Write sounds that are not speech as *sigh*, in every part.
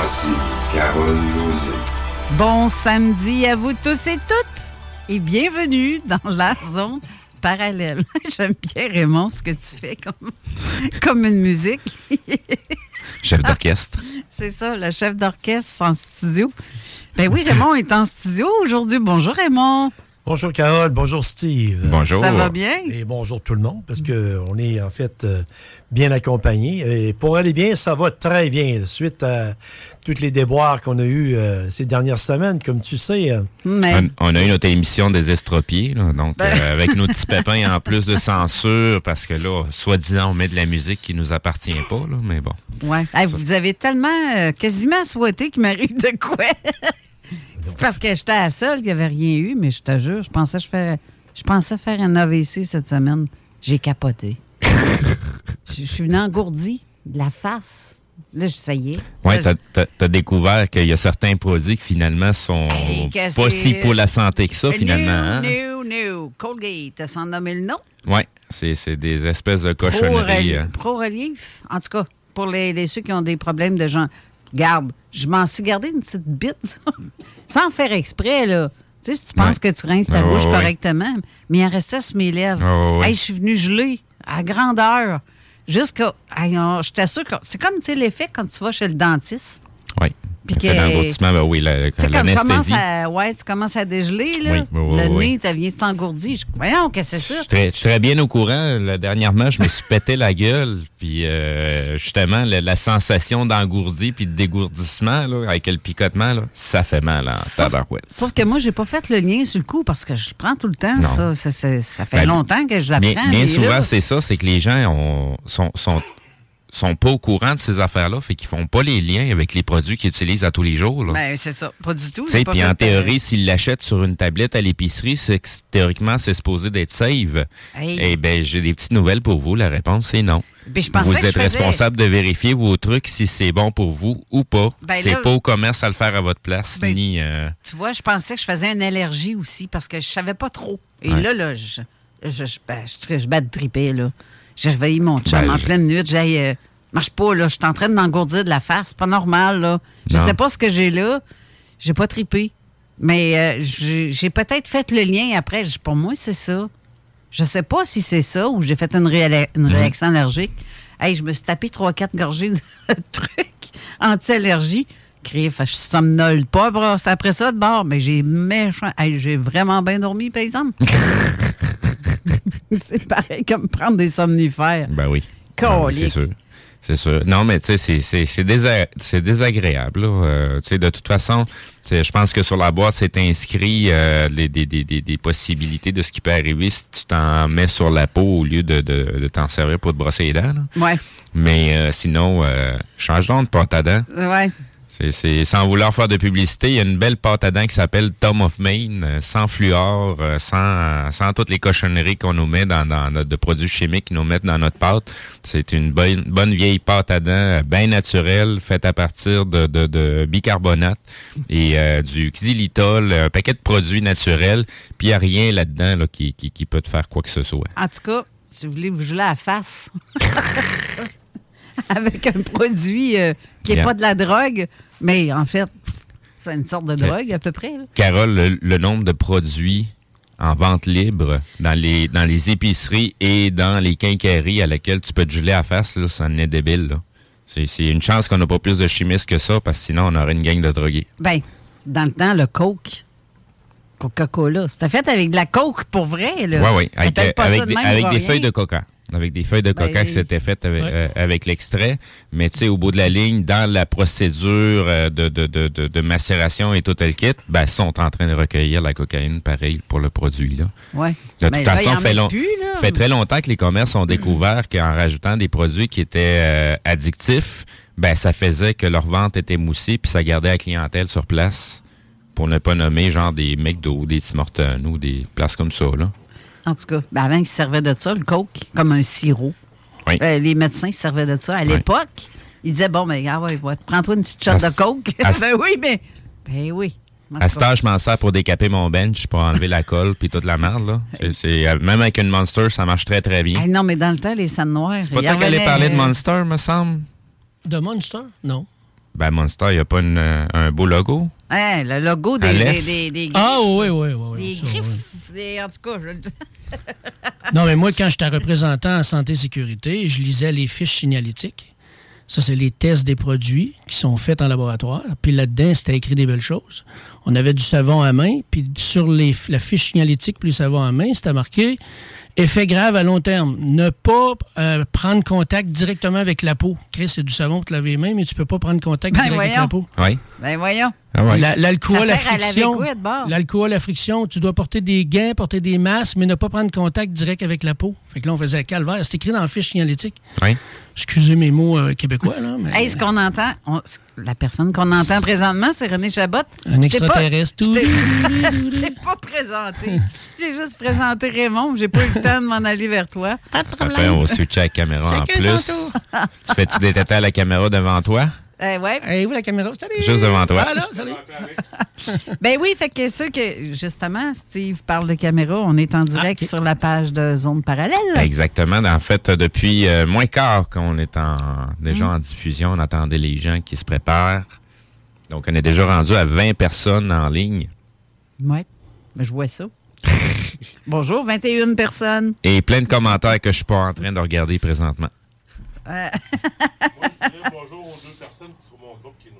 Voici Carole Lozé. Bon samedi à vous tous et toutes et bienvenue dans la zone parallèle. *laughs* J'aime bien Raymond ce que tu fais comme, comme une musique. *laughs* Chef d'orchestre. C'est ça, le chef d'orchestre en studio. Ben oui, Raymond est en studio aujourd'hui. Bonjour Raymond. Bonjour Carole, bonjour Steve. Bonjour. Ça va bien? Et bonjour tout le monde, parce qu'on est en fait euh, bien accompagné. Et pour aller bien, ça va très bien. Suite à tous les déboires qu'on a eus euh, ces dernières semaines, comme tu sais. euh, On, on a eu notre émission des estropiés, là, donc Ben. euh, avec nos petits *laughs* pépins en plus de censure, parce que là, soi-disant, on met de la musique qui nous appartient pas, là, mais bon. Ouais. Hey, vous avez tellement, euh, quasiment souhaité qu'il m'arrive de quoi? *laughs* Parce que j'étais la seule qui n'avait rien eu, mais je te jure, je pensais, je fais, je pensais faire un AVC cette semaine. J'ai capoté. Je *laughs* je suis une engourdie de la face. Là, ça y est. Là, t'as as, découvert qu'il y a certains produits qui finalement sont Hey, pas si pour la santé que ça, finalement. hein? No, no, no. Colgate, t'as sans nommer le nom? Ouais, c'est des espèces de cochonneries. reli- hein. Pro. En tout cas, pour les, les- ceux qui ont des problèmes de gens. Garde, je m'en suis gardé une petite bite, *laughs* sans faire exprès, là. Tu sais, si tu penses Ouais. que tu rinces ta bouche correctement, mais il en restait sur mes lèvres. Je suis venue geler à grandeur. Jusqu'à. Hey, on- J'étais sûre que. C'est comme, tu sais, l'effet quand tu vas chez le dentiste. Puis Le que- ben oui, la- Tu tu à, ouais, tu commences à dégeler, là, Oui, oui, oui, le nez, ça vient de t'engourdir. Voyons, qu'est-ce que c'est ça? Je suis très- je suis très bien au courant. Là, dernièrement, je me suis pété la gueule. Puis, euh, justement, la, la sensation d'engourdi puis de dégourdissement, là, avec le picotement, là, ça fait mal en tabarouette. Sauf que moi, j'ai pas fait le lien sur le coup parce que je prends tout le temps Non. ça. Ça, ça- ça fait Ben, longtemps que je l'apprends. bien mais souvent, c'est ça, c'est que les gens ont- sont, sont, sont pas au courant de ces affaires-là, fait qu'ils font pas les liens avec les produits qu'ils utilisent à tous les jours. là. Ben, c'est ça. Pas du tout. Puis en de- théorie, s'ils l'achètent sur une tablette à l'épicerie, c'est que théoriquement, c'est supposé d'être save. Hey. Eh bien, j'ai des petites nouvelles pour vous. La réponse, c'est non. Je pensais vous êtes je faisais- responsable de vérifier vos trucs si c'est bon pour vous ou pas. Ben c'est là- pas au commerce à le faire à votre place, Ben, ni... euh, Tu vois, je pensais que je faisais une allergie aussi parce que je savais pas trop. Et Ouais. là, là, je, je, je, ben, je, je bats de triper, là. J'ai réveillé mon chum Ben, en je- pleine nuit. J'ai. euh, marche pas, là. Je suis en train de m'engourdir de la face. C'est pas normal, là. Je Non. sais pas ce que j'ai là. J'ai pas tripé. Mais euh, j'ai peut-être fait le lien après. Pour moi, c'est ça. Je sais pas si c'est ça ou j'ai fait une, Mhm. réaction allergique Hey, je me suis tapé 3-4 gorgées de *laughs* trucs anti-allergie. Crié, fait, je somnole pas après ça de bord, mais j'ai méchant. Hey, j'ai vraiment bien dormi, par exemple. *laughs* *laughs* c'est pareil comme prendre des somnifères. Ben oui. Ben oui, c'est sûr. C'est sûr. Non, mais tu sais, c'est- c'est- c'est désa- c'est désagréable. Euh, tu sais, de toute façon, je pense que sur la boîte, c'est inscrit euh, les- des, des- des- des possibilités de ce qui peut arriver si tu t'en mets sur la peau au lieu de, de- de t'en servir pour te brosser les dents. là. Ouais. Mais euh, sinon, change donc de pâte à dents. Ouais. C'est- sans vouloir faire de publicité, il y a une belle pâte à dents qui s'appelle Tom of Maine, euh, sans fluor, euh, sans, sans toutes les cochonneries qu'on nous met dans, dans de produits chimiques qu'ils nous mettent dans notre pâte. C'est une bonne, bonne vieille pâte à dents, euh, bien naturelle, faite à partir de, de, de bicarbonate et euh, du xylitol, un paquet de produits naturels, puis il n'y a rien là-dedans là, qui, qui, qui peut te faire quoi que ce soit. En tout cas, si vous voulez vous geler à la face *laughs* avec un produit euh, qui n'est pas de la drogue, mais en fait, c'est une sorte de drogue à peu près. là. Carole, le, le nombre de produits en vente libre dans les dans les épiceries et dans les quincailleries à laquelle tu peux te geler à face, là, ça en est débile. là. C'est une chance qu'on n'a pas plus de chimistes que ça, parce que sinon, on aurait une gang de drogués. Ben, dans le temps, le Coke, Coca-Cola, c'était fait avec de la Coke pour vrai. Là. Oui, oui. Avec, avec de des, avec feuilles de coca. Avec des feuilles de coca Ben, qui s'étaient faites avec, ouais. euh, avec l'extrait. Mais tu sais, au bout de la ligne, dans la procédure euh, de, de, de, de, de macération et tout le kit, ben, ils sont en train de recueillir la cocaïne, pareil, pour le produit. Là. Ouais. De toute là, façon, fait, mettent long- plus, là. fait très longtemps que les commerces ont découvert qu'en rajoutant des produits qui étaient euh, addictifs, ben ça faisait que leur vente était moussée puis ça gardait la clientèle sur place. Pour ne pas nommer genre des McDo, des Tim Hortons ou des places comme ça. Là. En tout cas, ben, avant, ils se servaient de ça, le Coke, comme un sirop. Oui. Euh, les médecins se servaient de ça. À l'époque, ils disaient Bon, ben, ah ouais, ouais, prends-toi une petite shot À de Coke. *laughs* à ce- ben oui, mais. Ben oui. À ce temps, je m'en sers pour décaper mon bench, pour enlever la colle puis toute la merde. Là. *laughs* Euh, même avec une Monster, ça marche très très bien. Hey, non, mais dans le temps, les scènes noires. C'est pas toi qui allais parler de Monster, me semble? De Monster? Non. Ben Monster, il n'y a pas une, euh, un beau logo. Hein, le logo des, des, des, des Ah oui, oui, oui. oui, Des ça, oui. griffes. des- en tout cas, je- *laughs* Non, mais moi, quand j'étais représentant en santé et sécurité, je lisais les fiches signalétiques. Ça, c'est les tests des produits qui sont faits en laboratoire. Puis là-dedans, c'était écrit des belles choses. On avait du savon à main, puis sur les, la fiche signalétique plus le savon à main, c'était marqué effet grave à long terme. Ne pas euh, prendre contact directement avec la peau. Chris, c'est du savon pour te laver les mains, mais tu peux pas prendre contact Ben, direct avec la peau. Oui. Ben voyons. Ah ouais. La- L'alcool, la laver friction. L'alcool, la friction, tu dois porter des gants, porter des masques, mais ne pas prendre contact direct avec la peau. Fait que là, on faisait calvaire. C'est écrit dans la fiche signalétique. Oui. Excusez mes mots euh, québécois, là. Mais... Hey, ce qu'on entend, on- la personne qu'on entend présentement, c'est René Chabot. Un pas- extraterrestre. Je t'ai *laughs* je t'ai pas présenté. J'ai juste présenté Raymond. J'ai pas eu le temps de m'en aller vers toi. Pas de Après, on va switcher à la caméra en plus. tu fais-tu des à la caméra devant toi? Eh ouais. Hey, vous, la caméra, salut! Juste devant toi. Ah, là, salut! *laughs* Ben oui, fait que ceux que, justement, Steve parle de caméra, on est en direct sur la page de Zone Parallèle. Exactement. En fait, depuis euh, moins quart qu'on est en, déjà Mm. en diffusion, on attendait les gens qui se préparent. Donc, on est déjà rendu à 20 personnes en ligne Oui, ben, je vois ça. *laughs* Bonjour, 21 personnes. et plein de commentaires que je suis pas en train de regarder présentement. Euh, *laughs*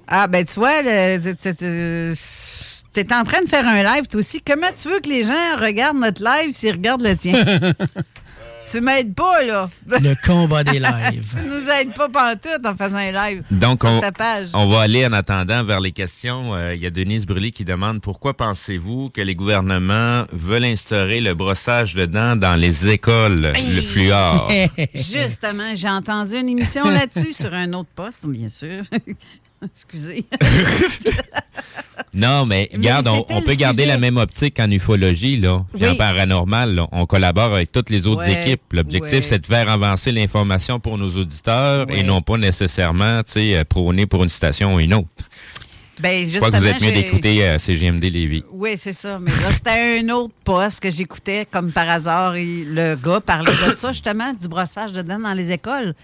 Ah, ben tu vois, le- tu- t'es en train de faire un live, toi aussi. Comment tu veux que les gens regardent notre live s'ils regardent le tien? *laughs* tu m'aides pas, là. *laughs* Le combat des lives. tu nous aides pas pantoute en faisant un live Donc, sur on, ta page. on va aller en attendant vers les questions. Euh, Il y a Denise Brûlé qui demande pourquoi pensez-vous que les gouvernements veulent instaurer le brossage de dents dans les écoles, le fluor? *laughs* Justement, j'ai entendu une émission là-dessus sur un autre poste, bien sûr. *laughs* Excusez. Non, mais, Mais regarde, on, peut garder sujet. la même optique en ufologie, là, puis en paranormal. là. On collabore avec toutes les autres Ouais, équipes. L'objectif, ouais. c'est de faire avancer l'information pour nos auditeurs Ouais. et non pas nécessairement, euh, prôner pour une station ou une autre. Ben, Je crois que vous êtes mieux d'écouter euh, CGMD Lévis. Oui, c'est ça. Mais là, c'était un autre poste que j'écoutais comme par hasard. Et le gars parlait de ça, justement, du brossage de dents dans les écoles,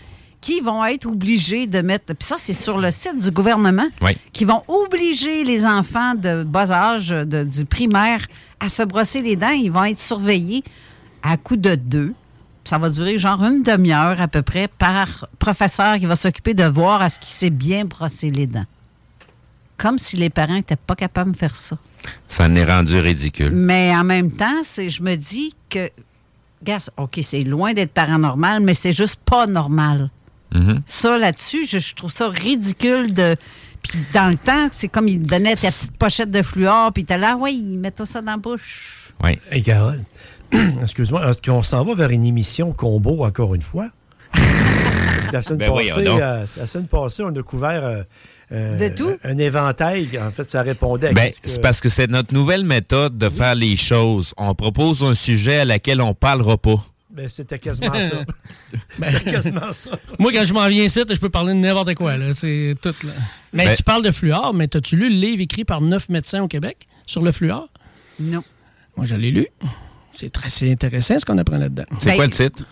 qui vont être obligés de mettre. Puis ça, c'est sur le site du gouvernement, Oui. qui vont obliger les enfants de bas âge, de- du primaire, à se brosser les dents. Ils vont être surveillés à coup de deux Ça va durer genre une demi-heure à peu près par professeur qui va s'occuper de voir à ce qu'il s'est bien brossé les dents. Comme si les parents n'étaient pas capables de faire ça. Ça en est rendu ridicule. Mais en même temps, je me dis que, OK, c'est loin d'être paranormal, mais c'est juste pas normal. Mhm. Ça, là-dessus, je, je trouve ça ridicule de. Puis dans le temps, c'est comme ils donnaient ta petite pochette de fluor, puis t'es là, oui, mets-toi ça dans la bouche. Oui. Hey, Carole, *clears throat* excuse-moi, est-ce qu'on s'en va vers une émission combo encore une fois? *laughs* la, semaine Ben passée, euh, la semaine passée, on a couvert euh, euh, De tout? un éventail. En fait, ça répondait à Ben, ce que- c'est parce que c'est notre nouvelle méthode de faire les choses. On propose un sujet à laquelle on parlera pas. Ben, c'était quasiment ça. *laughs* c'était quasiment ça. Moi, quand je m'en viens ici, je peux parler de n'importe quoi. là. C'est tout. Là. Mais Ben- tu parles de fluor, mais as-tu lu le livre écrit par neuf médecins au Québec sur le fluor? Non. Moi, je l'ai lu. C'est très c'est intéressant ce qu'on apprend là-dedans. C'est Ben, quoi le titre?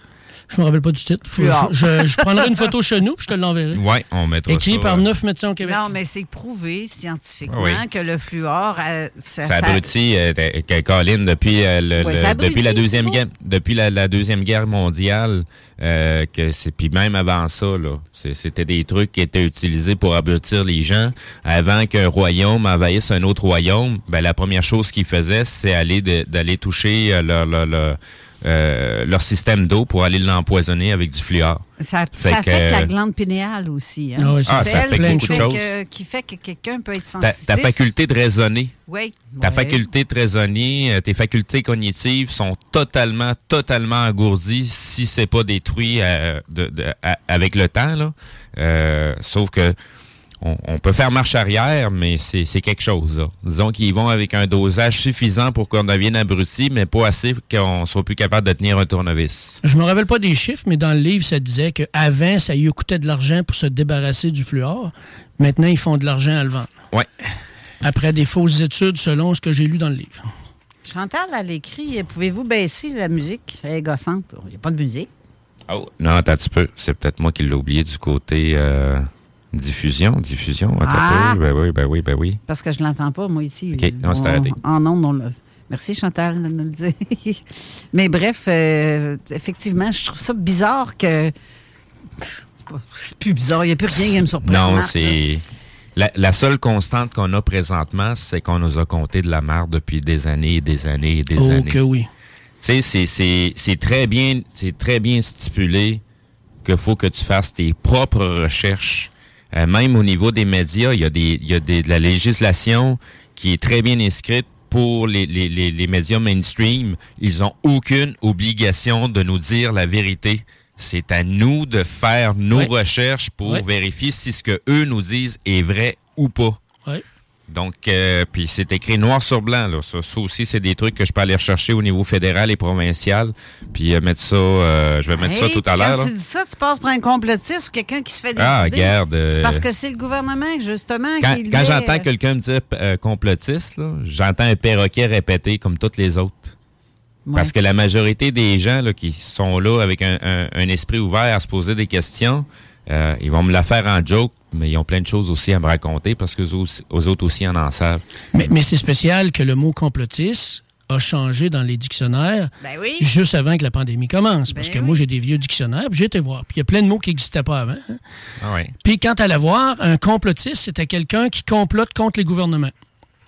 Je me rappelle pas du titre. Faut- je, je *laughs* prendrai une photo chez nous puis je te l'enverrai. Oui, on mettra Écrit ça, par neuf médecins au Québec. Non, mais c'est prouvé scientifiquement Oui. que le fluor, euh, ça, abrutit, euh, Colin, depuis, euh, le- Ouais, le- ça abrutit, depuis, la deuxième guerre, depuis la, la deuxième guerre mondiale, euh, que c'est puis même avant ça, c'était des trucs qui étaient utilisés pour abrutir les gens. Avant qu'un royaume envahisse un autre royaume, ben, la première chose qu'ils faisaient, c'est d'aller toucher leur, leur, leur, euh, leur système d'eau pour aller l'empoisonner avec du fluor. ça, Fait ça que- affecte la glande pinéale aussi. hein. Ah oui, C'est Ah, ça qui beaucoup de fait choses. que- qui fait que quelqu'un peut être Ta, sensitif. ta faculté de raisonner. Oui. Ta faculté de raisonner, euh, tes facultés cognitives sont totalement, totalement engourdies si c'est pas détruit euh, de- de- à- avec le temps. Là. Euh, sauf que on, on peut faire marche arrière, mais c'est quelque chose. Là. Disons qu'ils vont avec un dosage suffisant pour qu'on devienne abruti, mais pas assez pour qu'on soit plus capable de tenir un tournevis. Je me rappelle pas des chiffres, mais dans le livre, ça disait qu'avant, ça lui coûtait de l'argent pour se débarrasser du fluor. Maintenant, ils font de l'argent à le vendre. Ouais. Après des fausses études, selon ce que j'ai lu dans le livre. Chantal, elle écrit Pouvez-vous baisser la musique? Elle est gossante. Il n'y a pas de musique. Oh. Non, attends un petit peu. C'est peut-être moi qui l'ai oublié du côté euh, diffusion. Diffusion, Ah! Ben oui, ben oui, ben oui. Parce que je l'entends pas, moi, ici. OK, On- arrêté. En ondes, on l'a. Merci, Chantal, de nous le dire. *laughs* Mais bref, euh, effectivement, je trouve ça bizarre que. C'est plus bizarre, il n'y a plus rien qui me surprend. Non, c'est. La, la seule constante qu'on a présentement, c'est qu'on nous a compté de la marde depuis des années et des années et des Oh, années. que oui. Tu sais, c'est- c'est c'est très bien, c'est très bien stipulé qu'il faut que tu fasses tes propres recherches. Euh, même au niveau des médias, il y a des, il y a des, de la législation qui est très bien inscrite pour les, les, les, les médias mainstream. Ils ont aucune obligation de nous dire la vérité. C'est à nous de faire nos recherches pour vérifier si ce que eux nous disent est vrai ou pas. Ouais. Donc, euh, puis c'est écrit noir sur blanc. Là. Ça, ça aussi, c'est des trucs que je peux aller rechercher au niveau fédéral et provincial. Puis euh, mettre ça, euh, je vais mettre ça tout à l'heure. Quand tu dis ça, tu passes pour un complotiste ou quelqu'un qui se fait décider. Ah, regarde, euh, C'est parce que c'est le gouvernement, justement, Quand, qui quand j'entends euh, quelqu'un me dire euh, complotiste, j'entends un perroquet répéter comme tous les autres. ouais. Parce que la majorité des gens là, qui sont là avec un, un- un esprit ouvert à se poser des questions, euh, ils vont me la faire en joke, mais ils ont plein de choses aussi à me raconter parce que aux autres aussi en en savent. Mais, mais c'est spécial que le mot complotiste a changé dans les dictionnaires Ben oui. juste avant que la pandémie commence. Parce Ben que oui. moi, j'ai des vieux dictionnaires, puis j'ai été voir. Puis il y a plein de mots qui n'existaient pas avant. hein. Ah ouais. Puis quand à la voir, un complotiste, c'était quelqu'un qui complote contre les gouvernements.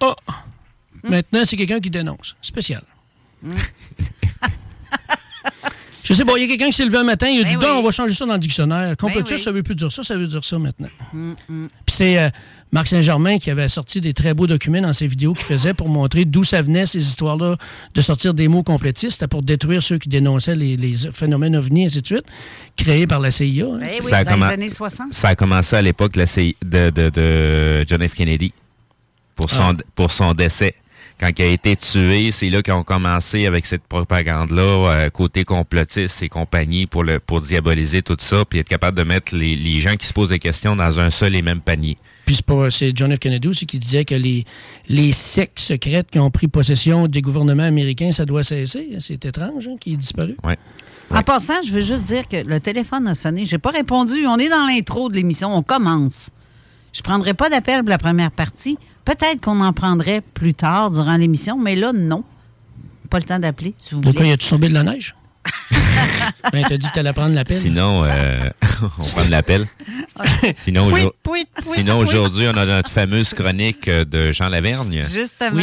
Ah! Hmm. Maintenant, c'est quelqu'un qui dénonce. Spécial. *laughs* Je sais pas, il y a quelqu'un qui s'est levé un matin, il a Ben dit oui. Donc, on va changer ça dans le dictionnaire. Complotiste, oui. ça veut plus dire ça, ça veut dire ça maintenant. Mm, mm. Puis c'est euh, Marc Saint-Germain qui avait sorti des très beaux documents dans ses vidéos qu'il faisait pour montrer d'où ça venait, ces histoires-là, de sortir des mots complétistes. C'était pour détruire ceux qui dénonçaient les, les phénomènes ovnis, et ainsi de suite, créés par la CIA. hein. Ben oui, Ça a dans les années 60. Ça a commencé à l'époque la CI de, de, de John F. Kennedy pour son, Ah. pour son décès. Quand il a été tué, c'est là qu'ils ont commencé avec cette propagande-là, euh, côté complotiste et compagnie, pour le pour diaboliser tout ça, puis être capable de mettre les, les gens qui se posent des questions dans un seul et même panier. Puis c'est John F. Kennedy aussi qui disait que les, les sectes secrètes qui ont pris possession des gouvernements américains, ça doit cesser. C'est étrange hein, qu'il ait disparu. Ouais. En passant, je veux juste dire que le téléphone a sonné. J'ai pas répondu. On est dans l'intro de l'émission. On commence. Je prendrai pas d'appel pour la première partie. Peut-être qu'on en prendrait plus tard durant l'émission, mais là, non. Pas le temps d'appeler, si vous De quoi, y voulez. a-tu tombé de la neige? *laughs* Ben, t'as dit que t'allais prendre l'appel. Sinon, euh, *laughs* on prend l'appel. Sinon, Pouit, aujourd- pouit, pouit, Sinon pouit. aujourd'hui, on a notre fameuse chronique euh, de Jean Lavergne. Justement.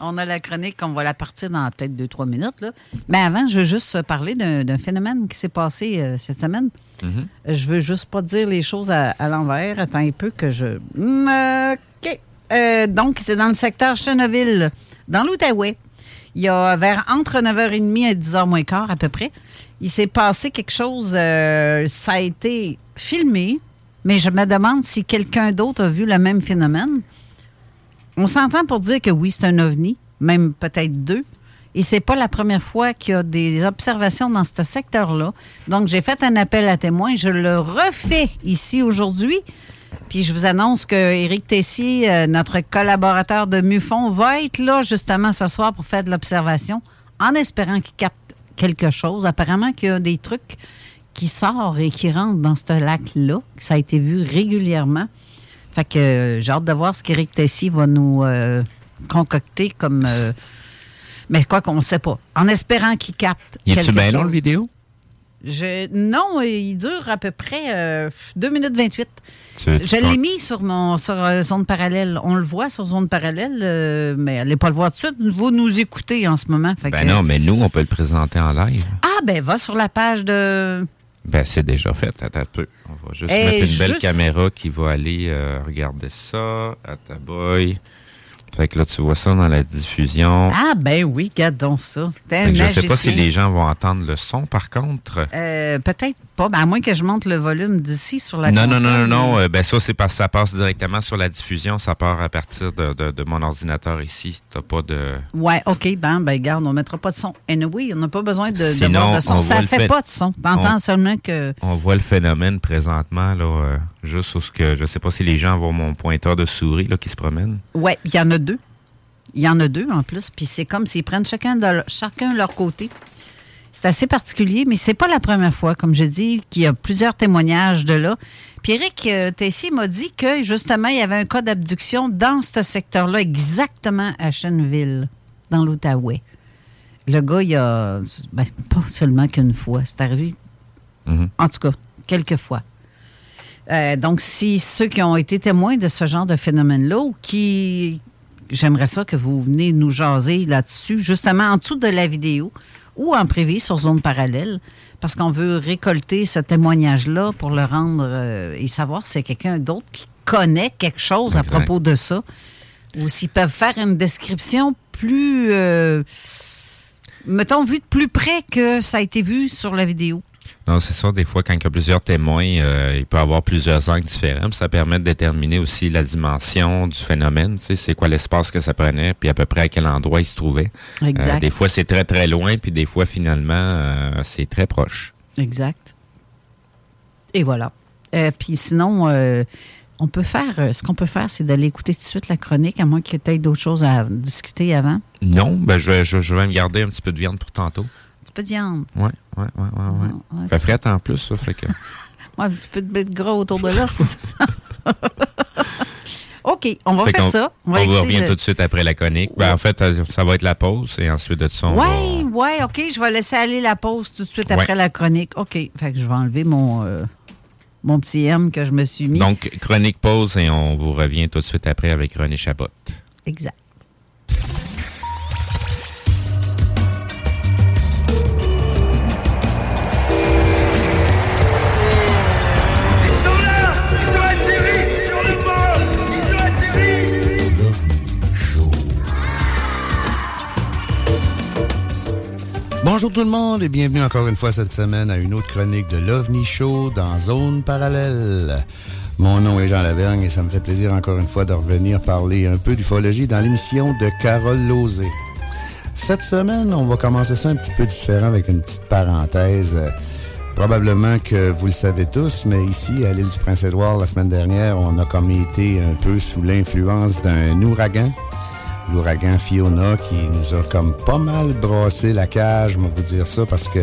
On a la chronique, on va la partir dans peut-être deux, trois minutes. Là. Mais avant, je veux juste parler d'un d'un phénomène qui s'est passé euh, cette semaine. Mhm. Je veux juste pas dire les choses à, à l'envers. Attends un peu que je. Euh, donc, c'est dans le secteur Cheneville, dans l'Outaouais. Il y a vers entre 9h30 et 10h moins quart à peu près. Il s'est passé quelque chose. euh, ça a été filmé, mais je me demande si quelqu'un d'autre a vu le même phénomène. On s'entend pour dire que oui, c'est un ovni, même peut-être deux. Et c'est pas la première fois qu'il y a des observations dans ce secteur-là. Donc, j'ai fait un appel à témoins. Je le refais ici aujourd'hui. Puis je vous annonce que Éric Tessier, euh, notre collaborateur de MUFON, va être là justement ce soir pour faire de l'observation, en espérant qu'il capte quelque chose. Apparemment qu'il y a des trucs qui sortent et qui rentrent dans ce lac-là. Ça a été vu régulièrement. Fait que euh, j'ai hâte de voir ce qu'Éric Tessier va nous euh, concocter comme. euh, mais quoi qu'on ne sait pas. En espérant qu'il capte. Y quelque bien long, chose. le vidéo? Je- non, il dure à peu près euh, 2 minutes 28. Je l'ai mis sur mon sur euh, zone parallèle. On le voit sur zone parallèle, euh, mais allez pas le voir tout de suite. Vous nous écoutez en ce moment. Fait Ben que- non, mais nous, on peut le présenter en live. Ah, ben va sur la page de. Ben, c'est déjà fait. Attends un peu. On va juste mettre une belle caméra qui va aller euh, regarder ça. À ta boy. Fait que là, tu vois ça dans la diffusion. Ah, ben oui, regarde donc ça. Je sais pas si les gens vont entendre le son, par contre. Euh, Peut-être pas, ben, à moins que je monte le volume d'ici sur la Non, non, non, non, non. euh, ben ça, c'est parce que ça passe directement sur la diffusion. Ça part à partir de, de- de mon ordinateur ici. T'as pas de... Ouais, OK, ben, ben, garde, on mettra pas de son. Anyway, on n'a pas besoin de, de Sinon, le son. on Ça fait pas de son. T'entends on- seulement que. On voit le phénomène présentement, là, euh, juste sur ce que... Je sais pas si les gens voient mon pointeur de souris, là, qui se promène. Ouais, il y en a deux. Il y en a deux en plus, puis c'est comme s'ils prennent chacun de leur, chacun leur côté. C'est assez particulier, mais c'est pas la première fois, comme je dis, qu'il y a plusieurs témoignages de là. Puis Eric euh, Tessier m'a dit que justement, il y avait un cas d'abduction dans ce secteur-là, exactement à Cheneville, dans l'Outaouais. Le gars, il a ben, pas seulement qu'une fois, c'est arrivé en tout cas, quelques fois. Euh, donc, si ceux qui ont été témoins de ce genre de phénomène-là, ou qui. J'aimerais ça que vous venez nous jaser là-dessus, justement en dessous de la vidéo ou en privé sur zone parallèle, parce qu'on veut récolter ce témoignage-là pour le rendre euh, et savoir s'il y a quelqu'un d'autre qui connaît quelque chose à propos de ça, ou s'ils peuvent faire une description plus. euh, mettons, vu de plus près que ça a été vu sur la vidéo. Non, c'est ça. Des fois, quand il y a plusieurs témoins, euh, il peut y avoir plusieurs angles différents. puis Ça permet de déterminer aussi la dimension du phénomène. Tu sais, c'est quoi l'espace que ça prenait, puis à peu près à quel endroit il se trouvait. Exact. Euh, des fois, c'est très, très loin, puis des fois, finalement, euh, c'est très proche. Exact. Et voilà. Puis sinon, on peut faire. ce qu'on peut faire, c'est d'aller écouter tout de suite la chronique, à moins qu'il y ait peut-être d'autres choses à discuter avant. Non, ben je, vais- je, je vais me garder un petit peu de viande pour tantôt. Petit peu de viande. Ouais, ouais, ouais, ouais. ouais. ouais, fait frais en plus, ça fait que... *laughs* Ouais, un petit peu de bête gras autour de l'os. *laughs* OK, on va Fait faire ça. On, va revient le- tout de suite après la chronique. Ben, en fait, euh, ça va être la pause et ensuite de ça, on va- Ouais, ouais, OK, je vais laisser aller la pause tout de suite Ouais. après la chronique. OK, fait que je vais enlever mon, euh, mon petit M que je me suis mis. Donc, chronique pause et on vous revient tout de suite après avec René Chabot. Exact. Bonjour tout le monde et bienvenue encore une fois cette semaine à une autre chronique de l'OVNI Show dans Zone Parallèle. Mon nom est Jean Lavergne et ça me fait plaisir encore une fois de revenir parler un peu d'ufologie dans l'émission de Carole Lozé. Cette semaine, on va commencer ça un petit peu différent avec une petite parenthèse. Probablement que vous le savez tous, mais ici, à l'île du Prince-Édouard, la semaine dernière, on a comme été un peu sous l'influence d'un ouragan l'ouragan Fiona qui nous a comme pas mal brassé la cage, je vais vous dire ça, parce que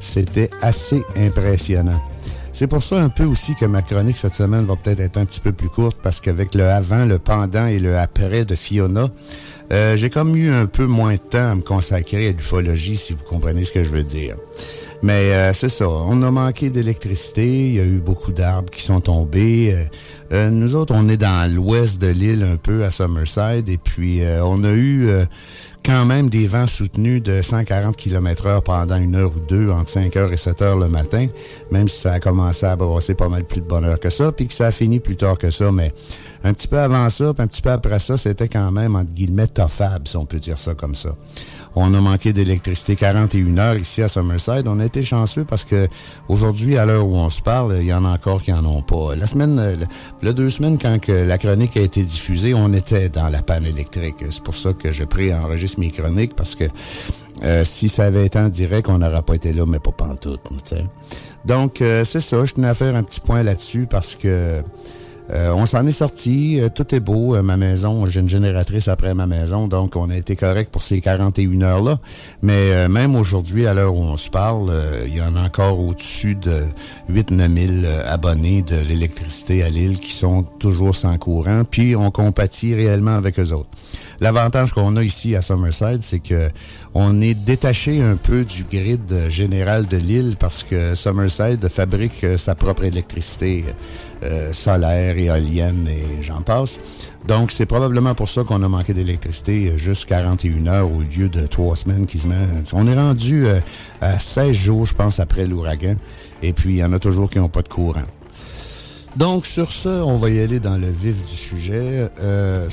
c'était assez impressionnant. C'est pour ça un peu aussi que ma chronique cette semaine va peut-être être un petit peu plus courte, parce qu'avec le avant, le pendant et le après de Fiona, euh, j'ai comme eu un peu moins de temps à me consacrer à l'ufologie, si vous comprenez ce que je veux dire. Mais euh, c'est ça, on a manqué d'électricité, il y a eu beaucoup d'arbres qui sont tombés. Euh, euh, nous autres, on est dans l'ouest de l'île un peu à Summerside et puis on a eu quand même des vents soutenus de 140 km heure pendant une heure ou deux, entre 5 heures et 7 heures le matin, même si ça a commencé à brasser pas mal plus de bonheur que ça, puis que ça a fini plus tard que ça, mais un petit peu avant ça, puis un petit peu après ça, c'était quand même, entre guillemets, toffable, si on peut dire ça comme ça. On a manqué d'électricité 41 heures ici à Summerside. On a été chanceux parce que aujourd'hui, à l'heure où on se parle, il y en a encore qui en ont pas. La semaine, le, deux semaines, quand la chronique a été diffusée, on était dans la panne électrique. C'est pour ça que je enregistre mes chroniques parce que euh, si ça avait été en direct, on n'aurait pas été là, mais pas pantoute. T'sais. Donc, euh, c'est ça. Je tenais à faire un petit point là-dessus parce que euh, on s'en est sorti, euh, tout est beau. Euh, ma maison, j'ai une génératrice après ma maison, donc on a été correct pour ces 41 heures-là. Mais même aujourd'hui, à l'heure où on se parle, il y en a encore au-dessus de 8-9 000 abonnés de l'électricité à l'île qui sont toujours sans courant, puis on compatit réellement avec eux autres. L'avantage qu'on a ici à Summerside, c'est que on est détaché un peu du grid général de l'île parce que Summerside fabrique sa propre électricité euh, solaire, éolienne et j'en passe. Donc, c'est probablement pour ça qu'on a manqué d'électricité juste 41 heures au lieu de trois semaines qui se mettent. On est rendu euh, à 16 jours, je pense, après l'ouragan. Et puis, il y en a toujours qui n'ont pas de courant. Donc, sur ce, on va y aller dans le vif du sujet. Euh,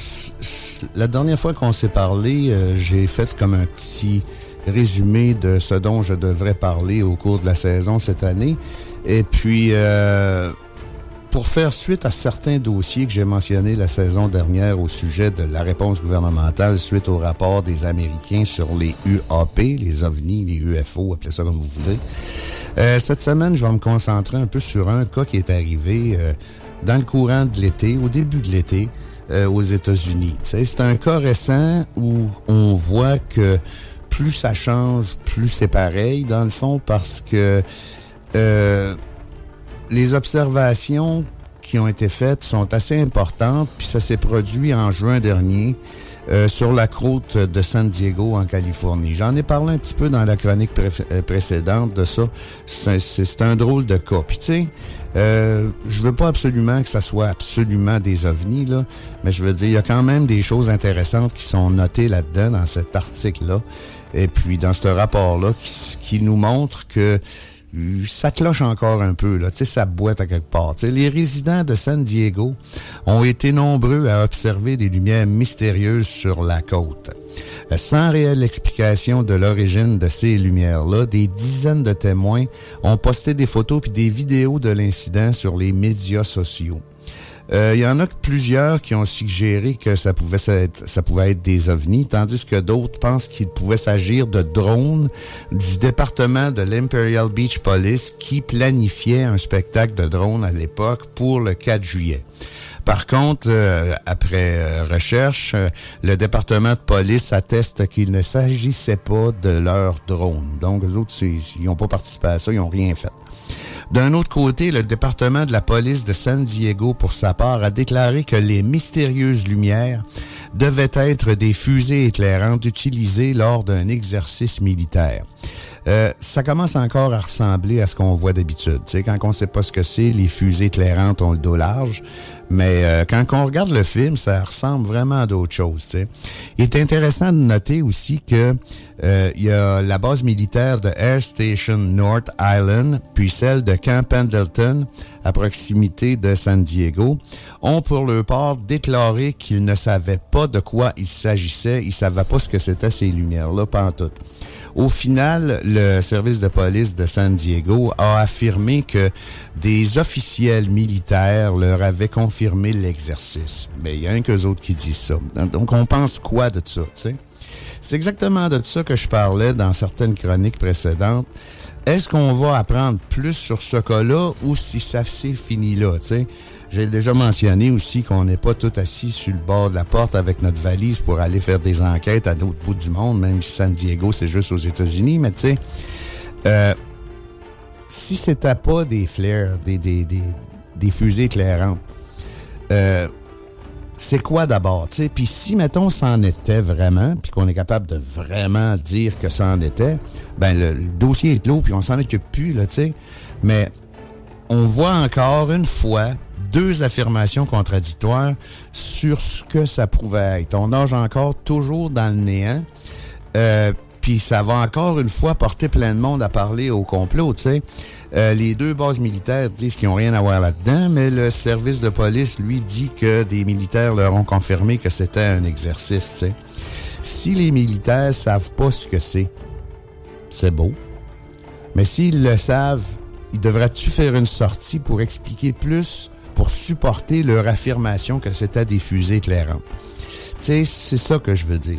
la dernière fois qu'on s'est parlé, euh, j'ai fait comme un petit résumé de ce dont je devrais parler au cours de la saison cette année. Et puis, euh, pour faire suite à certains dossiers que j'ai mentionnés la saison dernière au sujet de la réponse gouvernementale suite au rapport des Américains sur les UAP, les OVNI, les UFO, appelez ça comme vous voulez. Euh, cette semaine, je vais me concentrer un peu sur un cas qui est arrivé euh, dans le courant de l'été, au début de l'été, euh, aux États-Unis. C'est un cas récent où on voit que plus ça change, plus c'est pareil, dans le fond, parce que les observations qui ont été faites sont assez importantes, puis ça s'est produit en juin dernier. Euh, sur la croûte de San Diego en Californie. J'en ai parlé un petit peu dans la chronique euh, précédente de ça. C'est un drôle de cas. Puis tu sais, euh, je veux pas absolument que ça soit absolument des ovnis, là, mais je veux dire, il y a quand même des choses intéressantes qui sont notées là-dedans, dans cet article-là, et puis dans ce rapport-là, qui, qui nous montre que ça cloche encore un peu, là, tu sais, ça boite à quelque part. les résidents de San Diego ont été nombreux à observer des lumières mystérieuses sur la côte. Sans réelle explication de l'origine de ces lumières-là, des dizaines de témoins ont posté des photos puis des vidéos de l'incident sur les médias sociaux. Il euh, y en a plusieurs qui ont suggéré que ça pouvait être, ça pouvait être des ovnis, tandis que d'autres pensent qu'il pouvait s'agir de drones du département de l'Imperial Beach Police qui planifiait un spectacle de drones à l'époque pour le 4 juillet. Par contre, euh, après euh, recherche, le département de police atteste qu'il ne s'agissait pas de leur drone. Donc, les autres, ils n'ont pas participé à ça, ils n'ont rien fait. D'un autre côté, le département de la police de San Diego, pour sa part, a déclaré que les mystérieuses lumières devaient être des fusées éclairantes utilisées lors d'un exercice militaire. Euh, ça commence encore à ressembler à ce qu'on voit d'habitude. Tu quand on sait pas ce que c'est, les fusées éclairantes ont le dos large. Mais euh, quand on regarde le film, ça ressemble vraiment à d'autres choses. Il est intéressant de noter aussi que euh, y a la base militaire de Air Station North Island, puis celle de Camp Pendleton, à proximité de San Diego, ont pour leur part déclaré qu'ils ne savaient pas de quoi il s'agissait, ils savaient pas ce que c'était ces lumières-là, pas tout. Au final, le service de police de San Diego a affirmé que des officiels militaires leur avaient confirmé l'exercice. Mais il y a un qu'eux autres qui disent ça. Donc, on pense quoi de ça, tu sais? C'est exactement de ça que je parlais dans certaines chroniques précédentes. Est-ce qu'on va apprendre plus sur ce cas-là ou si ça s'est fini là, tu? J'ai déjà mentionné aussi qu'on n'est pas tout assis sur le bord de la porte avec notre valise pour aller faire des enquêtes à d'autres bouts du monde, même si San Diego, c'est juste aux États-Unis. Mais tu sais, euh, si c'était pas des flares, des, des, des, des fusées éclairantes, euh, c'est quoi d'abord, tu sais? Puis si, mettons, ça en était vraiment, puis qu'on est capable de vraiment dire que ça en était, ben le, le dossier est clos, puis on s'en occupe plus, là, tu sais. Mais on voit encore une fois deux affirmations contradictoires sur ce que ça pouvait être. On nage encore toujours dans le néant. Euh, puis ça va encore une fois porter plein de monde à parler au complot, tu sais. Euh, les deux bases militaires disent qu'ils n'ont rien à voir là-dedans, mais le service de police, lui, dit que des militaires leur ont confirmé que c'était un exercice, tu sais. Si les militaires savent pas ce que c'est, c'est beau. Mais s'ils le savent, ils devraient-tu faire une sortie pour expliquer plus, pour supporter leur affirmation que c'était des fusées? Tu sais, c'est ça que je veux dire.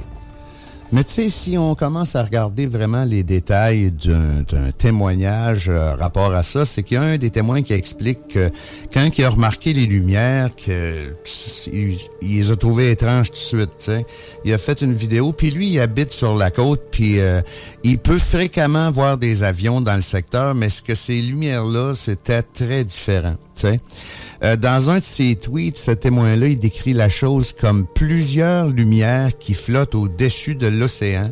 Mais tu sais, si on commence à regarder vraiment les détails d'un témoignage euh, rapport à ça, c'est qu'il y a un des témoins qui explique que quand il a remarqué les lumières, que il, les a trouvées étranges tout de suite. tu sais. Il a fait une vidéo, puis lui, il habite sur la côte, puis euh, il peut fréquemment voir des avions dans le secteur, mais ce que ces lumières-là, c'était très différent. sais. Euh, dans un de ses tweets, ce témoin-là, il décrit la chose comme plusieurs lumières qui flottent au-dessus de l'océan,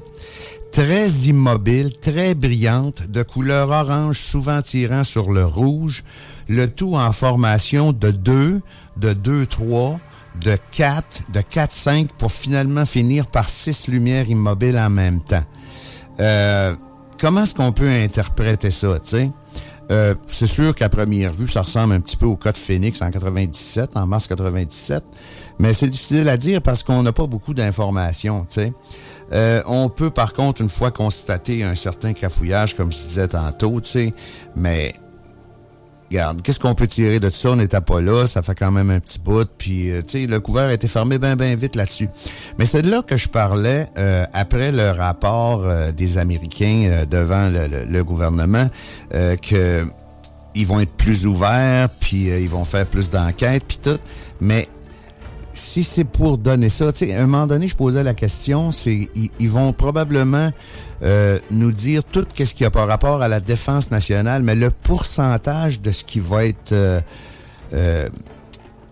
très immobiles, très brillantes, de couleur orange, souvent tirant sur le rouge, le tout en formation de deux, de deux, trois, de quatre, de quatre, cinq, pour finalement finir par six lumières immobiles en même temps. Euh, comment est-ce qu'on peut interpréter ça, tu sais? Euh, c'est sûr qu'à première vue, ça ressemble un petit peu au cas de Phoenix en 97, en mars 97, mais c'est difficile à dire parce qu'on n'a pas beaucoup d'informations, tu. Euh, on peut par contre une fois constater un certain cafouillage, comme je disais tantôt, tu mais qu'est-ce qu'on peut tirer de ça? On n'était pas là, ça fait quand même un petit bout, puis euh, tu sais, le couvert a été fermé bien bien vite là-dessus. Mais c'est de là que je parlais euh, après le rapport euh, des Américains euh, devant le, le- le gouvernement euh, que ils vont être plus ouverts, puis ils vont faire plus d'enquêtes, puis tout. Mais si c'est pour donner ça, tu sais, à un moment donné, je posais la question, c'est ils, vont probablement euh, nous dire tout ce qui a par rapport à la défense nationale, mais le pourcentage de ce qui va être euh, euh,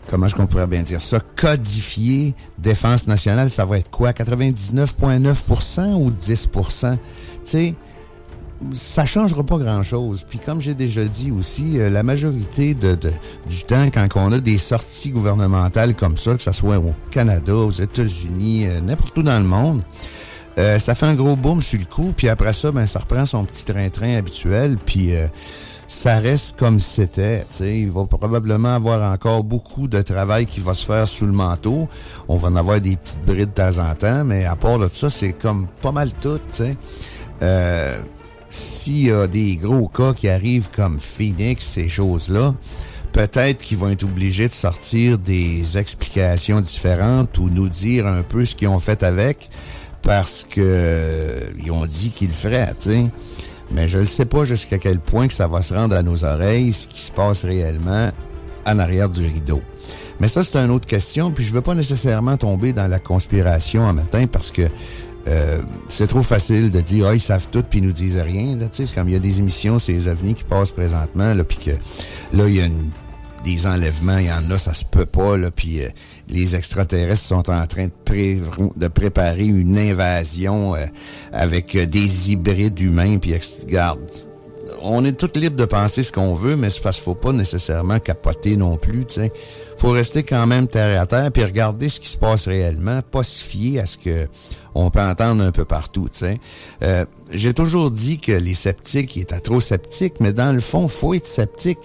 comment est-ce bien dire ça, codifié défense nationale, ça va être quoi? 99,9% ou 10%? Tu sais, ça changera pas grand-chose. Puis comme j'ai déjà dit aussi, euh, la majorité de, de- du temps, quand on a des sorties gouvernementales comme ça, que ce soit au Canada, aux États-Unis, euh, n'importe où dans le monde, euh, ça fait un gros boom sur le coup, puis après ça, ben ça reprend son petit train-train habituel, puis euh, ça reste comme c'était. Il va probablement avoir encore beaucoup de travail qui va se faire sous le manteau. On va en avoir des petites brides de temps en temps, mais à part de ça, c'est comme pas mal tout. Euh, S'il y a des gros cas qui arrivent comme Phoenix, ces choses-là, peut-être qu'ils vont être obligés de sortir des explications différentes ou nous dire un peu ce qu'ils ont fait avec parce que euh, ils ont dit qu'ils le feraient. Mais je ne sais pas jusqu'à quel point que ça va se rendre à nos oreilles, ce qui se passe réellement en arrière du rideau. Mais ça, c'est une autre question, puis je veux pas nécessairement tomber dans la conspiration en matin parce que euh, c'est trop facile de dire ah ils savent tout puis ils nous disent rien là comme il y a des émissions c'est les ovnis qui passent présentement là puis que là il y a des enlèvements il y en a ça se peut pas là puis euh, les extraterrestres sont en train de, pré- de préparer une invasion euh, avec des hybrides humains puis regarde on est tous libres de penser ce qu'on veut, mais c'est parce qu'il faut pas nécessairement capoter non plus, tu sais. Faut rester quand même terre à terre puis regarder ce qui se passe réellement, pas se fier à ce que on peut entendre un peu partout. Euh, J'ai toujours dit que les sceptiques étaient trop sceptiques, mais dans le fond, faut être sceptique.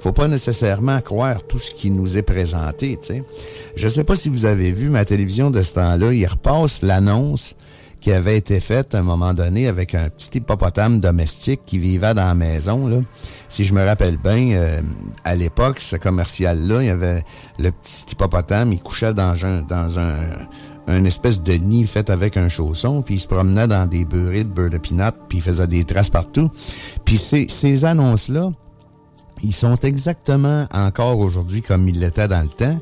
Faut pas nécessairement croire tout ce qui nous est présenté, sais. Je sais pas si vous avez vu ma télévision de ce temps-là, il repasse l'annonce qui avait été faite à un moment donné avec un petit hippopotame domestique qui vivait dans la maison. Si je me rappelle bien, euh, à l'époque, ce commercial-là, il y avait le petit hippopotame, il couchait dans un, dans un, espèce de nid fait avec un chausson, puis il se promenait dans des beurrés de beurre de pinot, puis il faisait des traces partout. Puis ces, ces annonces-là, ils sont exactement encore aujourd'hui comme ils l'étaient dans le temps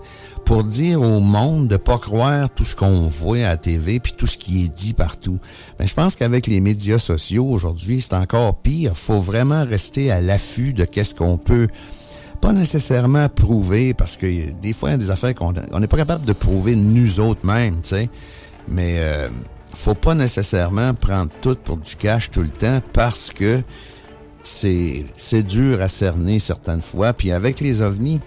pour dire au monde de pas croire tout ce qu'on voit à la TV puis tout ce qui est dit partout. Mais je pense qu'avec les médias sociaux aujourd'hui, c'est encore pire. Faut vraiment rester à l'affût de qu'est-ce qu'on peut pas nécessairement prouvé, parce que des fois, il y a des affaires qu'on on n'est pas capable de prouver nous autres mêmes, tu sais. Mais euh, faut pas nécessairement prendre tout pour du cash tout le temps parce que c'est c'est dur à cerner certaines fois. Puis avec les ovnis,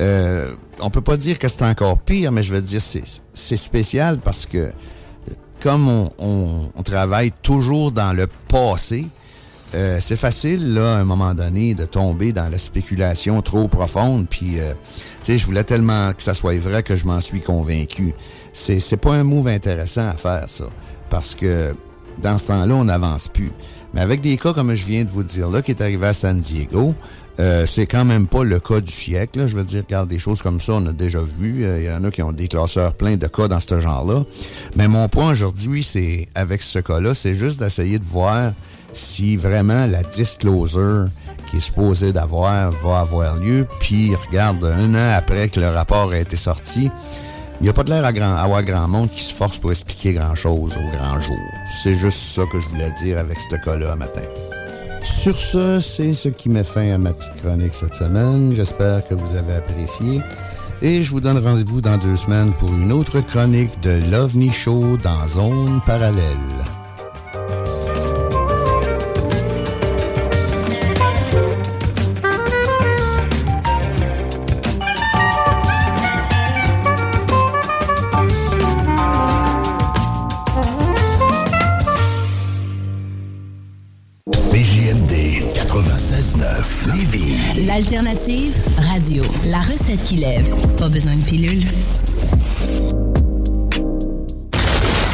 euh, on peut pas dire que c'est encore pire, mais je veux dire c'est spécial parce que comme on travaille toujours dans le passé, euh, c'est facile, là, à un moment donné, de tomber dans la spéculation trop profonde. Puis, euh, tu sais, je voulais tellement que ça soit vrai que je m'en suis convaincu. C'est, c'est pas un move intéressant à faire, ça. Parce que dans ce temps-là, on n'avance plus. Mais avec des cas comme je viens de vous dire là, qui est arrivé à San Diego, euh, c'est quand même pas le cas du siècle. là. Je veux dire, regarde, des choses comme ça, on a déjà vu. Euh, Il y en a qui ont des classeurs pleins de cas dans ce genre-là. Mais mon point aujourd'hui, c'est avec ce cas-là, c'est juste d'essayer de voir si vraiment la disclosure qui est supposée d'avoir va avoir lieu. Puis, regarde, un an après que le rapport a été sorti, il n'y a pas de l'air à grand, avoir grand monde qui se force pour expliquer grand-chose au grand jour. C'est juste ça que je voulais dire avec ce cas-là matin. Sur ce, c'est ce qui met fin à ma petite chronique cette semaine. J'espère que vous avez apprécié. Et je vous donne rendez-vous dans deux semaines pour une autre chronique de l'OVNI Show dans Zone Parallèle. Lévis. L'alternative radio. La recette qui lève. Pas besoin de pilule.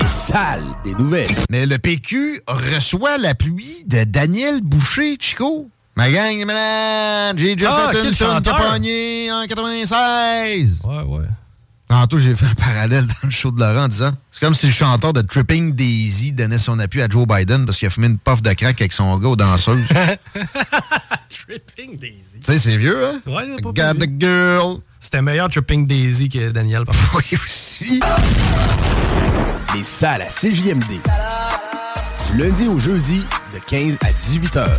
Les salles des nouvelles. Mais le PQ reçoit l'appui de Daniel Boucher, Chico. Ma gang j'ai déjà Ah, fait une en 96. Ouais, ouais. Tantôt, j'ai fait un parallèle dans le show de Laurent en disant c'est comme si le chanteur de Tripping Daisy donnait son appui à Joe Biden parce qu'il a fumé une puff de crack avec son gars aux danseuses. *laughs* Tripping Daisy. tu sais, c'est vieux, hein? Ouais, pas Got the girl. C'était meilleur Tripping Daisy que Daniel. *laughs* Oui, aussi. Les salles à CJMD. Du lundi au jeudi, de 15 à 18 heures.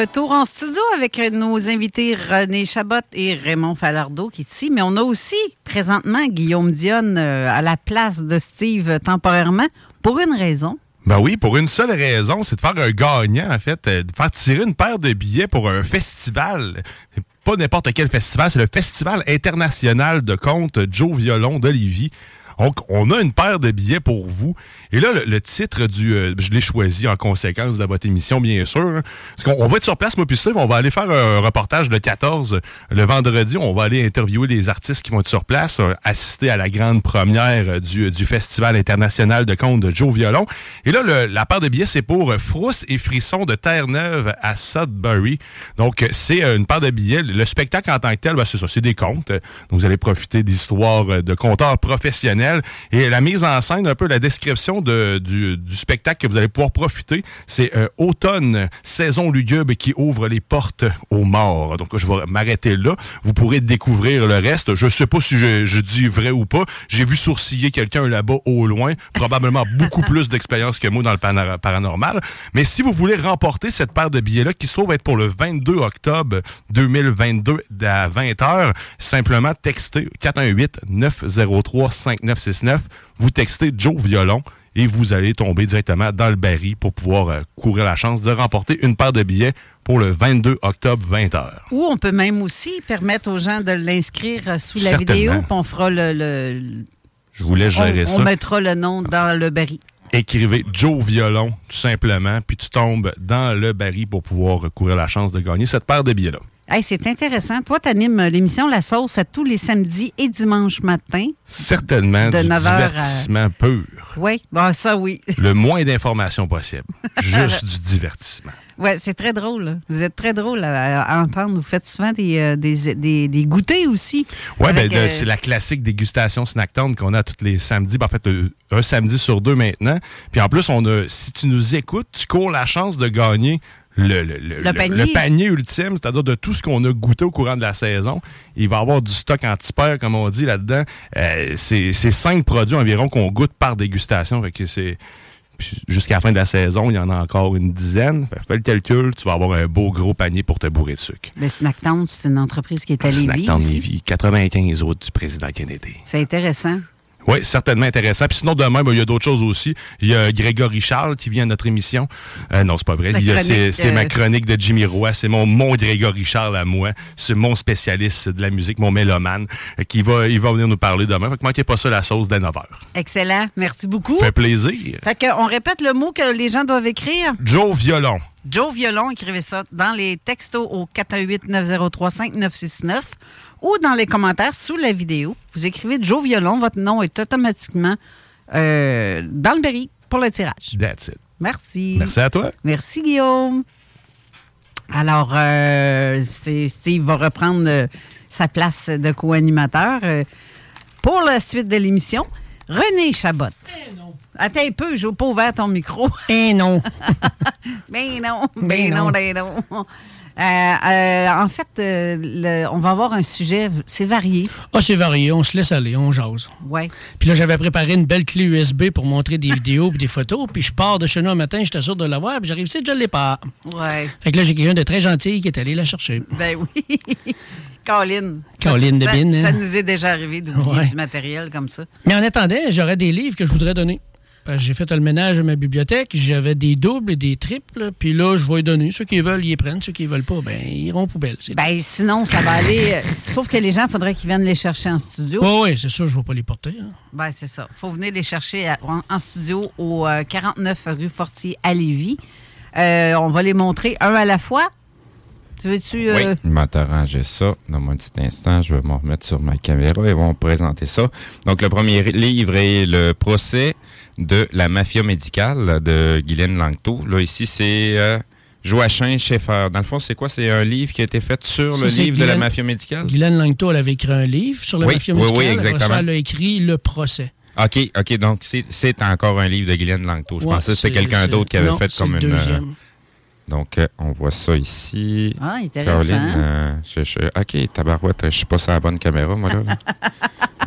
Retour en studio avec nos invités René Chabot et Raymond Falardeau qui est ici. Mais on a aussi présentement Guillaume Dionne euh, à la place de Steve temporairement pour une raison. Ben oui, pour une seule raison, c'est de faire un gagnant, en fait, euh, de faire tirer une paire de billets pour un festival. Pas n'importe quel festival, c'est le Festival international de contes Joe Violon d'Olivier. Donc, on a une paire de billets pour vous. Et là, le, titre du... euh, je l'ai choisi en conséquence de votre émission, bien sûr. hein. Parce qu'on on va être sur place, moi puis on va aller faire un reportage le 14, le vendredi. On va aller interviewer les artistes qui vont être sur place, euh, assister à la grande première euh, du, Festival international de contes de Joe Violon. Et là, la paire de billets, c'est pour euh, Frousse et Frisson de Terre-Neuve à Sudbury. Donc, euh, c'est euh, une paire de billets. Le spectacle en tant que tel, ben, c'est ça, c'est des contes. Euh, Donc, vous allez profiter d'histoires euh, de conteurs professionnels. Et la mise en scène, un peu la description de- du, spectacle que vous allez pouvoir profiter, c'est euh, automne, saison lugubre qui ouvre les portes aux morts. Donc, je vais m'arrêter là. Vous pourrez découvrir le reste. Je sais pas si je, dis vrai ou pas. J'ai vu sourciller quelqu'un là-bas au loin, probablement *laughs* beaucoup plus d'expérience que moi dans le paranormal. Mais si vous voulez remporter cette paire de billets-là, qui se trouve être pour le 22 octobre 2022 à 20h, simplement textez 418-903-5969. Vous textez Joe Violon et vous allez tomber directement dans le baril pour pouvoir euh, courir la chance de remporter une paire de billets pour le 22 octobre 20h. Ou on peut même aussi permettre aux gens de l'inscrire euh, sous la vidéo, puis on fera le. le- Je vous laisse gérer on, ça. on mettra le nom dans le baril. écrivez Joe Violon, tout simplement, puis tu tombes dans le baril pour pouvoir courir la chance de gagner cette paire de billets-là. Hey, c'est intéressant. Toi, tu animes l'émission La Sauce à tous les samedis et dimanches matin. Certainement De du 9 heures à- divertissement pur. Oui, bon, ça, oui. *laughs* Le moins d'informations possible. Juste du divertissement. Oui, c'est très drôle. là. Vous êtes très drôle à, à entendre. Vous faites souvent des, euh, des, des, des goûters aussi. Oui, ben, euh, c'est la classique dégustation Snacktown qu'on a tous les samedis. Ben, en fait, euh, un samedi sur deux maintenant. Puis en plus, on a, si tu nous écoutes, tu cours la chance de gagner le, le- le- le- panier. le panier ultime, c'est-à-dire de tout ce qu'on a goûté au courant de la saison. Il va y avoir du stock anti-père, comme on dit là-dedans. Euh, c'est cinq produits environ qu'on goûte par dégustation. Fait que c'est. Jusqu'à la fin de la saison, il y en a encore une dizaine. Fais le calcul, tu vas avoir un beau gros panier pour te bourrer de sucre. Le Snacktown, c'est une entreprise qui est à Lévis. Snacktown. Lévis, 95 autres du président Kennedy. C'est intéressant. Oui, certainement intéressant. Puis sinon, demain, ben, il y a d'autres choses aussi. Il y a Grégory Charles qui vient à notre émission. Euh, non, c'est pas vrai. C'est ma chronique de Jimmy Roy. C'est mon, mon Grégory Charles à moi. C'est mon spécialiste de la musique, mon mélomane, euh, qui va, il va venir nous parler demain. Fait que manquez pas ça, la sauce dès 9h. Excellent. Merci beaucoup. Fait plaisir. Fait que, on répète le mot que les gens doivent écrire. Joe Violon. Joe Violon, écrivez ça dans les textos au 418-903-5969 ou dans les commentaires sous la vidéo. Vous écrivez Joe Violon, votre nom est automatiquement euh, dans le berry pour le tirage. That's it. Merci. Merci à toi. Merci, Guillaume. Alors, euh, c'est- Steve va reprendre euh, sa place de co-animateur euh, pour la suite de l'émission. René Chabot. Attends un peu, j'ai pas ouvert ton micro. Eh non. *laughs* ben non, ben, Ben non, non. ben non. Euh, euh, en fait, euh, le- on va avoir un sujet, c'est varié. Ah, c'est varié, on se laisse aller, on jase. Ouais. Puis là, j'avais préparé une belle clé USB pour montrer des vidéos et des photos. Puis je pars de chez nous un matin, j'étais sûr de l'avoir, puis j'arrive ici, je l'ai pas. Ouais. Fait que là, j'ai quelqu'un de très gentil qui est allé la chercher. Ben oui. *laughs* Colin. Colin de ça, ça hein? nous est déjà arrivé d'oublier Ouais. du matériel comme ça. Mais en attendant, j'aurais des livres que je voudrais donner. J'ai fait le ménage à ma bibliothèque, j'avais des doubles et des triples, puis là, je vais les donner. Ceux qui veulent, ils les prennent. Ceux qui veulent pas, ben, ils iront aux poubelles. c'est Ben sinon, ça va aller. euh, *laughs* Sauf que les gens, il faudrait qu'ils viennent les chercher en studio. Oui, oui, c'est ça, je ne vais pas les porter. hein. Ben, c'est ça. faut venir les chercher à- en, en studio au euh, 49 rue Fortier à Lévis. Euh, on va les montrer un à la fois. Tu veux-tu. euh, Oui, t'arranger ça. Dans un petit instant, je vais me remettre sur ma caméra et vont présenter ça. Donc, le premier livre est le procès de la mafia médicale de Guylaine Langto. Là, ici, c'est euh, Joachim Schaeffer. Dans le fond, c'est quoi? C'est un livre qui a été fait sur Ça, le livre de la mafia médicale? Guylaine Langto, elle avait écrit un livre sur la Oui, mafia oui, oui. Après exactement. ça, elle a écrit Le procès. OK, OK. Donc, c'est- encore un livre de Guylaine Langto. Je Ouais, pensais que c'était quelqu'un d'autre qui avait non, fait comme le une... euh, donc, euh, on voit ça ici. Ah, intéressant. Caroline, euh, je, je- OK, tabarouette, je suis pas sur la bonne caméra, moi, là. là.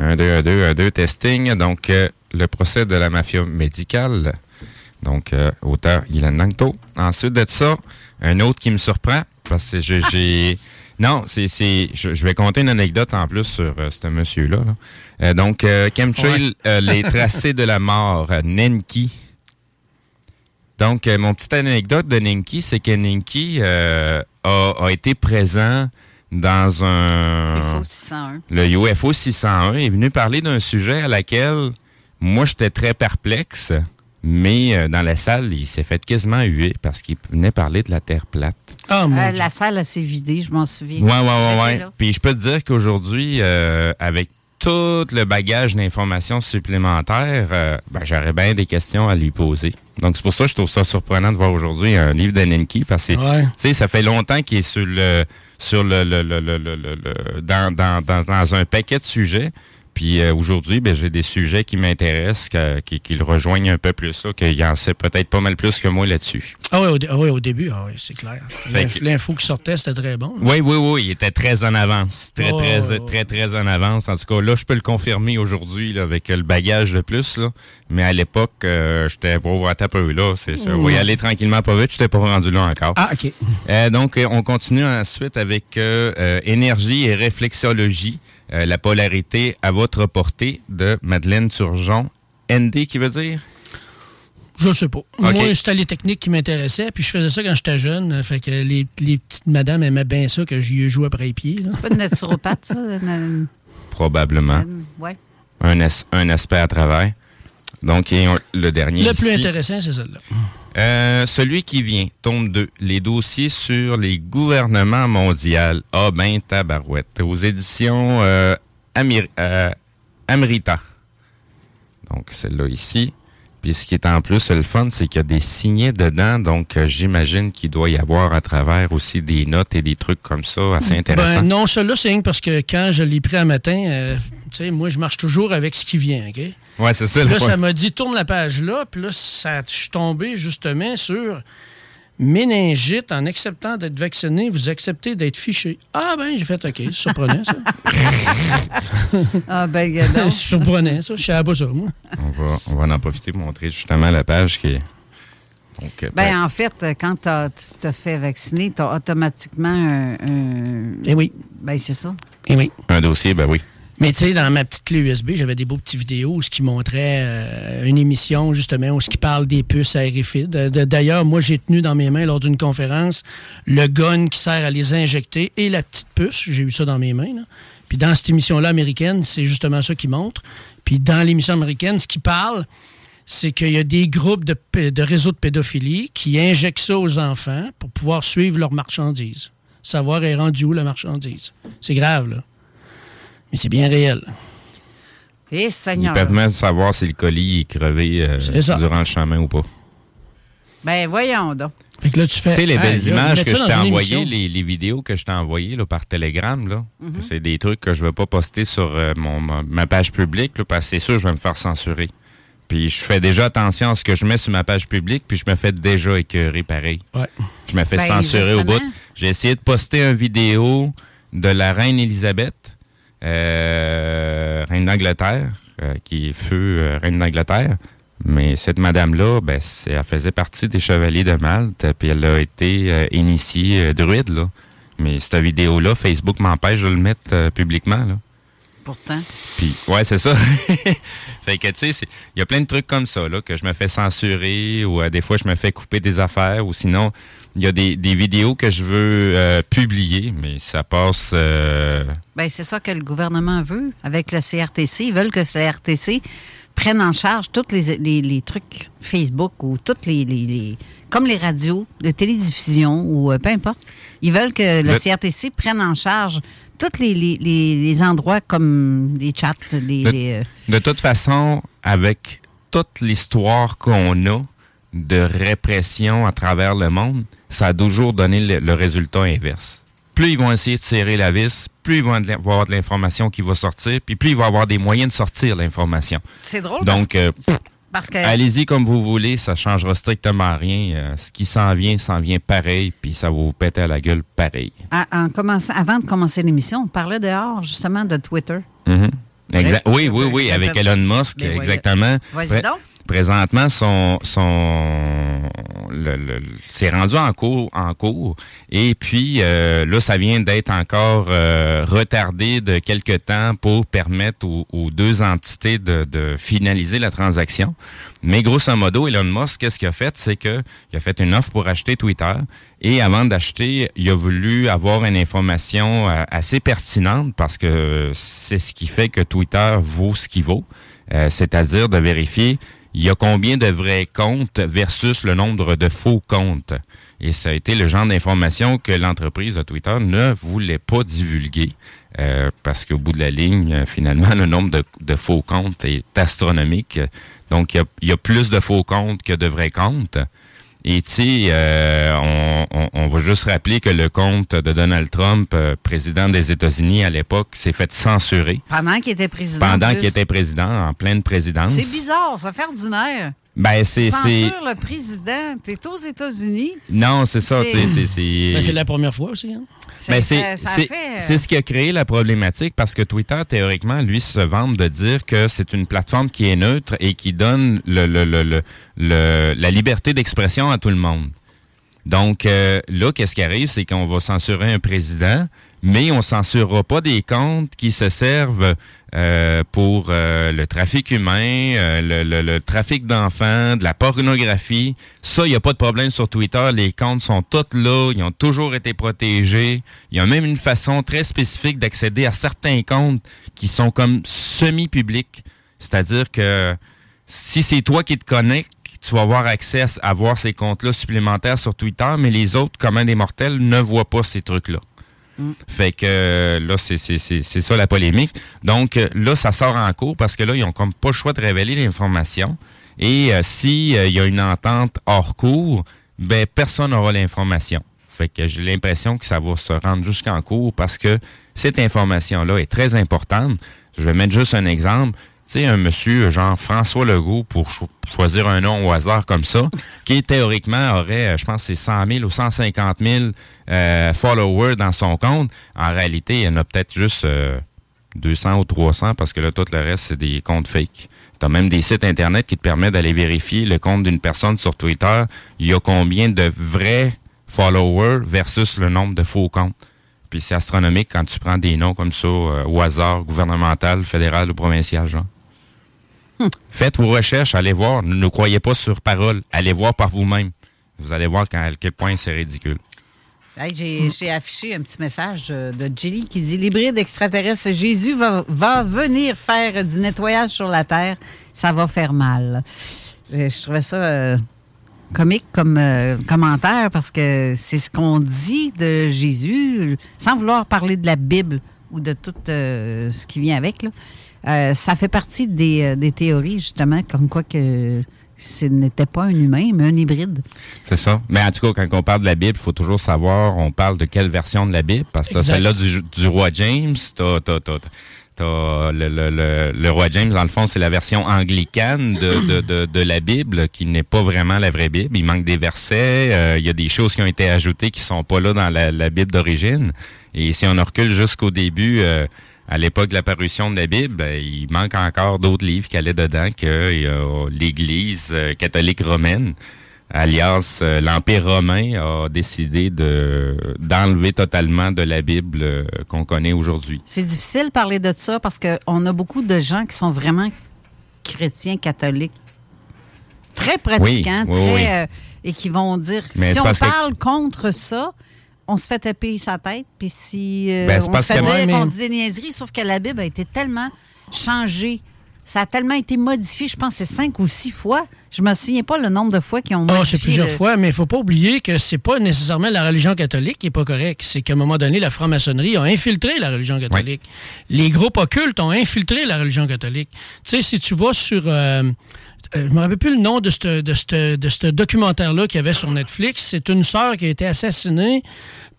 *laughs* un, deux, un, deux, un, deux, testing. Donc, euh, le procès de la mafia médicale. Donc, euh, auteur Guylaine Langto. Ensuite de ça, un autre qui me surprend, parce que j'ai... *laughs* Non, c'est, c'est, je, je vais compter une anecdote en plus sur euh, ce monsieur-là. là. Euh, donc, euh, Chemtrail, les *laughs* tracés de la mort, Nenki. Donc, mon petite anecdote de Nenki, c'est que Nenki a, a été présent dans un... UFO 601. Le UFO 601 est venu parler d'un sujet à laquelle moi j'étais très perplexe, mais euh, dans la salle, il s'est fait quasiment huer parce qu'il venait parler de la Terre plate. Ah, Euh, la salle a s'est vidée, je m'en souviens. Ouais, ouais, ouais, J'étais ouais. là. Puis je peux te dire qu'aujourd'hui, euh, avec tout le bagage d'informations supplémentaires, euh, ben, j'aurais bien des questions à lui poser. Donc c'est pour ça que je trouve ça surprenant de voir aujourd'hui un livre de Nenki, parce que Ouais. tu sais, ça fait longtemps qu'il est sur le sur le, le, le, le, le- le- le- dans, dans, dans, dans un paquet de sujets. Puis euh, aujourd'hui, ben, j'ai des sujets qui m'intéressent, qui, qui le rejoignent un peu plus, là, qu'il en sait peut-être pas mal plus que moi là-dessus. Ah oui, au, dé- ah oui, au début, ah oui, c'est clair. Fait L'inf- que- L'info qui sortait, c'était très bon. Oui, oui, oui, il était très en avance. Très, Oh, très, oh, oh. très, très en avance. En tout cas, là, je peux le confirmer aujourd'hui là, avec le bagage de plus. Là. Mais à l'époque, euh, j'étais pas à peu là. C'est ça. On va y Mm. aller tranquillement, pas vite. J'étais pas rendu là encore. Ah, OK. Euh, donc, on continue ensuite avec énergie et réflexologie. Euh, la polarité à votre portée de Madeleine Turgeon. ND qui veut dire? Je sais pas. Moi, c'était les techniques qui m'intéressaient, puis je faisais ça quand j'étais jeune. euh, Fait que les, les petites madames aimaient bien ça que j'y joue après les pieds. C'est pas de naturopathe, ça? *laughs* une- Probablement. une- ouais. Un, as- un aspect à travers. Donc, et on- le dernier. Le plus ici. intéressant, c'est celle-là. Euh, celui qui vient, tome 2, les dossiers sur les gouvernements mondiaux. Ah ben, tabarouette. Aux éditions euh, euh, Amrita. Donc, celle-là ici. Puis ce qui est en plus le fun, c'est qu'il y a des signets dedans. Donc, euh, j'imagine qu'il doit y avoir à travers aussi des notes et des trucs comme ça assez intéressants. Ben, non, celui-là, c'est parce que quand je l'ai pris un matin, euh, tu sais, moi, je marche toujours avec ce qui vient, OK? Ouais, c'est ça. Là, ça m'a dit, tourne la page là, puis là, ça, je suis tombé justement sur méningite. En acceptant d'être vacciné, vous acceptez d'être fiché. Ah, ben, j'ai fait OK, c'est surprenant, ça. *laughs* Ah, ben, c'est surprenant, ça. Je savais pas ça, moi. On va, on va en profiter pour montrer justement la page qui est. Donc, euh, Ben, en fait, quand tu te fais vacciner, tu as automatiquement un. un- Eh oui. Ben, c'est ça. Eh oui. un dossier, ben oui. Mais tu sais, dans ma petite clé USB, j'avais des beaux petits vidéos où ce qui montrait euh, une émission, justement, où ce qui parle des puces à RFID. De- D'ailleurs, moi, j'ai tenu dans mes mains, lors d'une conférence, le gun qui sert à les injecter et la petite puce. J'ai eu ça dans mes mains. Puis dans cette émission-là américaine, c'est justement ça qui montre. Puis dans l'émission américaine, ce qui parle, c'est qu'il y a des groupes de, réseaux de pédophilie qui injectent ça aux enfants pour pouvoir suivre leur marchandise. Savoir est rendu où la marchandise. C'est grave, là. Mais c'est bien réel. Eh, Ils Seigneur. peuvent même savoir si le colis est crevé euh, durant le chemin ou pas. Ben, voyons donc. Fait que là, tu fais. Tu sais, les Hey, belles ils images que je t'ai envoyées, les, les vidéos que je t'ai envoyées là, par Telegram, là, Mhm. c'est des trucs que je ne veux pas poster sur euh, mon, ma, page publique, là, parce que c'est sûr que je vais me faire censurer. Puis je fais déjà attention à ce que je mets sur ma page publique, puis je me fais déjà écœurer pareil. Ouais. Je me fais Ben, censurer au bout. J'ai essayé de poster une vidéo de la reine Élisabeth, euh, reine d'Angleterre, euh, qui est feu euh, reine d'Angleterre. Mais cette madame-là, ben, elle faisait partie des chevaliers de Malte, puis elle a été euh, initiée euh, druide. Là. Mais cette vidéo-là, Facebook m'empêche de le mettre euh, publiquement. Là. Pourtant. Puis, ouais, c'est ça. *laughs* fait que, tu sais, il y a plein de trucs comme ça, là, que je me fais censurer ou euh, des fois, je me fais couper des affaires ou sinon, il y a des, des vidéos que je veux euh, publier, mais ça passe. euh, Ben, c'est ça que le gouvernement veut avec le CRTC. Ils veulent que le CRTC prenne en charge tous les, les- les trucs Facebook ou toutes les, les- les- comme les radios, de télédiffusion ou euh, peu importe. Ils veulent que le, Le- CRTC prenne en charge tous les, les- les- les endroits comme les chats, les, De, les, de toute façon, avec toute l'histoire qu'on a de répression à travers le monde, ça a toujours donné le, le résultat inverse. Plus ils vont essayer de serrer la vis, plus ils vont avoir de l'information qui va sortir, puis plus il va avoir des moyens de sortir l'information. C'est drôle Donc, euh, parce que allez-y comme vous voulez, ça changera strictement rien. Euh, ce qui s'en vient, s'en vient pareil, puis ça va vous péter à la gueule pareil. à- en commençant- avant de commencer l'émission, on parlait dehors justement de Twitter. Mhm. Ouais. Oui, oui, oui, avec Elon Musk, voyons. exactement. Vas-y donc. Présentement, son, son, le, le- c'est rendu en cours, en cours. Et puis, euh, là, ça vient d'être encore euh, retardé de quelques temps pour permettre aux, aux deux entités de, de finaliser la transaction. Mais grosso modo, Elon Musk, qu'est-ce qu'il a fait? C'est qu'il a fait une offre pour acheter Twitter. Et avant d'acheter, il a voulu avoir une information euh, assez pertinente parce que c'est ce qui fait que Twitter vaut ce qu'il vaut. Euh, c'est-à-dire de vérifier il y a combien de vrais comptes versus le nombre de faux comptes? Et ça a été le genre d'information que l'entreprise de Twitter ne voulait pas divulguer. euh, parce qu'au bout de la ligne, euh, finalement, le nombre de, faux comptes est astronomique. Donc, il y a plus de faux comptes que de vrais comptes. Et tu sais, euh, on, on- on va juste rappeler que le compte de Donald Trump, euh, président des États-Unis à l'époque, s'est fait censurer Pendant qu'il était président. pendant en qu'il était président, en pleine présidence. C'est bizarre, ça fait ordinaire. Ben, c'est. Censure le président. T'es aux États-Unis. Non, c'est ça, C'est-. Ben, c'est la première fois aussi. Hein? Ben, c'est fait, euh, c'est ce qui a créé la problématique parce que Twitter, théoriquement, lui, se vante de dire que c'est une plateforme qui est neutre et qui donne le, le- le- le- le- la liberté d'expression à tout le monde. Donc euh, là, qu'est-ce qui arrive, c'est qu'on va censurer un président, mais on censurera pas des comptes qui se servent euh, pour euh, le trafic humain, euh, le, le- trafic d'enfants, de la pornographie. Ça, il n'y a pas de problème sur Twitter. Les comptes sont tous là, ils ont toujours été protégés. Il y a même une façon très spécifique d'accéder à certains comptes qui sont comme semi-publics. C'est-à-dire que Si c'est toi qui te connectes, tu vas avoir accès à voir ces comptes-là supplémentaires sur Twitter, mais les autres, comme des mortels, ne voient pas ces trucs-là. Mm. Fait que euh, là, c'est ça la polémique. Donc euh, là, ça sort en cours parce que là, ils ont comme pas le choix de révéler l'information. Et euh, si euh, il y a une entente hors cours, ben personne n'aura l'information. Fait que j'ai l'impression que ça va se rendre jusqu'en cours parce que cette information-là est très importante. Je vais mettre juste un exemple. Un monsieur, genre François Legault, pour cho- choisir un nom au hasard comme ça, qui théoriquement aurait, euh, je pense, c'est 100 000 ou 150 000 euh, followers dans son compte. En réalité, il y en a peut-être juste euh, 200 ou 300 parce que là, tout le reste, c'est des comptes fake. Tu as même des sites Internet qui te permettent d'aller vérifier le compte d'une personne sur Twitter. Il y a combien de vrais followers versus le nombre de faux comptes. Puis c'est astronomique quand tu prends des noms comme ça euh, au hasard, gouvernemental, fédéral ou provincial, genre. Faites vos recherches, allez voir. Ne croyez pas sur parole. Allez voir par vous-même. Vous allez voir à quel point c'est ridicule. J'ai affiché un petit message euh, de Jelly qui dit L'hybride extraterrestre, Jésus va, venir faire du nettoyage sur la Terre. Ça va faire mal. Je, trouvais ça euh, comique comme euh, commentaire parce que c'est ce qu'on dit de Jésus, sans vouloir parler de la Bible ou de tout ce qui vient avec. Euh, ça fait partie des, euh, des théories, justement, comme quoi que ce n'était pas un humain, mais un hybride. C'est ça. Mais en tout cas, quand on parle de la Bible, il faut toujours savoir, on parle de quelle version de la Bible. Parce que celle-là du, du roi James, t'as, t'as, t'as, t'as le, le, le, le roi James, dans le fond, c'est la version anglicane de, de, de, de la Bible, qui n'est pas vraiment la vraie Bible. Il manque des versets, euh, il y a des choses qui ont été ajoutées qui sont pas là dans la, la Bible d'origine. Et si on recule jusqu'au début, euh, à l'époque de l'apparition de la Bible, ben, il manque encore d'autres livres qui allaient dedans que euh, l'Église euh, catholique romaine, alias euh, l'Empire romain, a décidé de d'enlever totalement de la Bible euh, qu'on connaît aujourd'hui. C'est difficile de parler de ça parce qu'on a beaucoup de gens qui sont vraiment chrétiens, catholiques, très pratiquants, Oui, oui, très, oui. et qui vont dire Mais si on que- parle contre ça, on se fait taper sa tête, puis si euh, Ben, on se fait dire qu'on mais- dit des niaiseries, sauf que la Bible a été tellement changée. Ça a tellement été modifié, je pense que c'est cinq ou six fois. Je me souviens pas le nombre de fois qu'ils ont Ah, modifié. c'est plusieurs le- fois, mais il faut pas oublier que c'est pas nécessairement la religion catholique qui est pas correcte. C'est qu'à un moment donné, la franc-maçonnerie a infiltré la religion catholique. Les groupes occultes ont infiltré la religion catholique. Tu sais, si tu vas sur... euh, euh, je me rappelle plus le nom de ce de de documentaire-là qu'il y avait sur Netflix. C'est une sœur qui a été assassinée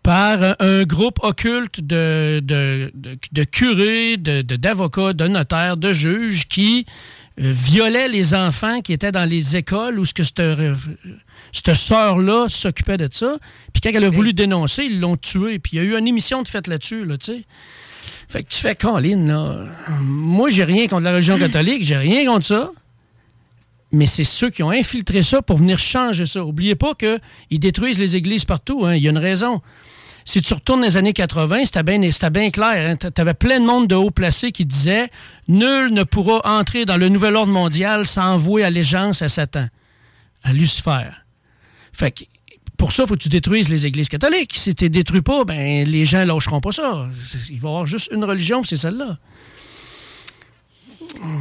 par un groupe occulte de, de, de- de curés, d'avocats, de, notaires, de juges qui euh, violaient les enfants qui étaient dans les écoles où ce que cette, euh, cette sœur-là s'occupait de ça. Puis quand elle a voulu dénoncer, ils l'ont tuée. Puis il y a eu une émission de fête là-dessus, là, tu sais. Fait que tu fais Colin, là. Moi, j'ai rien contre la religion catholique, j'ai rien contre ça. Mais c'est ceux qui ont infiltré ça pour venir changer ça. Oubliez pas qu'ils détruisent les églises partout. hein. Il y a une raison. Si tu retournes dans les années 80, c'était bien bien clair. Tu avais plein de monde de haut placé qui disait Nul ne pourra entrer dans le nouvel ordre mondial sans vouer allégeance à Satan, à Lucifer. Fait que pour ça, il faut que tu détruises les églises catholiques. Si tu ne détruis pas, ben, les gens ne lâcheront pas ça. Il va y avoir juste une religion, c'est celle-là.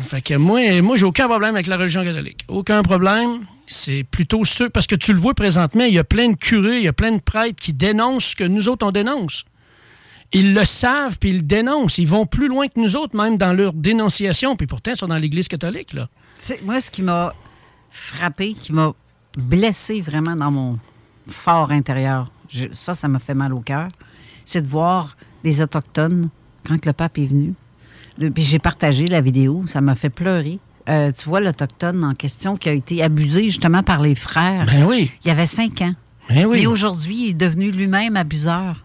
Fait que moi, moi j'ai aucun problème avec la religion catholique. Aucun problème. C'est plutôt ceux. Parce que tu le vois présentement, il y a plein de curés, il y a plein de prêtres qui dénoncent ce que nous autres, on dénonce. Ils le savent, puis ils le dénoncent. Ils vont plus loin que nous autres, même dans leur dénonciation. Puis pourtant, ils sont dans l'Église catholique, là. Moi, ce qui m'a frappé, qui m'a blessé vraiment dans mon fort intérieur, ça, ça m'a fait mal au cœur, c'est de voir les Autochtones quand le pape est venu. Puis j'ai partagé la vidéo, ça m'a fait pleurer. Euh, tu vois l'Autochtone en question qui a été abusé justement par les frères. Ben oui. Il y avait cinq ans. Ben oui. Mais aujourd'hui, il est devenu lui-même abuseur.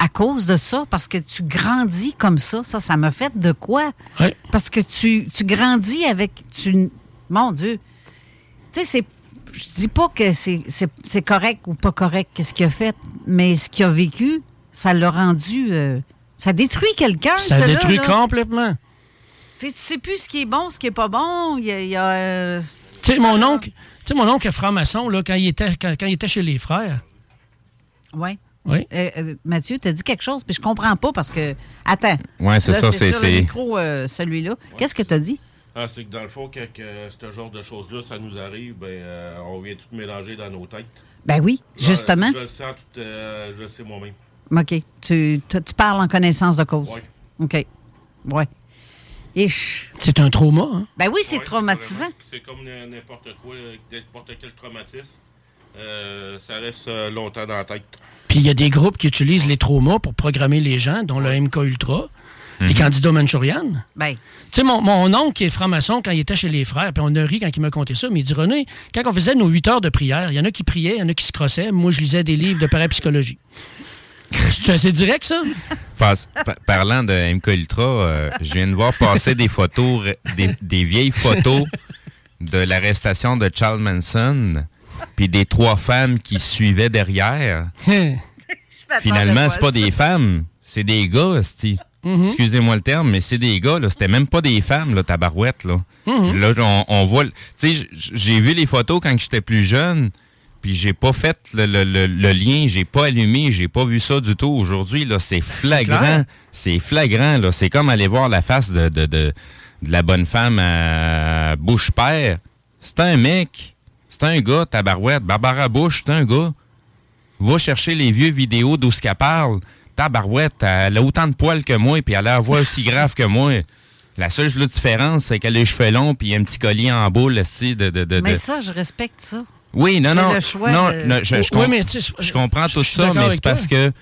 À cause de ça, parce que tu grandis comme ça, ça, ça m'a fait de quoi? Parce que tu, tu grandis avec. Tu, mon Dieu. Tu sais, c'est. Je dis pas que c'est- correct ou pas correct, qu'est-ce qu'il a fait, mais ce qu'il a vécu, ça l'a rendu. euh, ça détruit quelqu'un, Ça là, détruit là. complètement. Tu sais, tu sais plus ce qui est bon, ce qui est pas bon. Il y a. il y a, euh, Tu sais, mon oncle, tu sais, mon oncle est franc-maçon, là, quand il, était, quand, quand il était chez les frères. Oui. Oui. Euh, euh, Mathieu, tu as dit quelque chose, puis je comprends pas parce que. Attends. Ouais, c'est ça, c'est- le micro, euh, celui-là. Qu'est-ce que tu as dit? Ah, c'est que dans le fond, quand que ce genre de choses-là, ça nous arrive, ben, euh, on vient tout mélanger dans nos têtes. Ben oui, justement. Je, le sens tout, euh, je le sais moi-même. OK. Tu, tu, tu parles en connaissance de cause. Oui. OK. Ouais. Ish. C'est un trauma, hein? Ben oui, c'est Ouais, traumatisant. C'est comme n'importe quoi, euh, n'importe quel traumatisme. Euh, ça reste euh, longtemps dans la tête. Puis il y a des groupes qui utilisent les traumas pour programmer les gens, dont le MK Ultra, les candidats manchourian. Ben, Tu sais, mon, mon oncle qui est franc-maçon, quand il était chez les frères, puis on a ri quand il m'a conté ça, mais il dit René, quand on faisait nos 8 heures de prière, il y en a qui priaient, il y en a qui se crossaient. Moi, je lisais des livres de parapsychologie. *laughs* C'est assez direct, ça? Pas- pa- parlant de MK Ultra, euh, je viens de voir passer des photos, des, des vieilles photos de l'arrestation de Charles Manson, puis des trois femmes qui suivaient derrière. *laughs* Finalement, c'est pas des femmes, c'est des gars, esti. Mhm. Excusez-moi le terme, mais c'est des gars, là. C'était même pas des femmes, là, tabarouette, là. Mhm. Là, on, on voit... le- Tu sais, j'ai vu les photos quand j'étais plus jeune, puis j'ai pas fait le, le- le- le lien, j'ai pas allumé, j'ai pas vu ça du tout. Aujourd'hui, là, c'est flagrant. C'est flagrant, là. C'est comme aller voir la face de, de, de- de la bonne femme à Bush-Père. C'est un mec. C'est un gars, tabarouette. Barbara Bush, c'est un gars. Va chercher les vieux vidéos d'où ce qu'elle parle. Tabarouette, elle a autant de poils que moi, puis elle a la voix aussi grave que moi. La seule la différence, c'est qu'elle a les cheveux longs, puis un petit collier en boule, aussi, de... de, de- mais ça, je respecte ça. Oui, non, non. le choix non, de- non, je, je Oui, com- mais tu sais, je comprends je- tout ça, mais c'est parce que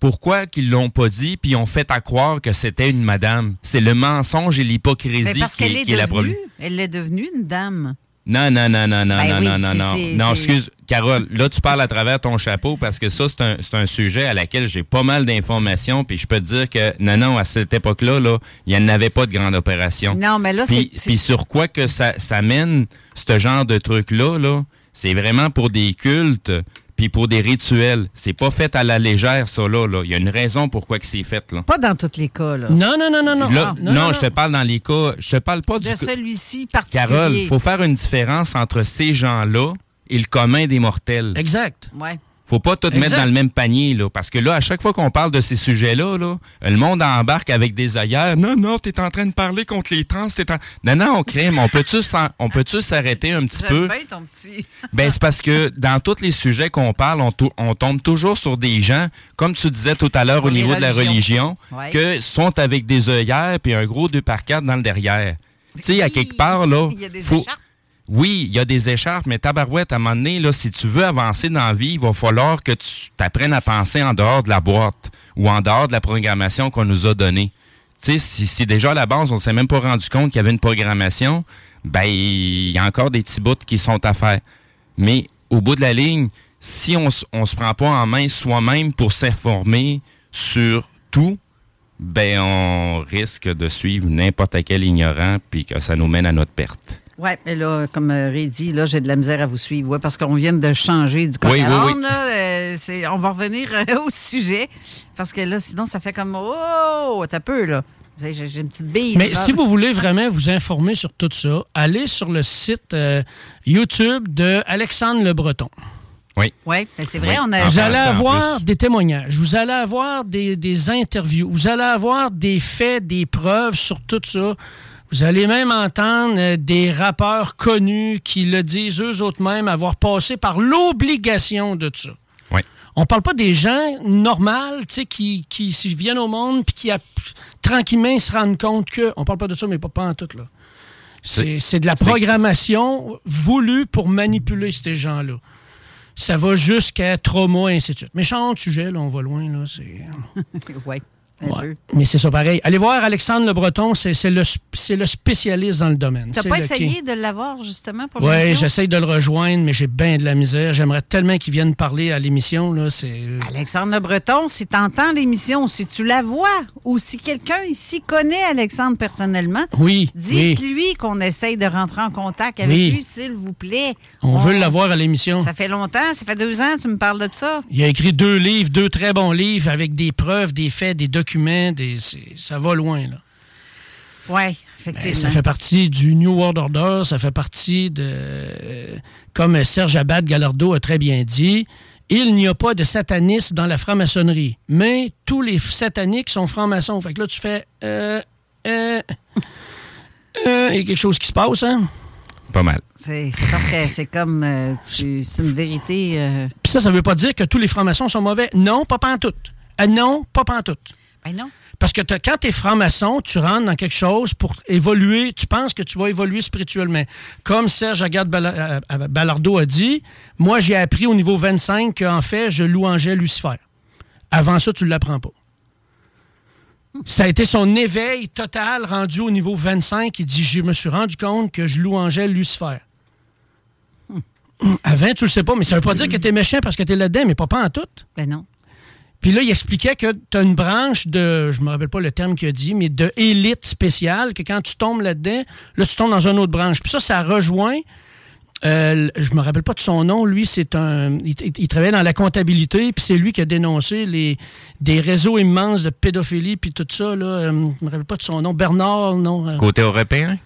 pourquoi qu'ils l'ont pas dit puis ils ont fait à croire que c'était une madame? C'est le mensonge et l'hypocrisie qui, qu'elle est- est qui est la devenue, problème. elle est devenue une dame. Non, non, non, non, non, Ben non, oui, non, non, non. excuse, Carole, là, tu parles à travers ton chapeau parce que ça, c'est un, sujet à laquelle j'ai pas mal d'informations, puis je peux te dire que, non, non, à cette époque-là, là, il n'y en avait pas de grande opération. Non, mais là, c'est- puis sur quoi que ça, ça mène, ce genre de truc-là, là, c'est vraiment pour des cultes, puis pour des rituels. C'est pas fait à la légère, ça, là. là. Il y a une raison pourquoi que c'est fait, là. Pas dans tous les cas, là. Non, non, non, non, non. Là, Ah, non, je te parle dans les cas. Je te parle pas du De celui-ci particulier. Carole, il faut faire une différence entre ces gens-là et le commun des mortels. Exact. Ouais. Faut pas tout Exact. mettre dans le même panier, là. Parce que là, à chaque fois qu'on parle de ces sujets-là, là, le monde embarque avec des œillères. Non, non, t'es en train de parler contre les trans, t'es en... Non, non, crème, on peut-tu s'en- on peut-tu s'arrêter un petit peu? bien ton petit. *laughs* Ben, c'est parce que dans tous les sujets qu'on parle, on, tombe toujours sur des gens, comme tu disais tout à l'heure au niveau de la religion, Ouais. que sont avec des œillères puis un gros 2 par 4 dans le derrière. Tu sais, à quelque part, là. Il y a des faut- écharpes. Oui, il y a des écharpes, mais tabarouette, à un moment donné, là, si tu veux avancer dans la vie, il va falloir que tu t'apprennes à penser en dehors de la boîte ou en dehors de la programmation qu'on nous a donnée. Tu sais, si, si déjà à la base, on s'est même pas rendu compte qu'il y avait une programmation, ben, il y a encore des petits bouts qui sont à faire. Mais au bout de la ligne, si on, on se prend pas en main soi-même pour s'informer sur tout, ben, on risque de suivre n'importe quel ignorant puis que ça nous mène à notre perte. Oui, mais là, comme euh, Ray dit, là, j'ai de la misère à vous suivre. Ouais, parce qu'on vient de changer du coq Oui, euh, on va revenir euh, *laughs* au sujet. Parce que là, sinon, ça fait comme Oh, t'as peu, là. J'ai une petite bille. Mais si vous voulez vraiment vous informer sur tout ça, allez sur le site euh, YouTube de Alexandre Le Breton. Oui. Oui, mais c'est vrai, on a. Vous allez avoir des témoignages, vous allez avoir des, des interviews, vous allez avoir des faits, des preuves sur tout ça. Vous allez même entendre euh, des rappeurs connus qui le disent eux autres mêmes avoir passé par l'obligation de ça. Oui. On parle pas des gens normaux, tu sais, qui, qui viennent au monde puis qui a- tranquillement se rendent compte que. On parle pas de ça, mais pas, pas en tout là. C'est c'est de la programmation voulue pour manipuler ces gens-là. Ça va jusqu'à trauma et ainsi de suite. Méchant sujet, là, on va loin, là. C'est. *laughs* oui, un Ouais. Mais c'est ça pareil. Allez voir Alexandre Le Breton, c'est le, spécialiste dans le domaine. T'as pas essayé de l'avoir, justement, pour Oui, j'essaye de le rejoindre, mais j'ai bien de la misère. J'aimerais tellement qu'il vienne parler à l'émission. C'est. Alexandre Le Breton, si tu entends l'émission, si tu la vois, ou si quelqu'un ici connaît Alexandre personnellement, Oui, oui. dites-lui qu'on essaye de rentrer en contact avec Oui. lui, s'il vous plaît. On veut l'avoir à l'émission. Ça fait longtemps, ça fait deux ans, tu me parles de ça. Il a écrit deux livres, deux très bons livres avec des preuves, des faits, des documents. Des, ça va loin, là. Oui, Ben, effectivement. ça fait partie du New World Order, ça fait partie de. euh, Comme Serge Abad Gallardo a très bien dit, il n'y a pas de satanisme dans la franc-maçonnerie. Mais tous les sataniques sont francs-maçons. Fait que là, tu fais. Euh, euh, Euh, Il y a quelque chose qui se passe, hein? Pas mal. C'est que c'est comme. euh, tu- c'est une vérité. euh, Puis ça, ça veut pas dire que tous les francs-maçons sont mauvais. Non, pas pantoute. Euh, non, pas pantoute. Non. Parce que quand tu es franc-maçon, tu rentres dans quelque chose pour évoluer. Tu penses que tu vas évoluer spirituellement. Comme Serge Agathe Bala- euh, Ballardo a dit, moi, j'ai appris au niveau 25 qu'en fait, je louangeais Lucifer. Avant ça, tu ne l'apprends pas. Ça a été son éveil total rendu au niveau 25. Il dit Je me suis rendu compte que je louangeais Lucifer. Avant, tu le sais pas, mais ça veut pas dire que tu es méchant parce que tu es là-dedans, mais pas, pas en tout. Ben non. Puis là, il expliquait que tu as une branche de, je me rappelle pas le terme qu'il a dit, mais de élite spéciale, que quand tu tombes là-dedans, là, tu tombes dans une autre branche. Puis ça, ça rejoint, euh, je me rappelle pas de son nom, lui, c'est un, il, il- il travaillait dans la comptabilité, puis c'est lui qui a dénoncé les, des réseaux immenses de pédophilie, puis tout ça, là, euh, je me rappelle pas de son nom, Bernard, non? euh, Côté européen,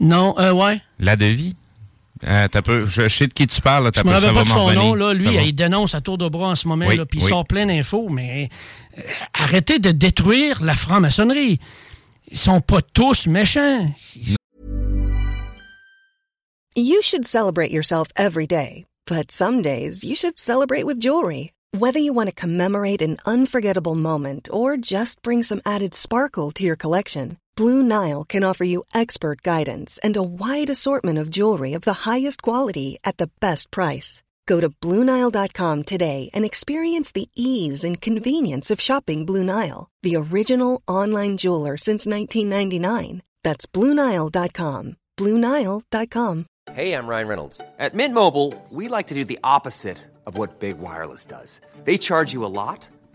non, euh, ouais. la devis. Euh, peu, je, sais de qui tu parles. là, Je me rappelle pas de son revenir. nom, là. Lui, va. il dénonce à tour de bras en ce moment, Oui, là, puis il oui. sort plein d'infos, mais euh, arrêtez de détruire la franc-maçonnerie. Ils sont pas tous méchants. You should celebrate yourself every day, but some days you should celebrate with jewelry. Whether you want to commemorate an unforgettable moment or just bring some added sparkle to your collection, Blue Nile can offer you expert guidance and a wide assortment of jewelry of the highest quality at the best price. Go to BlueNile.com today and experience the ease and convenience of shopping Blue Nile, the original online jeweler since 1999. That's BlueNile.com. BlueNile.com. Hey, I'm Ryan Reynolds. At Mint Mobile, we like to do the opposite of what Big Wireless does. They charge you a lot,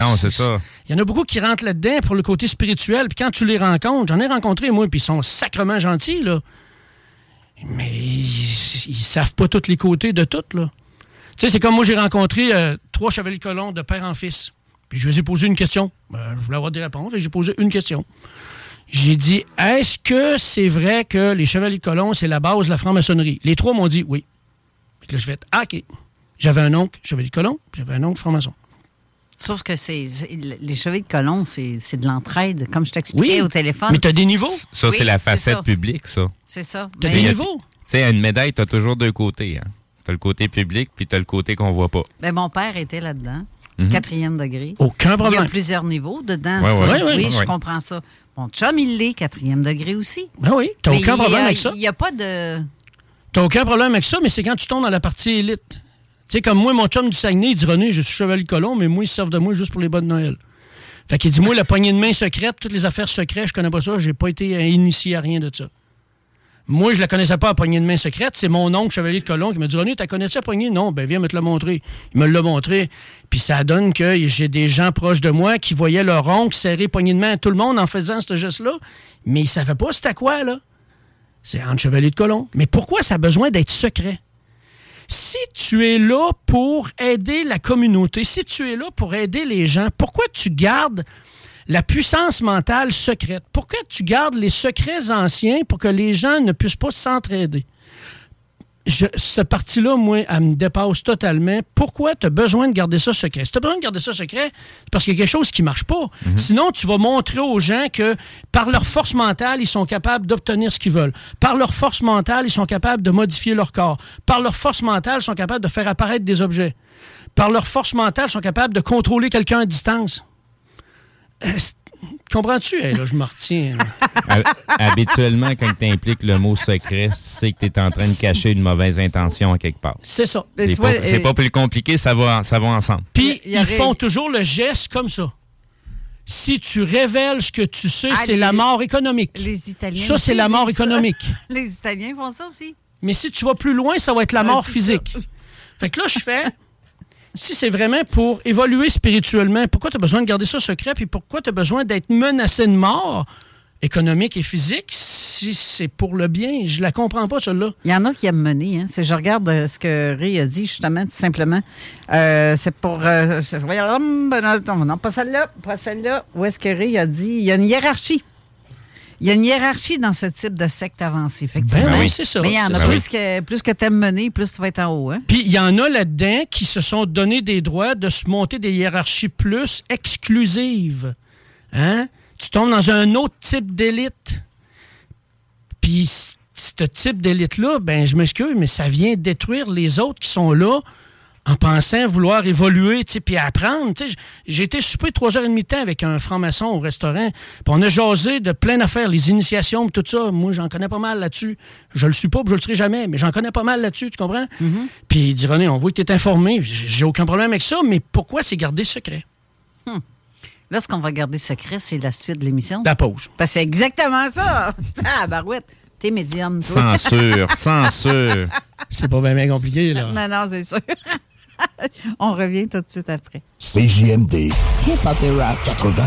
Non, c'est ça. Il y en a beaucoup qui rentrent là-dedans pour le côté spirituel, puis quand tu les rencontres, j'en ai rencontré moi, puis ils sont sacrement gentils, là. Mais ils, ils savent pas tous les côtés de tout, là. Tu sais, c'est comme moi, j'ai rencontré euh, trois chevaliers colons de père en fils. Puis je les ai posé une question. Euh, je voulais avoir des réponses, et j'ai posé une question. J'ai dit, est-ce que c'est vrai que les chevaliers colons, c'est la base de la franc-maçonnerie? Les trois m'ont dit oui. Là, je fais, ah, OK. J'avais un oncle chevalier colon, j'avais un oncle franc-maçon. Sauf que c'est les cheveux de colon, c'est c'est de l'entraide, comme je t'expliquais Oui, au téléphone. mais t'as des niveaux? Ça, Oui, c'est la facette ça. publique, ça. C'est ça. T'as Mais- des niveaux? Tu sais, une médaille, t'as toujours deux côtés. Hein. T'as le côté public, puis t'as le côté qu'on voit pas. Ben, mon père était là-dedans, Mhm. quatrième degré. Aucun Il y problème. a plusieurs niveaux dedans. Ouais, ça. ouais. Ouais, ouais, oui, je comprends ça. Mon chum, il l'est, quatrième degré aussi. Ben oui, t'as Mais aucun a- problème avec ça. Il n'y a pas de... T'as aucun problème avec ça, mais c'est quand tu tombes dans la partie élite. Tu sais, comme moi, mon chum du Saguenay, il dit René, je suis chevalier colon, mais moi, ils se servent de moi juste pour les bonnes de Noël. Fait qu'il dit Moi, la poignée de main secrète, toutes les affaires secrètes, je connais pas ça, j'ai pas été initié à rien de ça. Moi, je la connaissais pas, la poignée de main secrète. C'est mon oncle, chevalier de colon, qui m'a dit René, t'as connais la poignée? Non, ben viens me te la montrer. Il me l'a montré. Puis ça donne que j'ai des gens proches de moi qui voyaient leur oncle serrer poignée de main à tout le monde en faisant ce geste-là, mais ils savaient pas c'était quoi, là. C'est entre chevalier de colon. Mais pourquoi ça a besoin d'être secret? Si tu es là pour aider la communauté, si tu es là pour aider les gens, pourquoi tu gardes la puissance mentale secrète? Pourquoi tu gardes les secrets anciens pour que les gens ne puissent pas s'entraider? Je, ce parti-là, moi, elle me dépasse totalement. Pourquoi tu as besoin de garder ça secret? Si tu as besoin de garder ça secret, c'est parce qu'il y a quelque chose qui ne marche pas. Sinon, tu vas montrer aux gens que par leur force mentale, ils sont capables d'obtenir ce qu'ils veulent. Par leur force mentale, ils sont capables de modifier leur corps. Par leur force mentale, ils sont capables de faire apparaître des objets. Par leur force mentale, ils sont capables de contrôler quelqu'un à distance. Euh, Comprends-tu? Hey, là, je me retiens. Habituellement, quand tu impliques le mot secret, c'est que tu es en train de cacher une mauvaise intention à quelque part. C'est ça. C'est pas, plus compliqué, ça va, ça va ensemble. Puis ils font toujours le geste comme ça. Si tu révèles ce que tu sais, Ah, c'est la mort économique. Les Italiens Ça, c'est la mort ça. économique. *laughs* Les Italiens font ça aussi. Mais si tu vas plus loin, ça va être la mort physique. Fait que là, je fais. *laughs* Si c'est vraiment pour évoluer spirituellement, pourquoi tu as besoin de garder ça secret? Puis pourquoi tu as besoin d'être menacé de mort? économique et physique, si c'est pour le bien, je la comprends pas, celle-là. Il y en a qui aiment mener. Hein. Je regarde euh, ce que Ray a dit, justement, tout simplement, euh, c'est pour... euh, voyons, ben, non, pas celle-là, pas celle-là. Où est-ce que Ray a dit? Il y a une hiérarchie. Il y a une hiérarchie dans ce type de secte avancée, effectivement. Ben oui, c'est ça, Mais il y en a plus que, plus que t'aimes mener, plus tu vas être en haut. Hein? Puis il y en a là-dedans qui se sont donné des droits de se monter des hiérarchies plus exclusives. Hein? Tu tombes dans un autre type d'élite. Puis ce type d'élite-là, ben je m'excuse, mais ça vient détruire les autres qui sont là en pensant vouloir évoluer, tu sais, puis apprendre. tu sais. J'ai été souper trois heures et demie de temps avec un franc-maçon au restaurant, puis on a jasé de plein d'affaires, les initiations, puis tout ça. Moi, j'en connais pas mal là-dessus. Je le suis pas, puis je le serai jamais, mais j'en connais pas mal là-dessus, tu comprends? Puis il dit, René, on voit que tu es informé, j'ai aucun problème avec ça, mais pourquoi c'est gardé secret? Hmm. Là, ce qu'on va garder secret, c'est la suite de l'émission. La pause. Parce que c'est exactement ça. *laughs* Ah, barouette, t'es médium, toi. Censure, *laughs* censure. C'est pas bien compliqué, là. Non, non, c'est sûr. *laughs* On revient tout de suite après. CJMD. Hip-hop et rock. 80.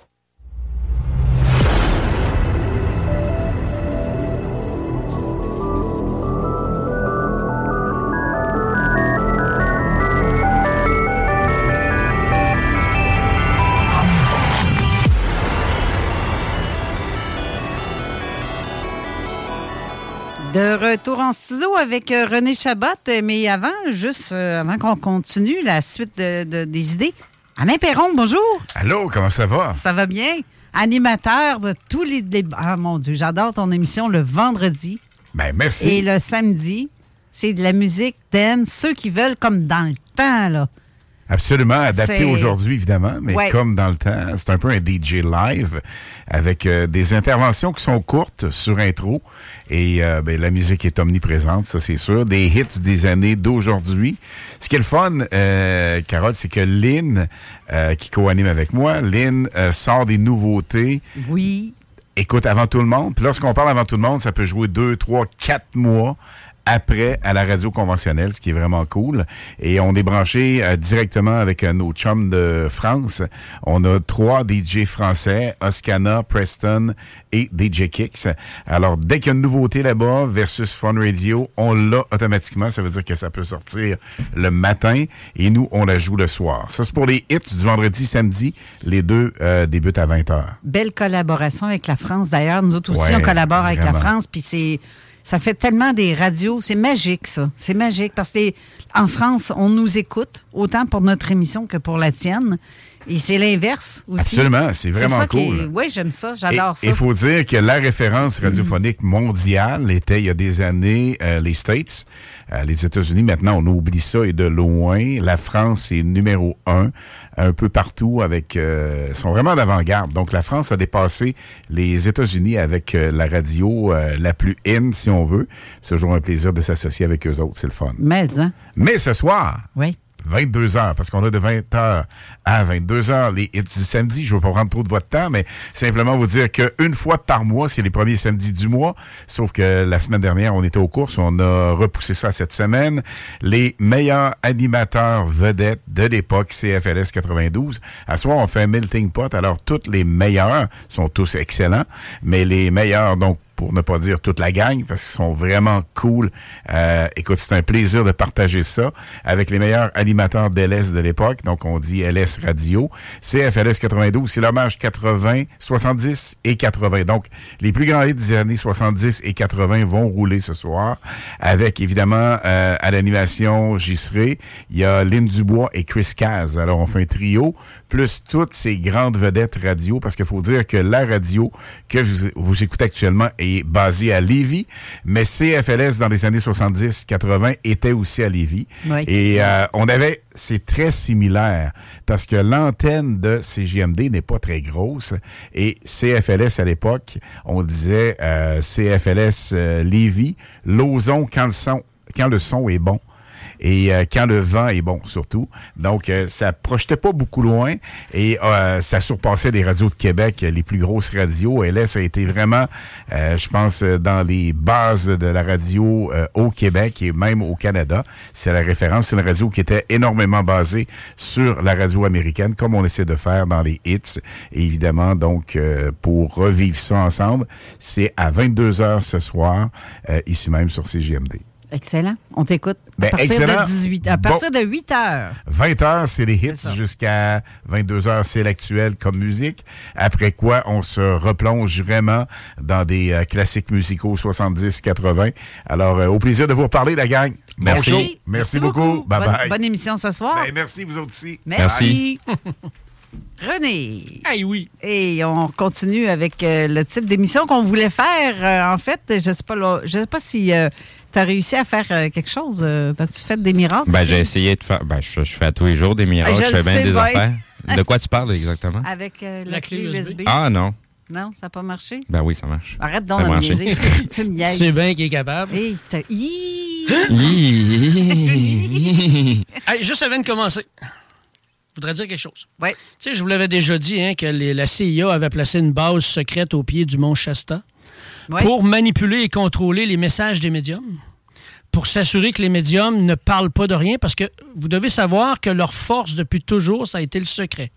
De retour en studio avec euh, René Chabot, mais avant, juste euh, avant qu'on continue la suite de- de- des idées, Alain Perron, bonjour. Allô, comment ça va? Ça va bien? Animateur de tous les débats. Ah mon Dieu, j'adore ton émission le vendredi Ben, merci. et le samedi. C'est de la musique dance, ceux qui veulent comme dans le temps, là. Absolument, adapté aujourd'hui, évidemment, mais Ouais. comme dans le temps, c'est un peu un DJ live avec euh, des interventions qui sont courtes sur intro et euh, ben, la musique est omniprésente, ça c'est sûr. Des hits des années d'aujourd'hui. Ce qui est le fun, euh, Carole, c'est que Lynn, euh, qui co-anime avec moi, Lynn euh, sort des nouveautés. Oui. Écoute avant tout le monde. Puis lorsqu'on parle avant tout le monde, ça peut jouer deux, trois, quatre mois après à la radio conventionnelle, ce qui est vraiment cool. Et on est branché euh, directement avec euh, nos chums de France. On a trois DJ français, Oscana, Preston et DJ Kicks. Alors, dès qu'il y a une nouveauté là-bas versus Fun Radio, on l'a automatiquement. Ça veut dire que ça peut sortir le matin et nous, on la joue le soir. Ça, c'est pour les hits du vendredi, samedi. Les deux euh, débutent à 20h. Belle collaboration avec la France. D'ailleurs, nous autres aussi, Ouais, on collabore avec la. France. Puis c'est. Ça fait tellement des radios. C'est magique, ça. C'est magique. Parce que en France, on nous écoute, autant pour notre émission que pour la tienne. Et c'est l'inverse aussi. Absolument, c'est vraiment cool. Oui, j'aime ça. J'adore ça. Il faut dire que la référence radiophonique mondiale était il y a des années euh, les States, euh, les États-Unis. Maintenant, on oublie ça et de loin. La France est numéro un un peu partout avec euh, sont vraiment d'avant-garde. Donc la France a dépassé les États-Unis avec la radio la plus in si on veut. C'est toujours un plaisir de s'associer avec eux autres, c'est le fun. Mais, hein? Mais ce soir, Oui. 22 heures, parce qu'on a de 20 heures à 22 heures les hits du samedi. Je ne vais pas prendre trop de votre temps, mais simplement vous dire qu'une fois par mois, c'est les premiers samedis du mois. Sauf que la semaine dernière, on était aux courses, on a repoussé ça cette semaine. Les meilleurs animateurs vedettes de l'époque CFLS 92. À soir, on fait un melting pot. Alors, tous les meilleurs sont tous excellents, mais les meilleurs, donc, pour ne pas dire toute la gang, parce qu'ils sont vraiment cool. Euh, écoute, c'est un plaisir de partager ça avec les meilleurs animateurs d'LS de l'époque. Donc, on dit LS Radio. CFLS 92, c'est l'hommage 80, 70 et 80. Donc, les plus grands hits des années 70 et 80 vont rouler ce soir avec, évidemment, euh, à l'animation, serai. Il y a Lynn Dubois et Chris Caz. Alors, on fait un trio, plus toutes ces grandes vedettes radio, parce qu'il faut dire que la radio que vous, vous écoutez actuellement est est basé à Lévis, mais CFLS dans les années 70-80 était aussi à Lévis. Oui. Et euh, on avait, c'est très similaire parce que l'antenne de CGMD n'est pas très grosse et CFLS à l'époque, on disait euh, CFLS euh, Lévis, Lauson quand le son, quand le son est bon et euh, quand le vent est bon surtout. Donc, euh, ça projetait pas beaucoup loin et euh, ça surpassait des radios de Québec, les plus grosses radios. LS a été vraiment, euh, je pense, euh, dans les bases de la radio au Québec et même au Canada. C'est la référence. C'est une radio qui était énormément basée sur la radio américaine, comme on essaie de faire dans les hits. Et évidemment, donc, pour revivre ça ensemble, c'est à 22 heures ce soir, ici même sur CGMD. Excellent. On t'écoute. Ben, à partir excellent. de 18 À Bon. partir de 8 heures. 20 heures, c'est les hits jusqu'à 22 heures, c'est l'actuel comme musique. Après quoi, on se replonge vraiment dans des euh, classiques musicaux 70-80. Alors, euh, au plaisir de vous reparler, la gang. Bon Merci. Merci, beaucoup. Bye bonne, bye. bonne émission ce soir. Ben, merci, vous autres aussi. Merci. *laughs* René. Hey, oui. Et on continue avec euh, le type d'émission qu'on voulait faire. Euh, en fait, je sais pas, là, je sais pas si tu as réussi à faire euh, quelque chose. Euh, As-tu fait des miracles? Ben, j'ai essayé de faire. Ben, je, je fais à tous les jours des miracles, Je je, fais bien sais des bien. affaires. De quoi tu parles exactement? *laughs* Avec euh, la, La clé USB. Ah non. Non, ça n'a pas marché? Ben oui, ça marche. Arrête donc de niaiser. *laughs* tu me niaises. C'est bien qu'il est capable. Hey! *laughs* Hey, juste avant de commencer, je voudrais dire quelque chose. Oui. Tu sais, je vous l'avais déjà dit hein, que les- la CIA avait placé une base secrète au pied du mont Shasta Ouais. pour manipuler et contrôler les messages des médiums, pour s'assurer que les médiums ne parlent pas de rien, parce que vous devez savoir que leur force depuis toujours, ça a été le secret.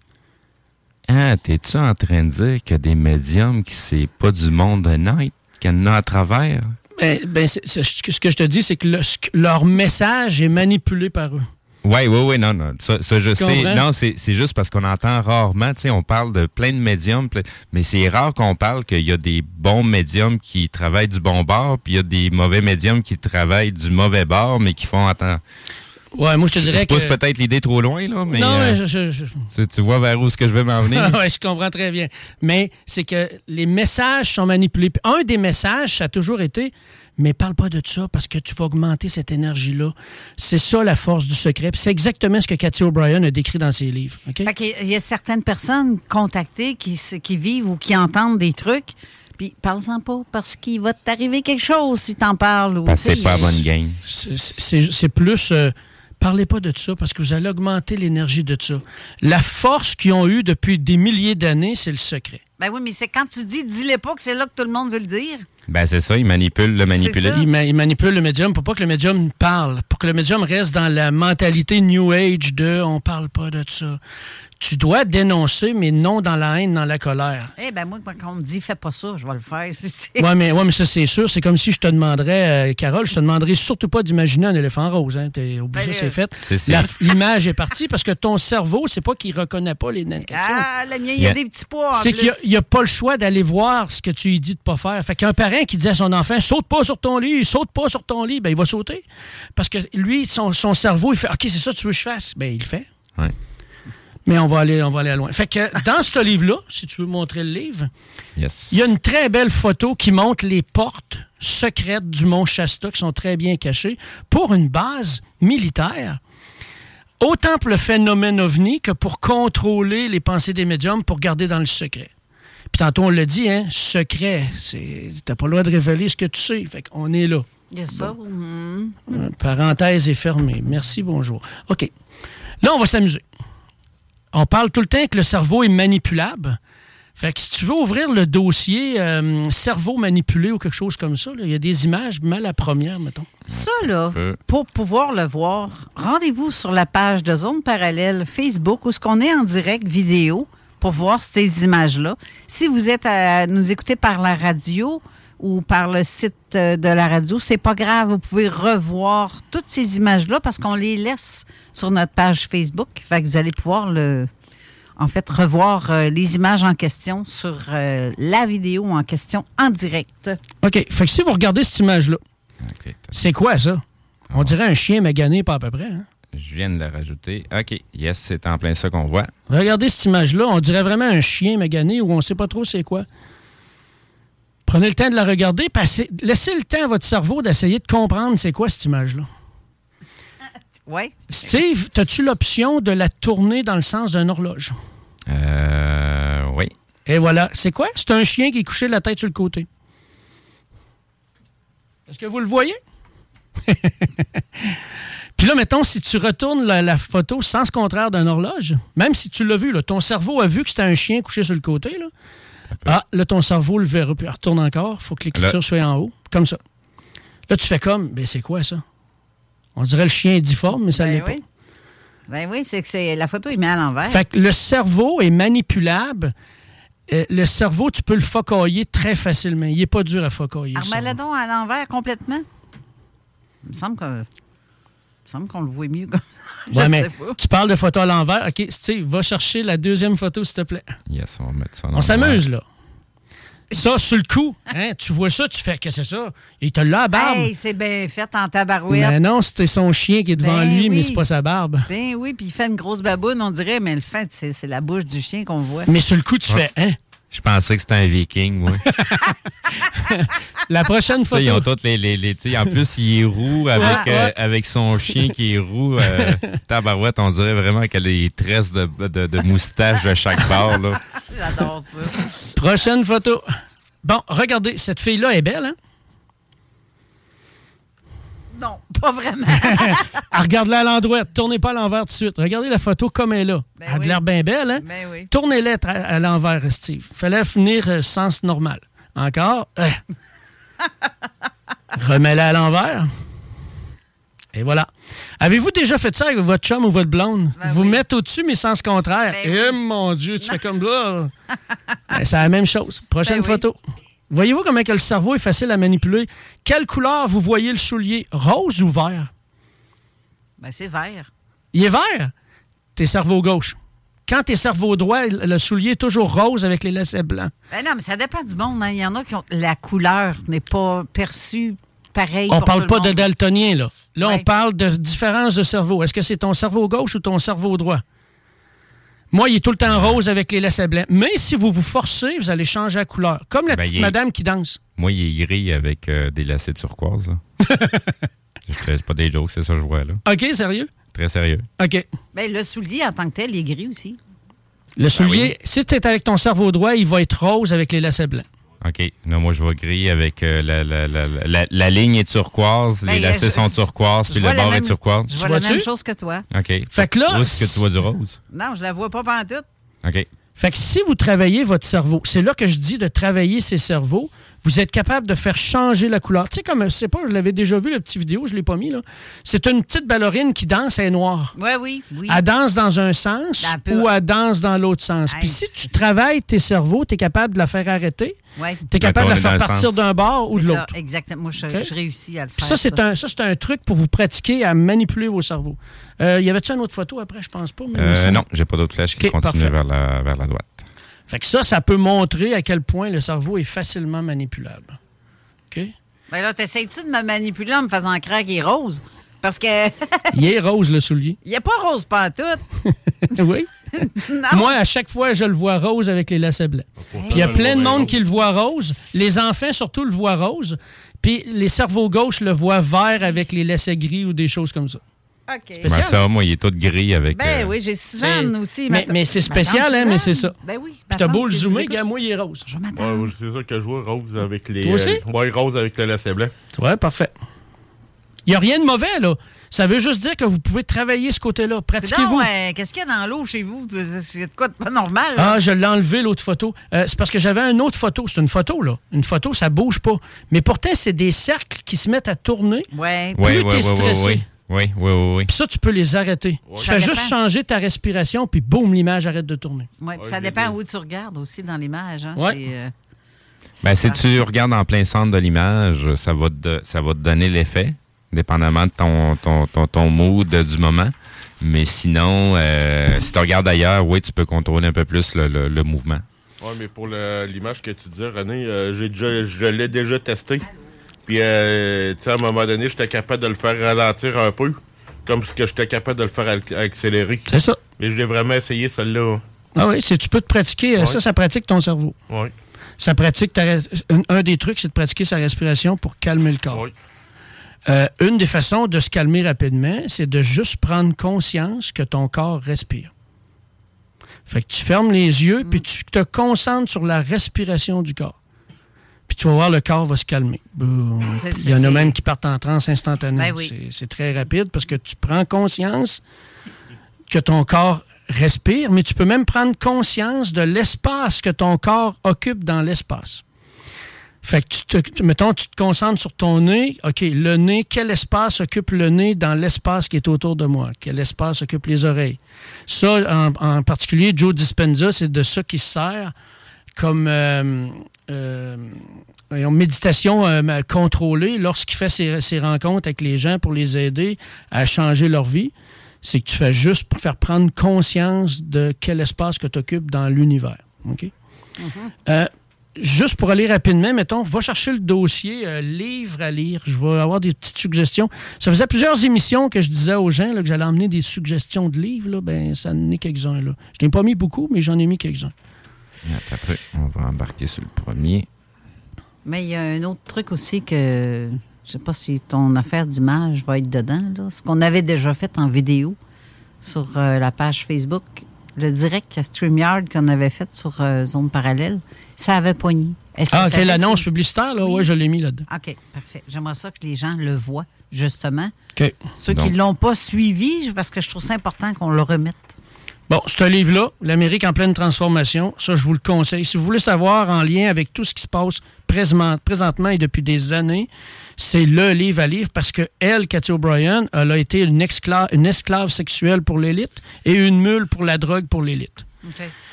Ah, t'es-tu en train de dire qu'il y a des médiums qui c'est pas du monde honnête, qu'il y en a à travers? Ben, ben, c'est- c'est- ce que je te dis, c'est que le- que- leur message est manipulé par eux. Oui, oui, oui, non, non. Ça, ça, je sais. Non, c'est juste parce qu'on entend rarement, tu sais, on parle de plein de médiums, mais c'est rare qu'on parle qu'il y a des bons médiums qui travaillent du bon bord, puis il y a des mauvais médiums qui travaillent du mauvais bord, mais qui font attends. Ouais, moi, je te dirais pousse que- peut-être l'idée trop loin, là, mais. non, euh, mais je- je- je- tu, tu vois vers où est-ce que je vais m'en *laughs* venir? oui, je comprends très bien. Mais c'est que les messages sont manipulés. Un des messages, ça a toujours été mais parle pas de ça parce que tu vas augmenter cette énergie-là. C'est ça la force du secret. C'est exactement ce que Cathy O'Brien a décrit dans ses livres. OK? Fait qu'il y a- il y a certaines personnes contactées qui, vivent ou qui entendent des trucs, puis parle-en pas parce qu'il va t'arriver quelque chose si t'en parles. ou, Parce que tu c'est pas la bonne game. C'est plus. euh, parlez pas de ça parce que vous allez augmenter l'énergie de ça. La force qu'ils ont eue depuis des milliers d'années, c'est le secret. Ben oui, mais c'est quand tu dis, dis-le pas que c'est là que tout le monde veut le dire. Ben, c'est ça, ils manipulent le manipulé. Il, ma- il manipule le médium pour pas que le médium parle, pour que le médium reste dans la mentalité New Age de on parle pas de ça. Tu dois dénoncer, mais non dans la haine, dans la colère. Eh ben moi, quand on me dit, fais pas ça, je vais le faire. *laughs* Ouais, mais, ouais, mais ça, c'est sûr. C'est comme si je te demanderais, euh, Carole, je te demanderais surtout pas d'imaginer un éléphant rose. Hein. T'es obligé, Ben, c'est euh, fait. L'image est partie parce que ton cerveau, c'est pas qu'il reconnaît pas les naines Ah, le mien, il y a, des petits pois en c'est qu'il n'y a, pas le choix d'aller voir ce que tu lui dis de pas faire. Fait qu'un parent qui dit à son enfant saute pas sur ton lit, saute pas sur ton lit, ben il va sauter. Parce que lui, son, son cerveau, il fait OK, c'est ça que tu veux que je fasse. Ben il le fait. Ouais. Mais on va aller, on va aller loin. Fait que dans ce livre-là, si tu veux montrer le livre, Yes. il y a une très belle photo qui montre les portes secrètes du mont Shasta qui sont très bien cachées pour une base militaire. Autant pour le phénomène ovni que pour contrôler les pensées des médiums pour garder dans le secret. Puis tantôt, on l'a dit, hein, secret, c'est t'as pas le droit de révéler ce que tu sais. Fait qu'on est là. Il y a ça. mhm. Euh, Parenthèse est fermée. Merci, bonjour. OK. Là, on va s'amuser. On parle tout le temps que le cerveau est manipulable. Fait que si tu veux ouvrir le dossier euh, cerveau manipulé ou quelque chose comme ça, il y a des images mal à première, mettons. Ça, là, Euh. pour pouvoir le voir, rendez-vous sur la page de Zone Parallèle Facebook où ce qu'on est en direct vidéo pour voir ces images-là. Si vous êtes à nous écouter par la radio ou par le site euh, de la radio, c'est pas grave, vous pouvez revoir toutes ces images-là parce qu'on les laisse sur notre page Facebook. Fait que vous allez pouvoir le en fait revoir euh, les images en question sur euh, la vidéo en question en direct. OK. Fait que si vous regardez cette image-là, c'est quoi ça? On dirait un chien magané, pas à peu près. hein? Je viens de le rajouter. OK. Yes, c'est en plein ça qu'on voit. Regardez cette image-là, on dirait vraiment un chien magané où on sait pas trop c'est quoi. Prenez le temps de la regarder. Passez, laissez le temps à votre cerveau d'essayer de comprendre c'est quoi cette image-là. Oui. Steve, as-tu l'option de la tourner dans le sens d'une horloge? Euh, oui. Et voilà. C'est quoi? C'est un chien qui est couché la tête sur le côté. Est-ce que vous le voyez? *laughs* Puis là, mettons, si tu retournes la, la photo sens contraire d'une horloge, même si tu l'as vu, là, ton cerveau a vu que c'était un chien couché sur le côté. Là. Ah, là, ton cerveau le verra, puis il retourne encore. Il faut que l'écriture Là. soit en haut, comme ça. Là, tu fais comme, ben c'est quoi ça? On dirait le chien est difforme, mais ça l'est Ben pas. oui. Ben oui, c'est que c'est la photo est mise à l'envers. Fait que le cerveau est manipulable. Euh, le cerveau, tu peux le focailler très facilement. Il n'est pas dur à focailler. donc à l'envers complètement? Il me semble que. il me semble qu'on le voit mieux comme ça. *laughs* Ouais, mais sais pas. tu parles de photo à l'envers. OK, Steve, va chercher la deuxième photo, s'il te plaît. Yes, on va mettre ça On s'amuse, là. Ça, sur le coup, hein, tu vois ça, tu fais que c'est ça? Il te l'a à barbe. Hey, c'est bien fait en tabarouette. mais non, c'était son chien qui est devant Ben lui, mais c'est pas sa barbe. Ben oui, puis il fait une grosse baboune, on dirait, mais le fait, c'est c'est la bouche du chien qu'on voit. Mais sur le coup, tu Ouais. fais, hein? Je pensais que c'était un viking, moi. *laughs* La prochaine sais, ils photo. ont toutes les, les, les- tu sais, en plus, il est roux avec, Ouais, euh, avec son chien qui est roux. euh, *laughs* tabarouette, on dirait vraiment qu'elle a des tresses de, de, de moustache de chaque part. Là. *laughs* J'adore ça. Prochaine photo. Bon, regardez, cette fille-là est belle, hein? Non, pas vraiment. *laughs* Ah, Regarde-la à l'endroit. Tournez pas à l'envers tout de suite. Regardez la photo comme elle est là. elle a de l'air bien belle, hein? Ben oui. Tournez-la à, à l'envers, Steve. Fallait finir euh, sens normal. Encore? Euh. *laughs* Remets-la à l'envers. Et voilà. Avez-vous déjà fait ça avec votre chum ou votre blonde? Vous mettez au-dessus, mais sens contraire. Eh mon Dieu, tu fais *laughs* comme là. Ben, c'est la même chose. Prochaine Ben oui. Voyez-vous comment que le cerveau est facile à manipuler? Quelle couleur vous voyez le soulier? Rose ou vert? Ben c'est vert. Il est vert? T'es cerveau gauche. Quand t'es cerveau droit, le soulier est toujours rose avec les lacets blancs. Ben non, mais ça dépend du monde. hein. Il y en a qui ont. La couleur n'est pas perçue pareil. On pour parle tout pas le de daltonien, là. Là, on parle de différence de cerveau. Est-ce que c'est ton cerveau gauche ou ton cerveau droit? Moi, il est tout le temps rose avec les lacets blancs. Mais si vous vous forcez, vous allez changer la couleur. Comme la Ben, petite est- madame qui danse. Moi, il est gris avec euh, des lacets turquoise. là. *laughs* Je fais- c'est pas des jokes, c'est ça que je vois là. OK, sérieux? Très sérieux. OK. Ben, le soulier en tant que tel, il est gris aussi. Le soulier, si tu es avec ton cerveau droit, il va être rose avec les lacets blancs. OK. Non, moi, je vois gris avec euh, la, la, la, la, la ligne est turquoise, Ben, les lacets sont je- turquoise, je puis le bord est turquoise. Je vois la même chose que toi. OK. Fait que là, Où est-ce que tu vois du rose? *laughs* Non, je la vois pas pantoute. OK. Fait que si vous travaillez votre cerveau, c'est là que je dis de travailler ses cerveaux, vous êtes capable de faire changer la couleur. Tu sais, comme, je sais pas, je l'avais déjà vu, la petite vidéo, je l'ai pas mis, là. C'est une petite ballerine qui danse, elle est noire. Ouais, oui, oui. Elle danse dans un sens peut- ou elle danse dans l'autre sens. Puis si tu travailles tes cerveaux, tu es capable de la faire arrêter. Ouais. Tu es capable de la faire partir d'un bord ou de C'est ça, l'autre. exactement. Moi, je, réussis à le Puis faire. ça, c'est un, ça, c'est un truc pour vous pratiquer à manipuler vos cerveaux. Euh, y avait-tu une autre photo après? Je pense pas. mais Euh, non, j'ai pas d'autres flèches qui continuent parfait. vers la, vers la droite. Fait que ça, ça peut montrer à quel point le cerveau est facilement manipulable. OK? Ben là, t'essayes-tu de me manipuler en me faisant croire qu'il est rose? Parce que *laughs* Il est rose, le soulier. il est pas rose pantoute. *laughs* oui. *laughs* non. Moi, à chaque fois, je le vois rose avec les lacets blancs. Puis il y a plein de monde qui le voit rose. Les enfants, surtout, le voient rose. Puis les cerveaux gauches le voient vert avec les lacets gris ou des choses comme ça. OK. Ben, ça, moi, il est tout gris avec. Ben euh, oui, j'ai Suzanne c'est- aussi. mais- ma- mais c'est spécial, hein, mais c'est ça. Ben oui. Puis t'as beau le zoomer, gars, moi, il est rose. Je m'attends. Ouais, c'est ça que je vois, rose avec les. Toi aussi? euh, ouais, rose avec le lacet blanc. Ouais, parfait. Il n'y a rien de mauvais, là. Ça veut juste dire que vous pouvez travailler ce côté-là. Pratiquez-vous. Euh, Qu'est-ce qu'il y a dans l'eau chez vous? C'est de quoi de pas normal? Ah, je l'ai enlevé, l'autre photo. Euh, c'est parce que j'avais une autre photo. C'est une photo, là. Une photo, ça bouge pas. Mais pourtant, c'est des cercles qui se mettent à tourner. Ouais. Oui, Plus oui, t'es oui, oui, stressé. Oui. Oui, oui, oui, oui. Puis ça, tu peux les arrêter. Tu Ça fais dépend. juste changer ta respiration, puis boum, l'image arrête de tourner. Ouais, puis ça dépend où tu regardes aussi dans l'image. Hein? Ouais. Euh, Ben, si tu regardes en plein centre de l'image, ça va te, ça va te donner l'effet, dépendamment de ton, ton, ton, ton mood du moment. Mais sinon, euh, si tu regardes ailleurs, oui, tu peux contrôler un peu plus le, le- le mouvement. Ouais, mais pour le- l'image que tu disais, René, euh, j'ai déjà, je l'ai déjà testé. Puis, euh, tu sais, à un moment donné, j'étais capable de le faire ralentir un peu, comme ce que j'étais capable de le faire ac- accélérer. C'est ça. Mais je l'ai vraiment essayé, celle-là. Ah oui, c'est- tu peux te pratiquer. euh. Ça, ça pratique ton cerveau. Oui. Ça pratique ta un, un des trucs, c'est de pratiquer sa respiration pour calmer le corps. Euh, une des façons de se calmer rapidement, c'est de juste prendre conscience que ton corps respire. Fait que tu fermes les yeux, puis tu te concentres sur la respiration du corps. Puis tu vas voir, le corps va se calmer. *laughs* Il y en a même qui partent en transe instantanée. Ben oui. C'est- très rapide parce que tu prends conscience que ton corps respire, mais tu peux même prendre conscience de l'espace que ton corps occupe dans l'espace. Fait que, tu te, mettons, tu te concentres sur ton nez. OK, le nez, quel espace occupe le nez dans l'espace qui est autour de moi? Quel espace occupe les oreilles? Ça, en, en particulier, Joe Dispenza, c'est de ça qui se sert comme euh, euh, voyons, méditation euh, contrôlée lorsqu'il fait ses, ses rencontres avec les gens pour les aider à changer leur vie. C'est que tu fais juste pour faire prendre conscience de quel espace que tu occupes dans l'univers. OK? Euh, juste pour aller rapidement, mettons, va chercher le dossier euh, livre à lire. Je vais avoir des petites suggestions. Ça faisait plusieurs émissions que je disais aux gens là, que j'allais emmener des suggestions de livres. Là. Ben, ça en est quelques-uns. Je n'ai pas mis beaucoup, mais j'en ai mis quelques-uns. Attends, Après, on va embarquer sur le premier. Mais il y a un autre truc aussi que je sais pas si ton affaire d'image va être dedans. Là. Ce qu'on avait déjà fait en vidéo sur euh, la page Facebook, le direct à StreamYard qu'on avait fait sur euh, Zone Parallèle, ça avait poigné. Ah, OK, l'annonce publicitaire, là, ouais, je l'ai mis là-dedans. OK, parfait. J'aimerais ça que les gens le voient, justement. OK. Ceux qui ne l'ont pas suivi, parce que je trouve ça important qu'on le remette. Bon, ce livre-là, L'Amérique en pleine transformation, ça, je vous le conseille. Si vous voulez savoir en lien avec tout ce qui se passe présentement, et depuis des années, c'est le livre à lire parce que elle, Cathy O'Brien, elle a été une esclave, une esclave sexuelle pour l'élite et une mule pour la drogue pour l'élite.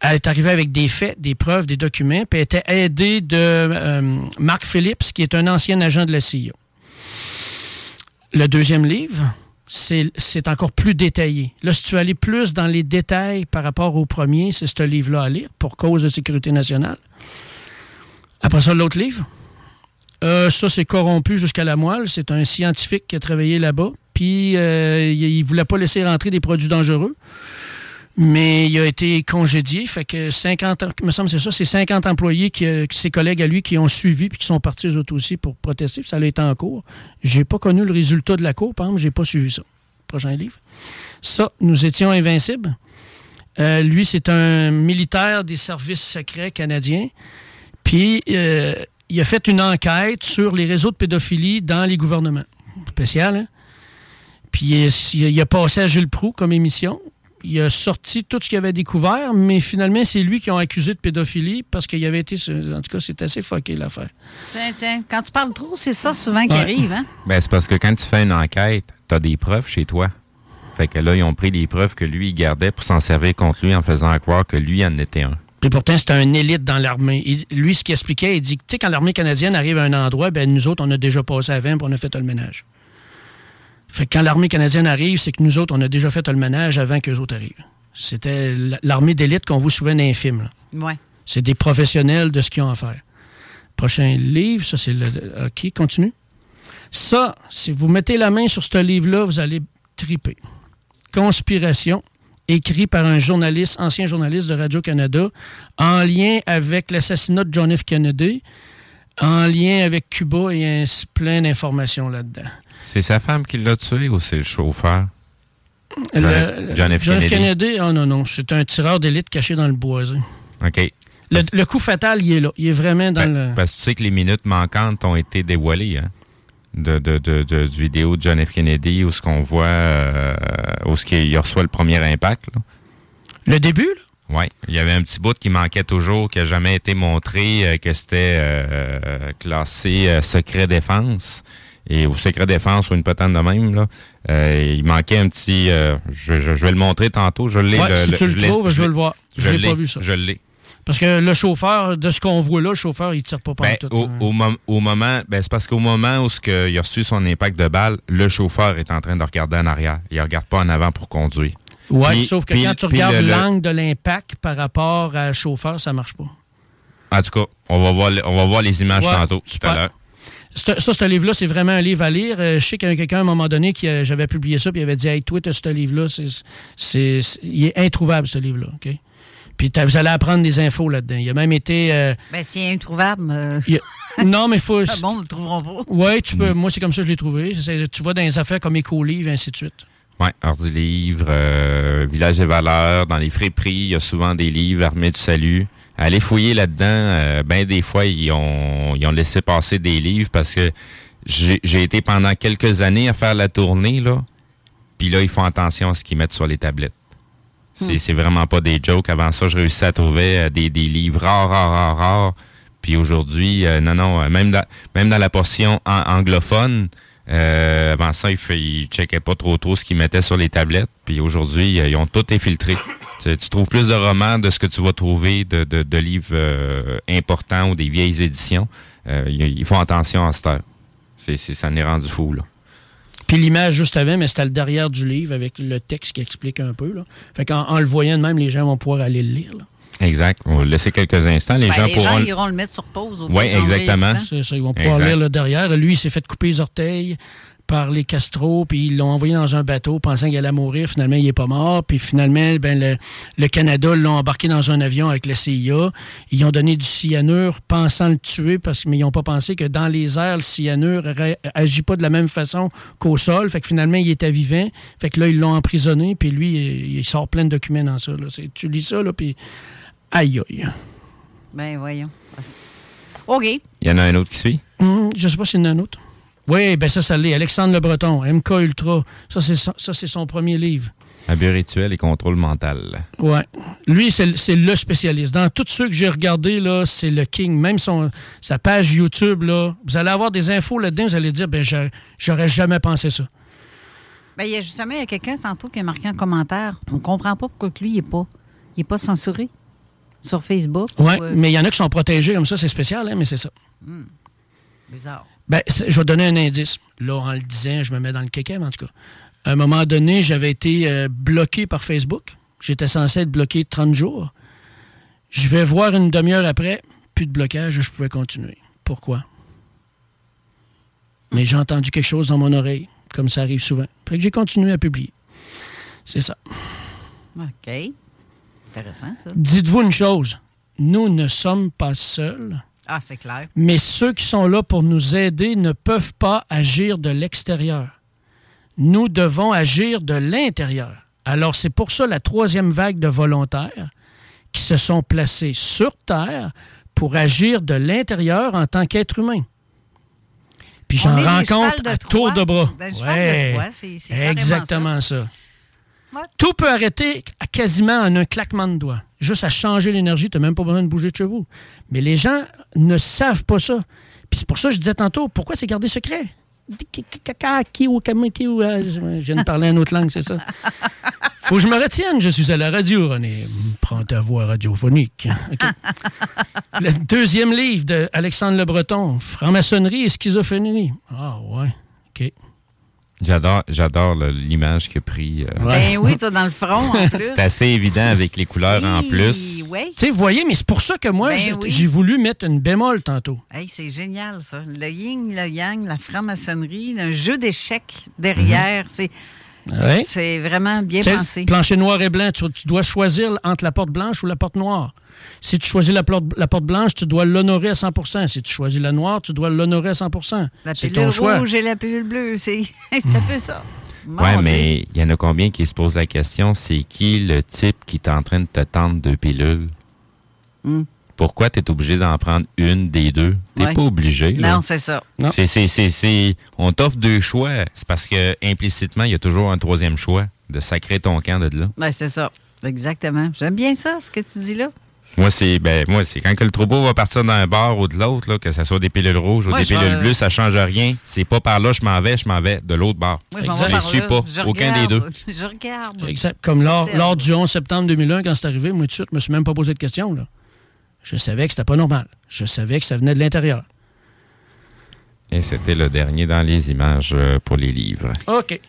Elle est arrivée avec des faits, des preuves, des documents, puis elle était aidée de euh, Mark Phillips, qui est un ancien agent de la CIA. Le deuxième livre, c'est encore plus détaillé. Là, si tu veux aller plus dans les détails par rapport au premier, c'est ce livre-là à lire, pour cause de sécurité nationale. Après ça, l'autre livre. Euh, ça, c'est corrompu jusqu'à la moelle. C'est un scientifique qui a travaillé là-bas. Puis, euh, il ne voulait pas laisser rentrer des produits dangereux. Mais il a été congédié. Fait que 50, ans- il me semble c'est ça, c'est 50 employés, qui, euh, ses collègues à lui, qui ont suivi puis qui sont partis eux autres aussi pour protester. Puis ça a été en cours. J'ai pas connu le résultat de la cour, par exemple, j'ai pas suivi ça. Prochain livre. Ça, nous étions invincibles. Euh, lui, c'est un militaire des services secrets canadiens. Puis, euh, il a fait une enquête sur les réseaux de pédophilie dans les gouvernements. Spécial, hein? Puis, il, il a passé à Gilles Proux comme émission. Il a sorti tout ce qu'il avait découvert, mais finalement, c'est lui qui ont accusé de pédophilie parce qu'il avait été. En tout cas, c'est assez fucké l'affaire. Tiens, tiens, quand tu parles trop, c'est ça souvent qui arrive, hein? Ben, c'est parce que quand tu fais une enquête, tu as des preuves chez toi. Fait que là, ils ont pris les preuves que lui, il gardait pour s'en servir contre lui en faisant croire que lui en était un. Puis pourtant, c'était un élite dans l'armée. Lui, ce qu'il expliquait, il dit que, tu sais, quand l'armée canadienne arrive à un endroit, ben nous autres, on a déjà passé avant puis on a fait le ménage. Fait que quand l'armée canadienne arrive, c'est que nous autres, on a déjà fait le ménage avant qu'eux autres arrivent. C'était l'armée d'élite qu'on les films. là. Ouais. C'est des professionnels de ce qu'ils ont à faire. Prochain livre, ça c'est le. OK, continue. Ça, si vous mettez la main sur ce livre-là, vous allez triper. Conspiration, écrit par un journaliste, ancien journaliste de Radio-Canada, en lien avec l'assassinat de John F. Kennedy, en lien avec Cuba et plein d'informations là-dedans. C'est sa femme qui l'a tué ou c'est le chauffeur? John, Le- John F. Kennedy. oh non, non, c'est un tireur d'élite caché dans le boisé. OK. Le, le coup fatal, il est là. Il est vraiment dans le. Parce que tu sais que les minutes manquantes ont été dévoilées, hein? De, de, de, de- du vidéo de John F. Kennedy où ce qu'on voit, euh, où ce qu'il reçoit le premier impact. là. Le début, là? Oui, il y avait un petit bout qui manquait toujours, qui n'a jamais été montré, euh, que c'était euh, classé euh, secret défense. Et au secret défense ou une patente de même, là, euh, il manquait un petit... euh, je, je- je vais le montrer tantôt. Je l'ai. Ouais, si tu le l'ai- trouves, je vais le voir. Je l'ai pas vu, ça. Je l'ai. Parce que le chauffeur, de ce qu'on voit là, le chauffeur, il tire pas Ben, partout. au, au mom- au moment, ben, c'est parce qu'au moment où que il a reçu son impact de balle, le chauffeur est en train de regarder en arrière. Il regarde pas en avant pour conduire. Oui, sauf que puis- quand tu regardes le- le- l'angle de l'impact par rapport à chauffeur, ça marche pas. En tout cas, on va voir, le- on va voir les images Ouais, tantôt, tout super. à l'heure. C'est- Ça, ce livre-là, c'est vraiment un livre à lire. Euh, je sais qu'il y a quelqu'un à un moment donné qui euh, j'avais publié ça, puis il avait dit Hey, toi, ce livre-là, c'est, c'est- c'est- il est introuvable, ce livre-là. OK? Puis vous allez apprendre des infos là-dedans. Il a même été... euh, Ben, s'il est introuvable. euh, il a- Non, mais faut... *laughs* Ah bon, ils le trouveront pas. Oui, tu peux. Moi, c'est comme ça que je l'ai trouvé. C'est- Tu vas dans les affaires comme Écolivre, ainsi de suite. Oui, Ordi-Livre, euh, Village des valeurs, dans les friperies, il y a souvent des livres, Armée du salut. Allez fouiller là-dedans, euh, ben des fois, ils ont, ils ont laissé passer des livres parce que j'ai été pendant quelques années à faire la tournée, là. Puis là, ils font attention à ce qu'ils mettent sur les tablettes. C'est Hmm. c'est vraiment pas des jokes. Avant ça, je réussissais à trouver euh, des, des livres rares, rares, rares, rares. Puis aujourd'hui, euh, non, non, euh, même dans, même dans la portion an- anglophone, euh, avant ça, ils, ils checkaient pas trop trop ce qu'ils mettaient sur les tablettes. Puis aujourd'hui, euh, ils ont tout infiltré. tu, tu trouves plus de romans de ce que tu vas trouver de, de- de livres euh, importants ou des vieilles éditions. Euh, ils, ils font attention à cette heure. C'est, c'est, ça en est rendu fou, là. Puis l'image juste avant, mais c'était le derrière du livre avec le texte qui explique un peu. Là. Fait qu'en en le voyant de même, les gens vont pouvoir aller le lire. là. Exact. On va laisser quelques instants. Les Ben, gens les pourront... gens iront le mettre sur pause. au en exactement. C'est ça, ils vont pouvoir Exact. lire le derrière. Lui, il s'est fait couper les orteils par les Castro, puis ils l'ont envoyé dans un bateau pensant qu'il allait mourir. Finalement, il n'est pas mort. Puis finalement, ben, le, le Canada l'ont embarqué dans un avion avec le CIA. Ils ont donné du cyanure pensant le tuer, parce, mais ils n'ont pas pensé que dans les airs, le cyanure ré- agit pas de la même façon qu'au sol. Fait que finalement, il était vivant. Fait que là, ils l'ont emprisonné, puis lui, il, il sort plein de documents dans ça. là. Tu lis ça, là, puis aïe aïe. Ben, voyons. OK. Il y en a un autre qui suit? Hum, je sais pas s'il y en a un autre. Oui, ben ça, ça l'est. Alexandre Le Breton, MK Ultra. Ça, c'est son, ça, c'est son premier livre. Abus rituel et contrôle mental. Ouais. Lui, c'est le- c'est le spécialiste. Dans tous ceux que j'ai regardés, là, c'est le king. Même son, sa page YouTube, là, vous allez avoir des infos là-dedans, vous allez dire, ben, j'a- j'aurais jamais pensé ça. Ben, il y a justement il y a quelqu'un tantôt qui a marqué un commentaire. On comprend pas pourquoi que lui, il n'est pas, il est pas censuré sur Facebook. Ouais, ou, euh, mais il y en a qui sont protégés comme ça, c'est spécial, hein, mais c'est ça. hmm, bizarre. Ben, je vais donner un indice. Là, en le disant, je me mets dans le kékem, en tout cas. À un moment donné, j'avais été euh, bloqué par Facebook. J'étais censé être bloqué 30 jours. Je vais voir une demi-heure après, plus de blocage, je pouvais continuer. Pourquoi? Mais j'ai entendu quelque chose dans mon oreille, comme ça arrive souvent. Fait que j'ai continué à publier. C'est ça. OK. Intéressant, ça. Dites-vous une chose. Nous ne sommes pas seuls. Ah, c'est clair. Mais ceux qui sont là pour nous aider ne peuvent pas agir de l'extérieur. Nous devons agir de l'intérieur. Alors c'est pour ça la troisième vague de volontaires qui se sont placés sur Terre pour agir de l'intérieur en tant qu'être humain. Puis j'en rencontre à tour de bras. De c'est- c'est carrément exactement ça. Tout peut arrêter quasiment en un claquement de doigts. Juste à changer l'énergie, tu n'as même pas besoin de bouger de chez vous. Mais les gens ne savent pas ça. Puis c'est pour ça que je disais tantôt, pourquoi c'est gardé secret? Je viens de parler une autre langue, c'est ça. *laughs* Faut que je me retienne, je suis à la radio, René. Prends ta voix radiophonique. *laughs* Le deuxième livre d'Alexandre Le Breton, Franc-maçonnerie et schizophrénie. Ah ouais, OK. J'adore, j'adore là, l'image qu'il a pris. euh, Ben oui, toi, dans le front, en *laughs* plus. C'est assez évident avec les couleurs en plus. Oui. Tu sais, vous voyez, mais c'est pour ça que moi, Ben j'ai oui. j'ai voulu mettre une bémol tantôt. Hey, c'est génial, ça. Le yin, le yang, la franc-maçonnerie, un jeu d'échecs derrière. C'est Ouais. c'est vraiment bien pensé. Plancher noir et blanc, tu, tu dois choisir entre la porte blanche ou la porte noire. Si tu choisis la, porte- la porte blanche, tu dois l'honorer à 100% Si tu choisis la noire, tu dois l'honorer à 100% La pilule ton choix. rouge et la pilule bleue, c'est *laughs* c'est un peu ça. Mon ouais, Dieu. mais il y en a combien qui se posent la question, c'est qui le type qui est en train de te tendre deux pilules? Hmm. Pourquoi tu es obligé d'en prendre une des deux? T'es Ouais. pas obligé. là. Non, c'est ça. C'est, c'est, c'est, c'est- on t'offre deux choix. C'est parce que implicitement, il y a toujours un troisième choix de sacrer ton camp de là. Ouais, c'est ça. Exactement. J'aime bien ça, ce que tu dis là. Moi, c'est ben moi, c'est quand que le troupeau va partir d'un bar ou de l'autre, là, que ce soit des pilules rouges ou Moi, des pilules vais- bleues, ça change rien. C'est pas par là je m'en vais, je m'en vais de l'autre bar. Moi, je vais les suis pas. Je Aucun des deux. *laughs* Je regarde. Exact. Comme lors, lors du 11 septembre 2001, quand c'est arrivé, moi, tout de suite, je me suis même pas posé de questions. Là. Je savais que c'était pas normal. Je savais que ça venait de l'intérieur. Et c'était le dernier dans les images euh, pour les livres. OK.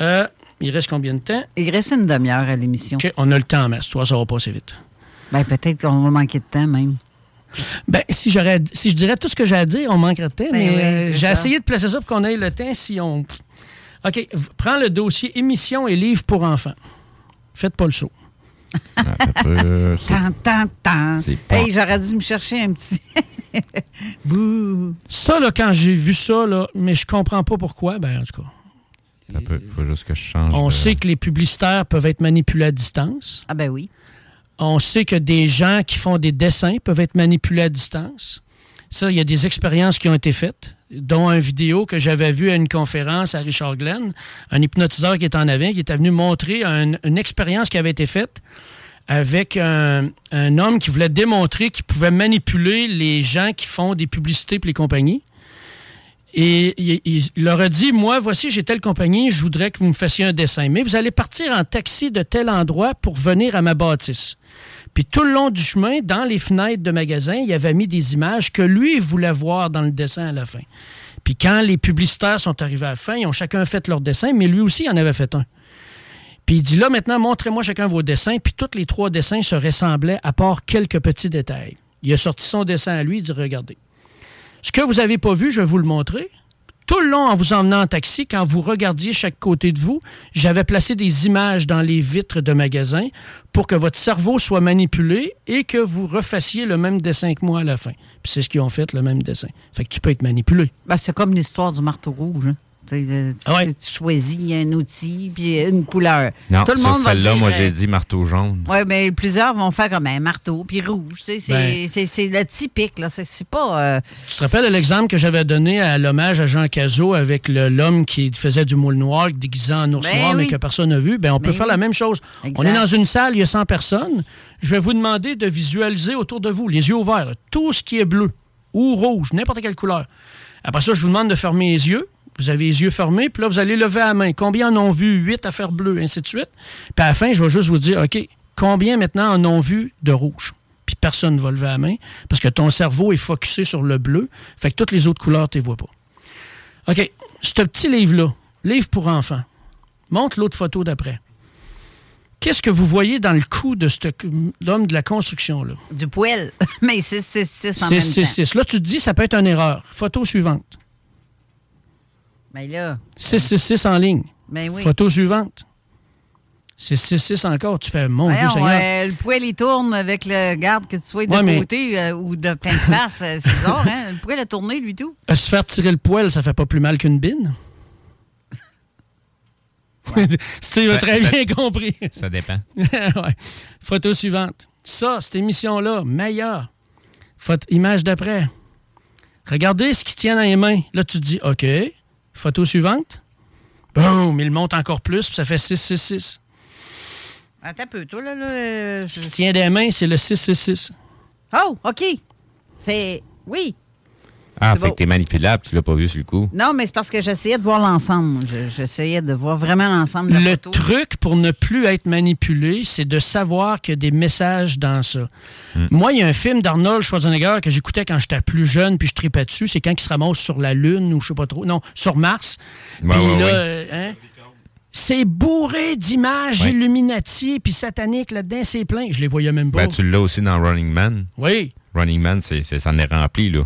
Euh, il reste combien de temps? Il reste une demi-heure à l'émission. OK, on a le temps en masse. Toi, ça va passer vite. Ben, peut-être qu'on va manquer de temps même. Ben, si, j'aurais, si je dirais tout ce que j'ai à dire, on manquerait de temps, Ben mais oui, euh, j'ai essayé de placer ça pour qu'on ait le temps si on. OK, prends le dossier émissions et livres pour enfants. Faites pas le saut. Tant, tant, tant. pas- Hey, j'aurais dû me chercher un petit. *laughs* Bouh. Ça, là, quand j'ai vu ça, là, mais je comprends pas pourquoi, ben, en tout cas. Il faut juste que je change. On de- sait que les publicitaires peuvent être manipulés à distance. Ah, ben oui. On sait que des gens qui font des dessins peuvent être manipulés à distance. Ça, il y a des expériences qui ont été faites, dont une vidéo que j'avais vue à une conférence à Richard Glenn, un hypnotiseur qui est en avant, qui était venu montrer un- une expérience qui avait été faite avec un, un homme qui voulait démontrer qu'il pouvait manipuler les gens qui font des publicités pour les compagnies. Et il, leur a dit, moi, voici, j'ai telle compagnie, je voudrais que vous me fassiez un dessin. Mais vous allez partir en taxi de tel endroit pour venir à ma bâtisse. Puis tout le long du chemin, dans les fenêtres de magasins, il avait mis des images que lui voulait voir dans le dessin à la fin. Puis quand les publicitaires sont arrivés à la fin, ils ont chacun fait leur dessin, mais lui aussi en avait fait un. Puis il dit là, maintenant, montrez-moi chacun vos dessins. Puis tous les trois dessins se ressemblaient, à part quelques petits détails. Il a sorti son dessin à lui, il dit regardez. Ce que vous n'avez pas vu, je vais vous le montrer. Tout le long, en vous emmenant en taxi, quand vous regardiez chaque côté de vous, j'avais placé des images dans les vitres de magasins pour que votre cerveau soit manipulé et que vous refassiez le même dessin que moi à la fin. Puis c'est ce qu'ils ont fait, le même dessin. Fait que tu peux être manipulé. Ben, c'est comme l'histoire du marteau rouge. hein. Euh, tu- choisis un outil puis une couleur. Non, Tout le monde celle-là, moi, euh, j'ai dit marteau jaune. Oui, mais plusieurs vont faire comme un marteau puis rouge. C'est Ben. c'est- c'est le typique. là. C'est c'est pas. euh, Tu te rappelles de l'exemple que j'avais donné à l'hommage à Jean Cazot avec le- l'homme qui faisait du moule noir déguisé en ours Ben noir, mais que personne n'a vu? Ben, on peut Ben faire oui. la même chose. Exact. On est dans une salle, il y a 100 personnes. Je vais vous demander de visualiser autour de vous, les yeux ouverts, tout ce qui est bleu ou rouge, n'importe quelle couleur. Après ça, je vous demande de fermer les yeux. Vous avez les yeux fermés, puis là, vous allez lever la main. Combien en ont vu 8 à faire bleu, ainsi de suite? Puis à la fin, je vais juste vous dire, OK, combien maintenant en ont vu de rouge? Puis personne ne va lever la main, parce que ton cerveau est focusé sur le bleu, fait que toutes les autres couleurs, tu les vois pas. OK, ce petit livre-là, livre pour enfants, montre l'autre photo d'après. Qu'est-ce que vous voyez dans le cou de l'homme de la construction, là? du poêle. *laughs* mais c'est 6 en même 6, temps. 6, 6. Là, tu te dis, ça peut être une erreur. Photo suivante. Mais là, 666 en ligne. Ben oui. Photo suivante. 666 encore. Tu fais, mon Dieu voyons, Seigneur. euh, le poêle, il tourne avec le garde que tu sois de Ouais, mais- côté euh, ou de plein de face. euh, c'est bizarre, hein? Le poêle a tourné, lui, tout. Euh, Se faire tirer le poil, ça fait pas plus mal qu'une bine? tu as *laughs* Ça- très ça- bien compris. Ça dépend. *laughs* Ouais. Photo suivante. Ça, cette émission-là, meilleure. Photo- image d'après. Regardez ce qu'il tient dans les mains. Là, tu te dis, OK. Photo suivante. Boum, il monte encore plus, puis ça fait 666. Attends un peu, toi, là. là euh, Ce qui tient des mains, c'est le 666. Oh, OK. C'est. Oui. Ah, C'est fait que t'es manipulable, tu l'as pas vu sur le coup. Non, mais c'est parce que j'essayais de voir l'ensemble. Je- J'essayais de voir vraiment l'ensemble de la Le photo. truc pour ne plus être manipulé, c'est de savoir qu'il y a des messages dans ça. Moi, il y a un film d'Arnold Schwarzenegger que j'écoutais quand j'étais plus jeune, puis je tripais dessus. C'est quand il se ramasse sur la Lune ou je sais pas trop. Non, sur Mars. Ouais, Puis ouais, là, ouais. euh, hein, c'est bourré d'images Ouais. Illuminati puis sataniques là-dedans. C'est plein. Je les voyais même pas. Ben, tu l'as aussi dans Running Man. Oui. Running Man, c'est, c'est- ça en est rempli, là.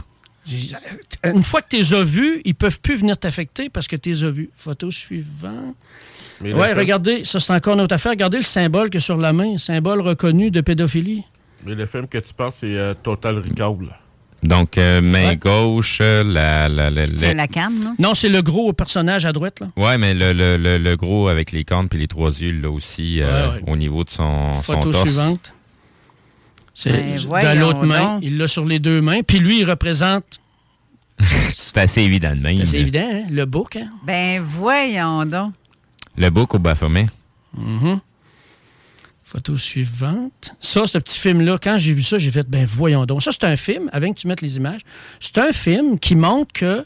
J'ai- Une fois que tu les as vus, ils peuvent plus venir t'affecter parce que tu les as vus. Photo suivante. Oui, regardez, ça c'est encore une autre affaire. Regardez le symbole que sur la main, symbole reconnu de pédophilie. Mais le film que tu parles, c'est euh, Total Recall. Donc, euh, main gauche, euh, la... la, la, C'est la- la canne, là. Non, c'est le gros personnage à droite, là. Ouais, mais le, le, le, le gros avec les cornes puis les trois yeux, là aussi, euh, Ouais, ouais. au niveau de son, son Photo torse. suivante. C'est Ben, de voyons l'autre main. donc. Il l'a sur les deux mains. Puis lui, il représente, *laughs* C'est assez évident de même. c'est assez évident, hein, le book. Hein? Ben, voyons donc. Le bouc au Baphomet. Mhm. Photo suivante. Ça, ce petit film-là, quand j'ai vu ça, j'ai fait, ben voyons donc. Ça, c'est un film, avec que tu mettes les images. C'est un film qui montre que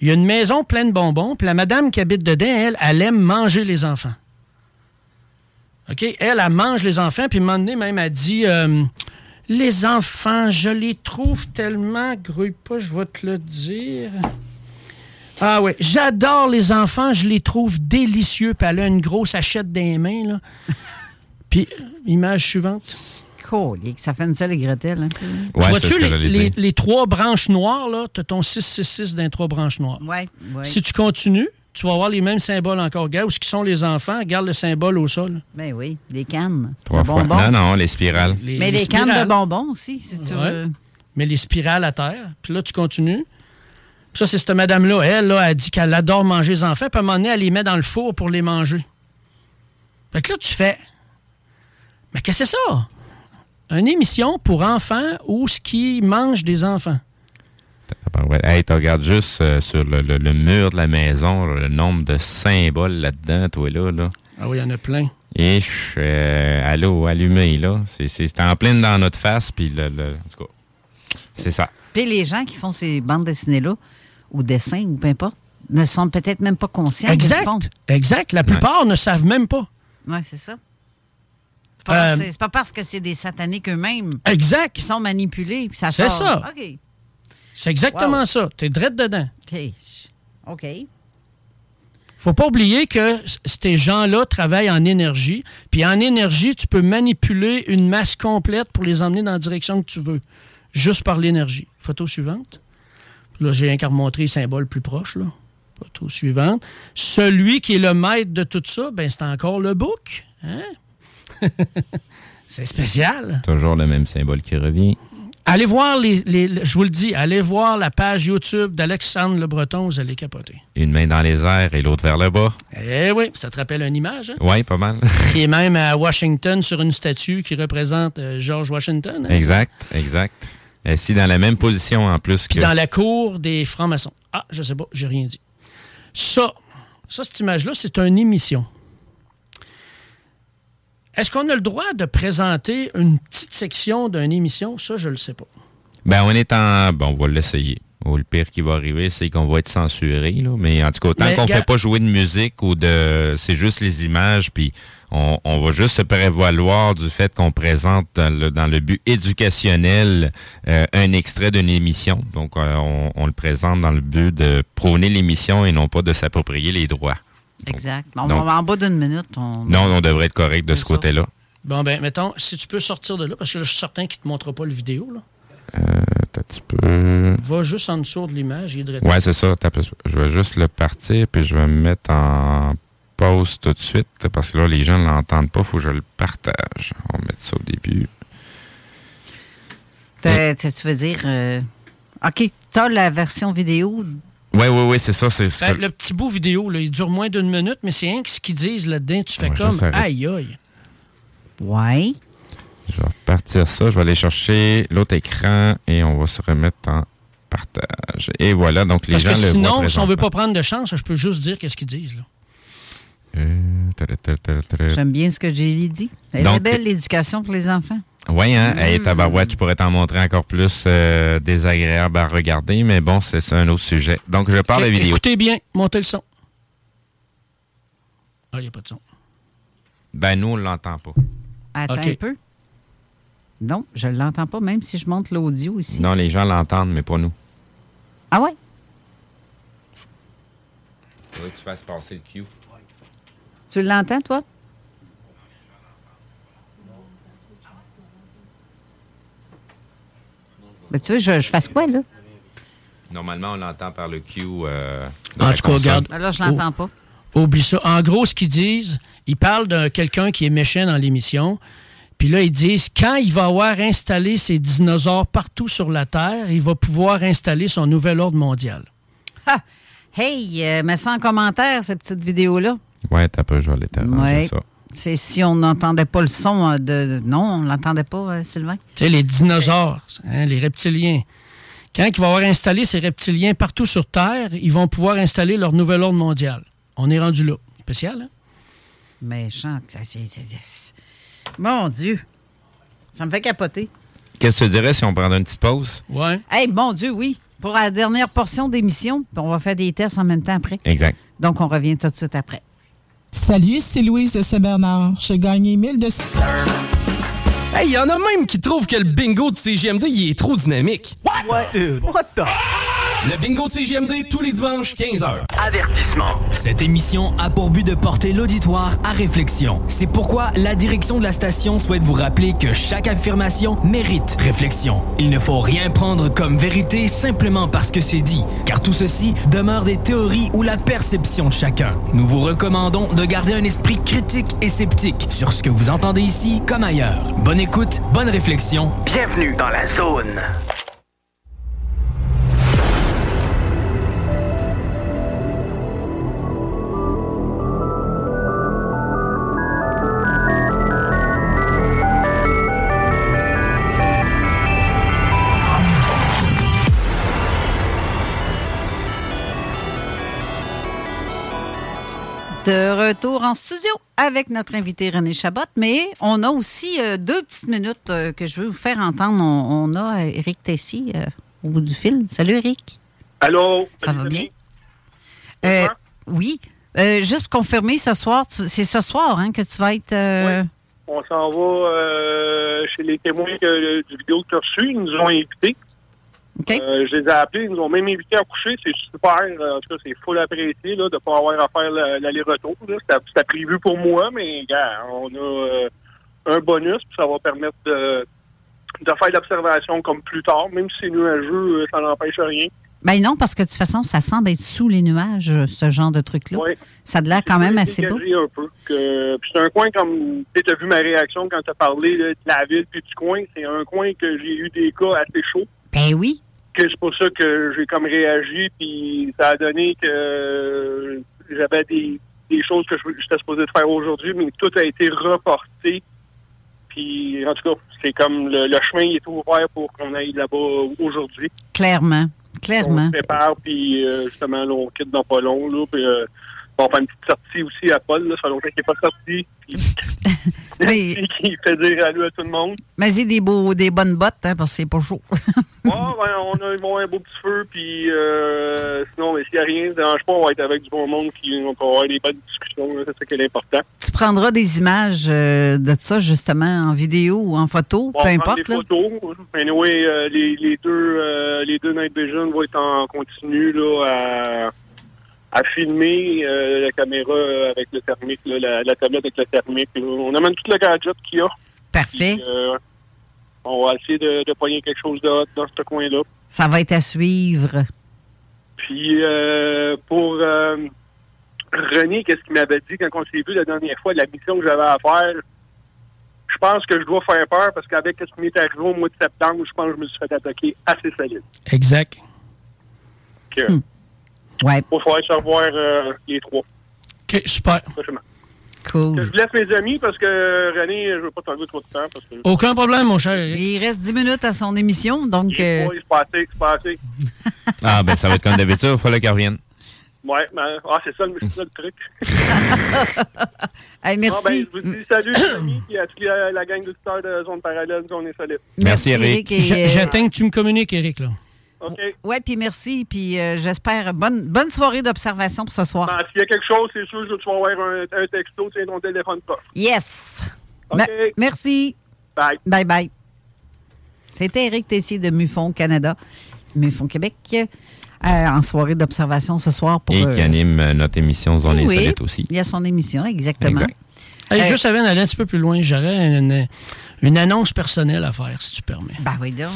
il y a une maison pleine de bonbons, puis la madame qui habite dedans, elle, elle aime manger les enfants. OK? Elle, elle mange les enfants, puis un moment donné, même, elle dit euh, Les enfants, je les trouve tellement. Grouille pas, je vais te le dire. Ah oui, j'adore les enfants, je les trouve délicieux. Puis elle a une grosse hachette dans les mains, là. *laughs* Puis, image suivante. Colique, ça fait une seule et Gretel. Hein? Ouais, Vois-tu les, les trois branches noires, là? Tu as ton 666 dans les trois branches noires. Ouais, ouais. Si tu continues, tu vas avoir les mêmes symboles encore. Regarde où ce qui sont les enfants, regarde le symbole au sol. Ben oui, des cannes. Trois de fois. bonbons. Non, non, les spirales. Mais les, cannes spirales. de bonbons aussi, si tu Ouais. veux. Mais les spirales à terre. Puis là, tu continues. Puis ça, c'est cette madame-là. Elle, là, elle dit qu'elle adore manger les enfants. Puis à un moment donné, elle les met dans le four pour les manger. Fait que là, tu fais. Mais qu'est-ce que c'est ça? Une émission pour enfants où ce qui mange des enfants. Ah, ouais. Hey, tu regardes juste euh, sur le, le- le mur de la maison le nombre de symboles là-dedans, toi, là. là. Ah oui, il y en a plein. Et euh, allô, allumé, là. C'est- C'est c'est en pleine dans notre face, puis le, le- en tout cas, c'est ça. Puis les gens qui font ces bandes dessinées-là, ou dessins, ou peu importe, ne sont peut-être même pas conscients Exact. font. Exact. La plupart ne savent même pas. Oui, c'est ça. C'est pas, Euh, c'est- c'est pas parce que c'est des sataniques eux-mêmes Exact. qui sont manipulés, puis ça C'est sort. ça. OK. C'est exactement Wow. ça. T'es drette dedans. OK. Faut pas oublier que ces gens-là travaillent en énergie. Puis en énergie, tu peux manipuler une masse complète pour les emmener dans la direction que tu veux, juste par l'énergie. Photo suivante. Là, j'ai rien qu'à remontrer les symboles plus proches. Là. Photo suivante. Celui qui est le maître de tout ça, ben, c'est encore le book. Hein? *laughs* c'est spécial. Toujours le même symbole qui revient. Allez voir, les, les- je vous le dis, allez voir la page YouTube d'Alexandre Le Breton, vous allez capoter. Une main dans les airs et l'autre vers le bas. Eh oui, ça te rappelle une image, hein? Oui, pas mal. *laughs* qui est même à Washington sur une statue qui représente euh, George Washington. hein? exact, exact. Assis dans la même position en plus Puis que. dans la cour des francs-maçons. Ah, je sais pas, j'ai rien dit. Ça, ça cette image-là, c'est une émission. Est-ce qu'on a le droit de présenter une petite section d'une émission? Ça, je le sais pas. Ben, on est en. Bon, on va l'essayer. Ou le pire qui va arriver, c'est qu'on va être censuré, là. Mais en tout cas, tant qu'on gars- fait pas jouer de musique ou de. C'est juste les images, puis on, on va juste se prévaloir du fait qu'on présente dans le, dans le but éducationnel euh, un extrait d'une émission. Donc, euh, on, on le présente dans le but de prôner l'émission et non pas de s'approprier les droits. Exact. On donc- en bas d'une minute. On... Non, on devrait être correct de ce côté-là. Bon, ben, mettons, si tu peux sortir de là, parce que là, je suis certain qu'il ne te montrera pas le vidéo, là. Attends un petit peu. Va juste en dessous de l'image, il. Ouais, c'est ça. Je vais juste le partir, puis je vais me mettre en pause tout de suite, parce que là, les gens ne l'entendent pas. faut que je le partage. On va mettre ça au début. Tu veux dire. euh, OK, t'as la version vidéo. Oui, oui, oui, c'est ça. C'est ce Ben, que- Le petit bout vidéo, là, il dure moins d'une minute, mais c'est rien que ce qu'ils disent là-dedans. Tu fais Ouais, comme aïe aïe. Ouais. Je vais repartir ça. Je vais aller chercher l'autre écran et on va se remettre en partage. Et voilà, donc les Parce gens que le voient sinon, si on présentement. veut pas prendre de chance, je peux juste dire qu'est-ce qu'ils disent. Là. J'aime bien ce que j'ai dit. Elle est belle, l'éducation pour les enfants. Oui, hein? Mm. Hey, tabarouette, je pourrais t'en montrer encore plus euh, désagréable à regarder, mais bon, c'est ça un autre sujet. Donc, je parle de vidéo. Écoutez bien, montez le son. Ah, il n'y a pas de son. Ben, nous, on l'entend pas. Attends un peu. Non, je ne l'entends pas, même si je monte l'audio ici. Non, les gens l'entendent, mais pas nous. Ah ouais? Faudrait que tu fasses passer le cue. Tu l'entends, toi? Ben, tu veux, je, je fasse quoi, là? Normalement, on l'entend par le cue. euh, En tout cas, regarde. Là, je l'entends pas. Oublie ça. En gros, ce qu'ils disent, ils parlent de quelqu'un qui est méchant dans l'émission. Puis là, ils disent, quand il va avoir installé ses dinosaures partout sur la Terre, il va pouvoir installer son nouvel ordre mondial. Ha! Hey, euh, mets ça en commentaire, cette petite vidéo-là. Ouais, t'as peu, je vais aller ça. C'est si on n'entendait pas le son euh, de. Non, on l'entendait pas, euh, Sylvain. Tu sais, les dinosaures, hein, les reptiliens. Quand il va avoir installé ces reptiliens partout sur Terre, ils vont pouvoir installer leur nouvel ordre mondial. On est rendu là. Spécial, hein? Méchant. Mon Dieu. Ça me fait capoter. Qu'est-ce que tu dirais si on prendrait une petite pause? Ouais. Hey, mon Dieu, oui. Pour la dernière portion d'émission, puis on va faire des tests en même temps après. Exact. Donc, on revient tout de suite après. Salut, c'est Louise de Saint-Bernard. J'ai gagné 1200. Hey, y en a même qui trouvent que le bingo de CGMD, il est trop dynamique. What? Dude, what the? Le bingo de CGMD tous les dimanches 15h. Avertissement. Cette émission a pour but de porter l'auditoire à réflexion. C'est pourquoi la direction de la station souhaite vous rappeler que chaque affirmation mérite réflexion. Il ne faut rien prendre comme vérité simplement parce que c'est dit, car tout ceci demeure des théories ou la perception de chacun. Nous vous recommandons de garder un esprit critique et sceptique sur ce que vous entendez ici comme ailleurs. Bonne écoute, bonne réflexion. Bienvenue dans la zone. Retour en studio avec notre invité René Chabot, mais on a aussi euh, deux petites minutes euh, que je veux vous faire entendre. On, on a Eric Tessy euh, au bout du fil. Salut Eric. Allô? Ça va bien? Oui. Juste confirmer ce soir, c'est ce soir hein, que tu vas être. On s'en va chez les témoins du vidéo que tu as reçu. Ils nous ont invités. Euh, je les ai appelés. Ils nous ont même invités à coucher. C'est super. Euh, En tout cas, c'est full apprécié là, de ne pas avoir à faire la- l'aller-retour. C'était prévu pour moi, mais gars, on a euh, un bonus. Puis ça va permettre de, de faire l'observation comme plus tard. Même si c'est nuageux, ça n'empêche rien. Ben non, parce que de toute façon, ça semble être sous les nuages, ce genre de truc-là. Ça a de l'air quand même assez beau. un peu. Puis c'est un coin comme tu as vu ma réaction quand tu as parlé là, de la ville puis du coin. C'est un coin que j'ai eu des cas assez chauds. Ben oui. Que c'est pour ça que j'ai comme réagi puis ça a donné que j'avais des, des choses que je- j'étais supposé de faire aujourd'hui, mais tout a été reporté. Puis en tout cas, c'est comme le, le chemin est ouvert pour qu'on aille là-bas aujourd'hui. Clairement. Clairement. On se prépare, puis euh, justement, là, on quitte dans pas long, là, puis euh, on va faire une petite sortie aussi à Paul, là, ça fait longtemps qu'il n'est pas sorti, *laughs* puis *laughs* qui fait dire allô à tout le monde. Mais c'est des, beaux, des bonnes bottes, hein, parce que c'est pas chaud. *laughs* Ouais, ouais, on a un beau petit feu, puis euh, sinon, mais s'il n'y a rien, ça dérange pas, on va être avec du bon monde, puis on va avoir des bonnes discussions, c'est ça qui est l'important. tu prendras des images euh, de ça, justement, en vidéo ou en photo, peu importe. des là. photos. Anyway, euh, les, les deux euh, les deux Night Vision vont être en continu là, à, à filmer euh, la caméra avec le thermique, là, la, la tablette avec le thermique. On amène tout le gadget qu'il y a. Parfait. Puis, euh, on va essayer de, de poigner quelque chose de hot dans ce coin-là. Ça va être à suivre. Puis euh, pour euh, René, qu'est-ce qu'il m'avait dit quand on s'est vu la dernière fois, la mission que j'avais à faire, je pense que je dois faire peur parce qu'avec ce qui m'est arrivé au mois de septembre, je pense que je me suis fait attaquer assez solide. Exact. Ouais. Se revoir euh, les trois. OK, super. Cool. Je vous laisse mes amis parce que René, je ne veux pas t'enlever trop de temps. Parce que Aucun problème, mon cher. Il reste 10 minutes à son émission, donc... euh, Ouais, c'est pas assez, c'est pas assez. *laughs* Ah, ben, ça va être comme d'habitude, il faut qu'elle revienne. Ouais, ben, ah, c'est ça, le- c'est ça le truc. *laughs* Hey, merci. Ah, ben, je vous dis salut, les amis, et à toute la, la gang de stars de Zone Parallèle, on est solide. Merci, Eric. et, euh, J'attends que tu me communiques, Eric. Là. OK. Ouais, puis merci, puis euh, j'espère bonne, bonne soirée d'observation pour ce soir. Ben, S'il y a quelque chose, c'est sûr que tu vas avoir un, un texto, tu sais, ton téléphone pas. Yes! OK. Merci. Bye. Bye bye. C'était Éric Tessier de MUFON Canada, MUFON Québec, euh, en soirée d'observation ce soir pour. Et qui euh, anime euh, notre émission Zone oui, Insolite aussi. Il y a son émission, exactement. Exact. Hey, Euh, Juste avant d'aller un petit peu plus loin, j'aurais une, une annonce personnelle à faire, si tu permets. Ben oui, donc.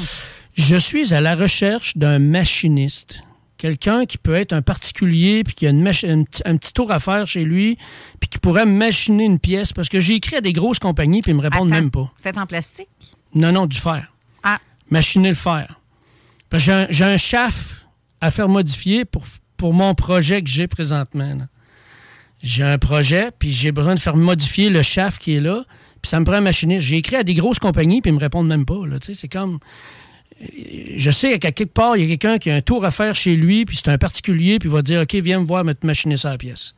Je suis à la recherche d'un machiniste. Quelqu'un qui peut être un particulier, puis qui a une un, petit, tour à faire chez lui, puis qui pourrait me machiner une pièce. Parce que j'ai écrit à des grosses compagnies, puis ils me répondent même pas. Fait en plastique? Non, non, du fer. Ah. Machiner le fer. Parce que j'ai un, un chaf à faire modifier pour, pour mon projet que j'ai présentement. J'ai un projet, puis j'ai besoin de faire modifier le chaf qui est là, puis ça me prend un machiniste. J'ai écrit à des grosses compagnies, puis ils me répondent même pas. là, tu sais, C'est comme... Je sais qu'à quelque part, il y a quelqu'un qui a un tour à faire chez lui, puis c'est un particulier, puis il va dire OK, viens me voir, me machiner ça à la pièce.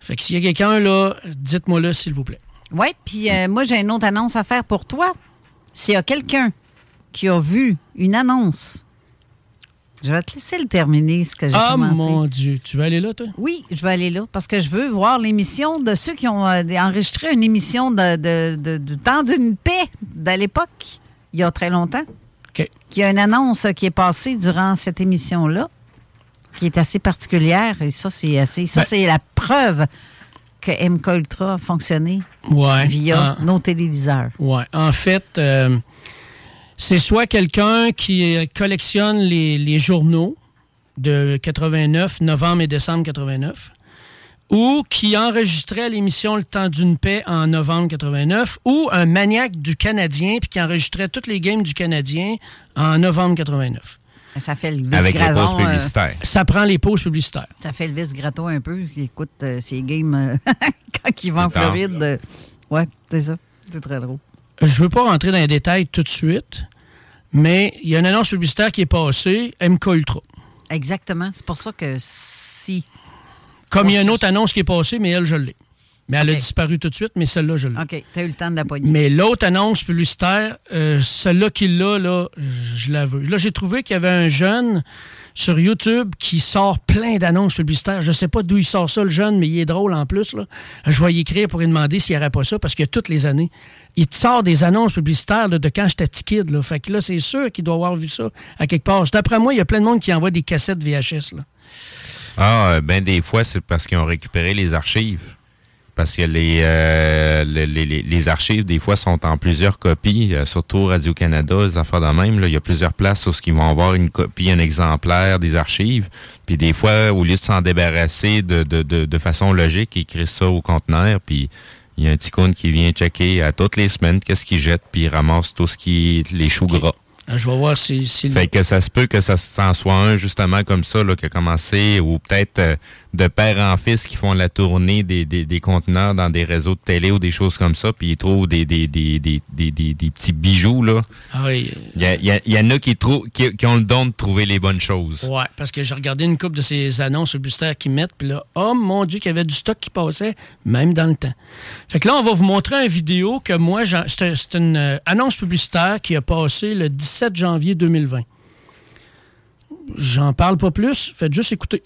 Fait que s'il y a quelqu'un là, dites-moi-le, s'il vous plaît. Oui, puis euh, moi, j'ai une autre annonce à faire pour toi. S'il y a quelqu'un qui a vu une annonce, je vais te laisser le terminer, ce que j'ai Ah commencé. mon Dieu, tu vas aller là, toi? Oui, je vais aller là parce que je veux voir l'émission de ceux qui ont euh, enregistré une émission de, de, de- du temps d'une paix de l'époque, il y a très longtemps. Qu'il y a une annonce qui est passée durant cette émission-là. qui est assez particulière. Et ça, c'est assez. Ça, Ben- c'est la preuve que MK Ultra a fonctionné Ouais, via en- nos téléviseurs. Ouais. En fait, euh, c'est soit quelqu'un qui euh, collectionne les, les journaux de 89, novembre et décembre 89, ou qui enregistrait l'émission Le Temps d'une paix en novembre 89, ou un maniaque du Canadien puis qui enregistrait toutes les games du Canadien en novembre 89. Ça fait le Avec les pauses euh, publicitaires. Ça prend les pauses publicitaires. ça fait le vice-gratton un peu. qui écoute euh, ses games euh, *laughs* quand il va en. Floride. euh, ouais, c'est ça. C'est très drôle. Je veux pas rentrer dans les détails tout de suite, mais il y a une annonce publicitaire qui est passée, MK Ultra. Exactement. C'est pour ça que si. Comme il y a une autre annonce qui est passée, mais elle, je l'ai. Mais elle a disparu tout de suite, mais celle-là, je l'ai. OK, tu as eu le temps de la poignée. Mais l'autre annonce publicitaire, euh, celle-là qu'il a, là, je la veux. Là, j'ai trouvé qu'il y avait un jeune sur YouTube qui sort plein d'annonces publicitaires. Je sais pas d'où il sort ça, le jeune, mais il est drôle en plus. Là. Je vais y écrire pour lui demander s'il n'y aurait pas ça, parce que toutes les années, il te sort des annonces publicitaires là, de quand j'étais kid. Là. Fait que là, c'est sûr qu'il doit avoir vu ça à quelque part. D'après moi, il y a plein de monde qui envoie des cassettes VHS. Là. Ah, euh, ben des fois, c'est parce qu'ils ont récupéré les archives. Parce que les, euh, le- les, les- archives, des fois, sont en plusieurs copies, euh, surtout Radio-Canada, les affaires de même. là. Il y a plusieurs places où ils vont avoir une copie, un exemplaire des archives. Puis des fois, au lieu de s'en débarrasser de, de, de, façon logique, ils écrivent ça au conteneur. Puis il y a un petit qui vient checker à toutes les semaines qu'est-ce qu'il jette, puis il ramasse tout ce qui les choux gras. Ah, Je vais voir si, si Fait que ça se peut que ça s'en soit un justement comme ça là, qui a commencé, ou peut-être euh, de père en fils qui font la tournée des, des, des conteneurs dans des réseaux de télé ou des choses comme ça, puis ils trouvent des, des, des, des, des, des- petits bijoux. là. Ah oui, Il y, a- il y a- il y en a qui, trouvent, qui, qui ont le don de trouver les bonnes choses. Ouais, parce que j'ai regardé une couple de ces annonces publicitaires qu'ils mettent, puis là, oh mon Dieu, qu'il y avait du stock qui passait, même dans le temps. Fait que là, on va vous montrer une vidéo que moi, c'est une euh, annonce publicitaire qui a passé le 17 janvier 2020. J'en parle pas plus, faites juste écouter.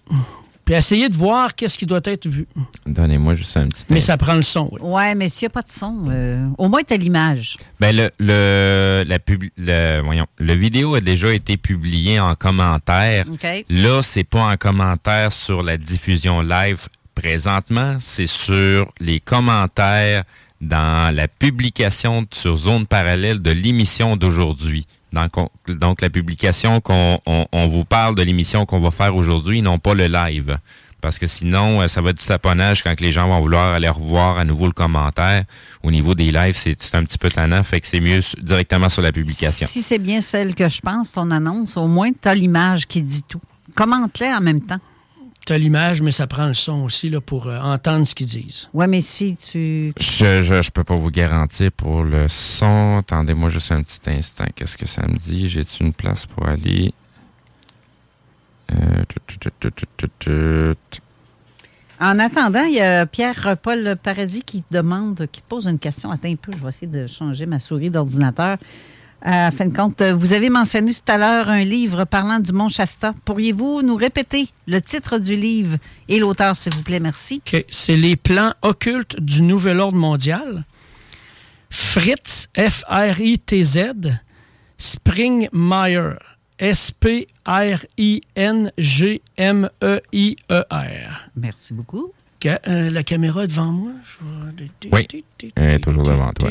Puis essayez de voir qu'est-ce qui doit être vu. Donnez-moi juste un petit Mais ça prend le son, oui. Ouais, mais s'il n'y a pas de son, euh, au moins tu as l'image. Ben le le la pub, le voyons, le vidéo a déjà été publié en commentaire. OK. Là, c'est pas en commentaire sur la diffusion live présentement, c'est sur les commentaires dans la publication sur zone parallèle de l'émission d'aujourd'hui. Donc, on- donc la publication qu'on on, on vous parle de l'émission qu'on va faire aujourd'hui, non pas le live. Parce que sinon, euh, ça va être du taponnage quand les gens vont vouloir aller revoir à nouveau le commentaire. Au niveau des lives, c'est un petit peu tannant, fait que c'est mieux directement sur la publication. Si c'est bien celle que je pense, ton annonce, au moins tu as l'image qui dit tout. Commente-les en même temps. Tu as l'image, mais ça prend le son aussi là, pour euh, entendre ce qu'ils disent. Ouais, mais si tu. Je, je, je peux pas vous garantir pour le son. Attendez-moi juste un petit instant. Qu'est-ce que ça me dit? J'ai-tu une place pour aller? Euh. En attendant, il y a Pierre-Paul Paradis qui te demande, qui te pose une question. Attends un peu, je vais essayer de changer ma souris d'ordinateur. À fin de compte, vous avez mentionné tout à l'heure un livre parlant du Mont Shasta. Pourriez-vous nous répéter le titre du livre et l'auteur, s'il vous plaît? Merci. C'est les plans occultes du nouvel ordre mondial. Fritz, F-R-I-T-Z, Springmeyer, S-P-R-I-N-G-M-E-I-E-R. Merci beaucoup. Euh, la caméra est devant moi. Je Oui, elle est toujours devant toi.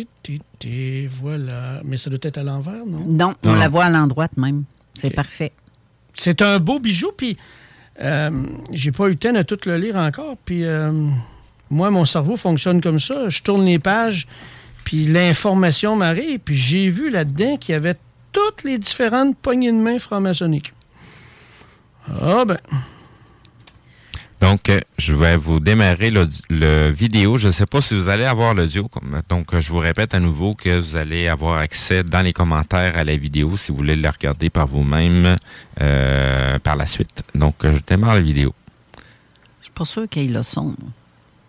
Voilà. Mais ça doit être à l'envers, non? Non, on Non. la voit à l'endroit même. C'est parfait. C'est un beau bijou, puis euh, j'ai pas eu le temps de tout le lire encore. Puis euh, moi, mon cerveau fonctionne comme ça. Je tourne les pages, puis l'information m'arrive, puis j'ai vu là-dedans qu'il y avait toutes les différentes poignées de main franc-maçonniques. Ah ben, Donc, euh, je vais vous démarrer le, le vidéo. Je ne sais pas si vous allez avoir l'audio. comme- Donc, euh, je vous répète à nouveau que vous allez avoir accès dans les commentaires à la vidéo si vous voulez la regarder par vous-même euh, par la suite. Donc, je démarre la vidéo. Je suis pas sûre qu'il y ait le son.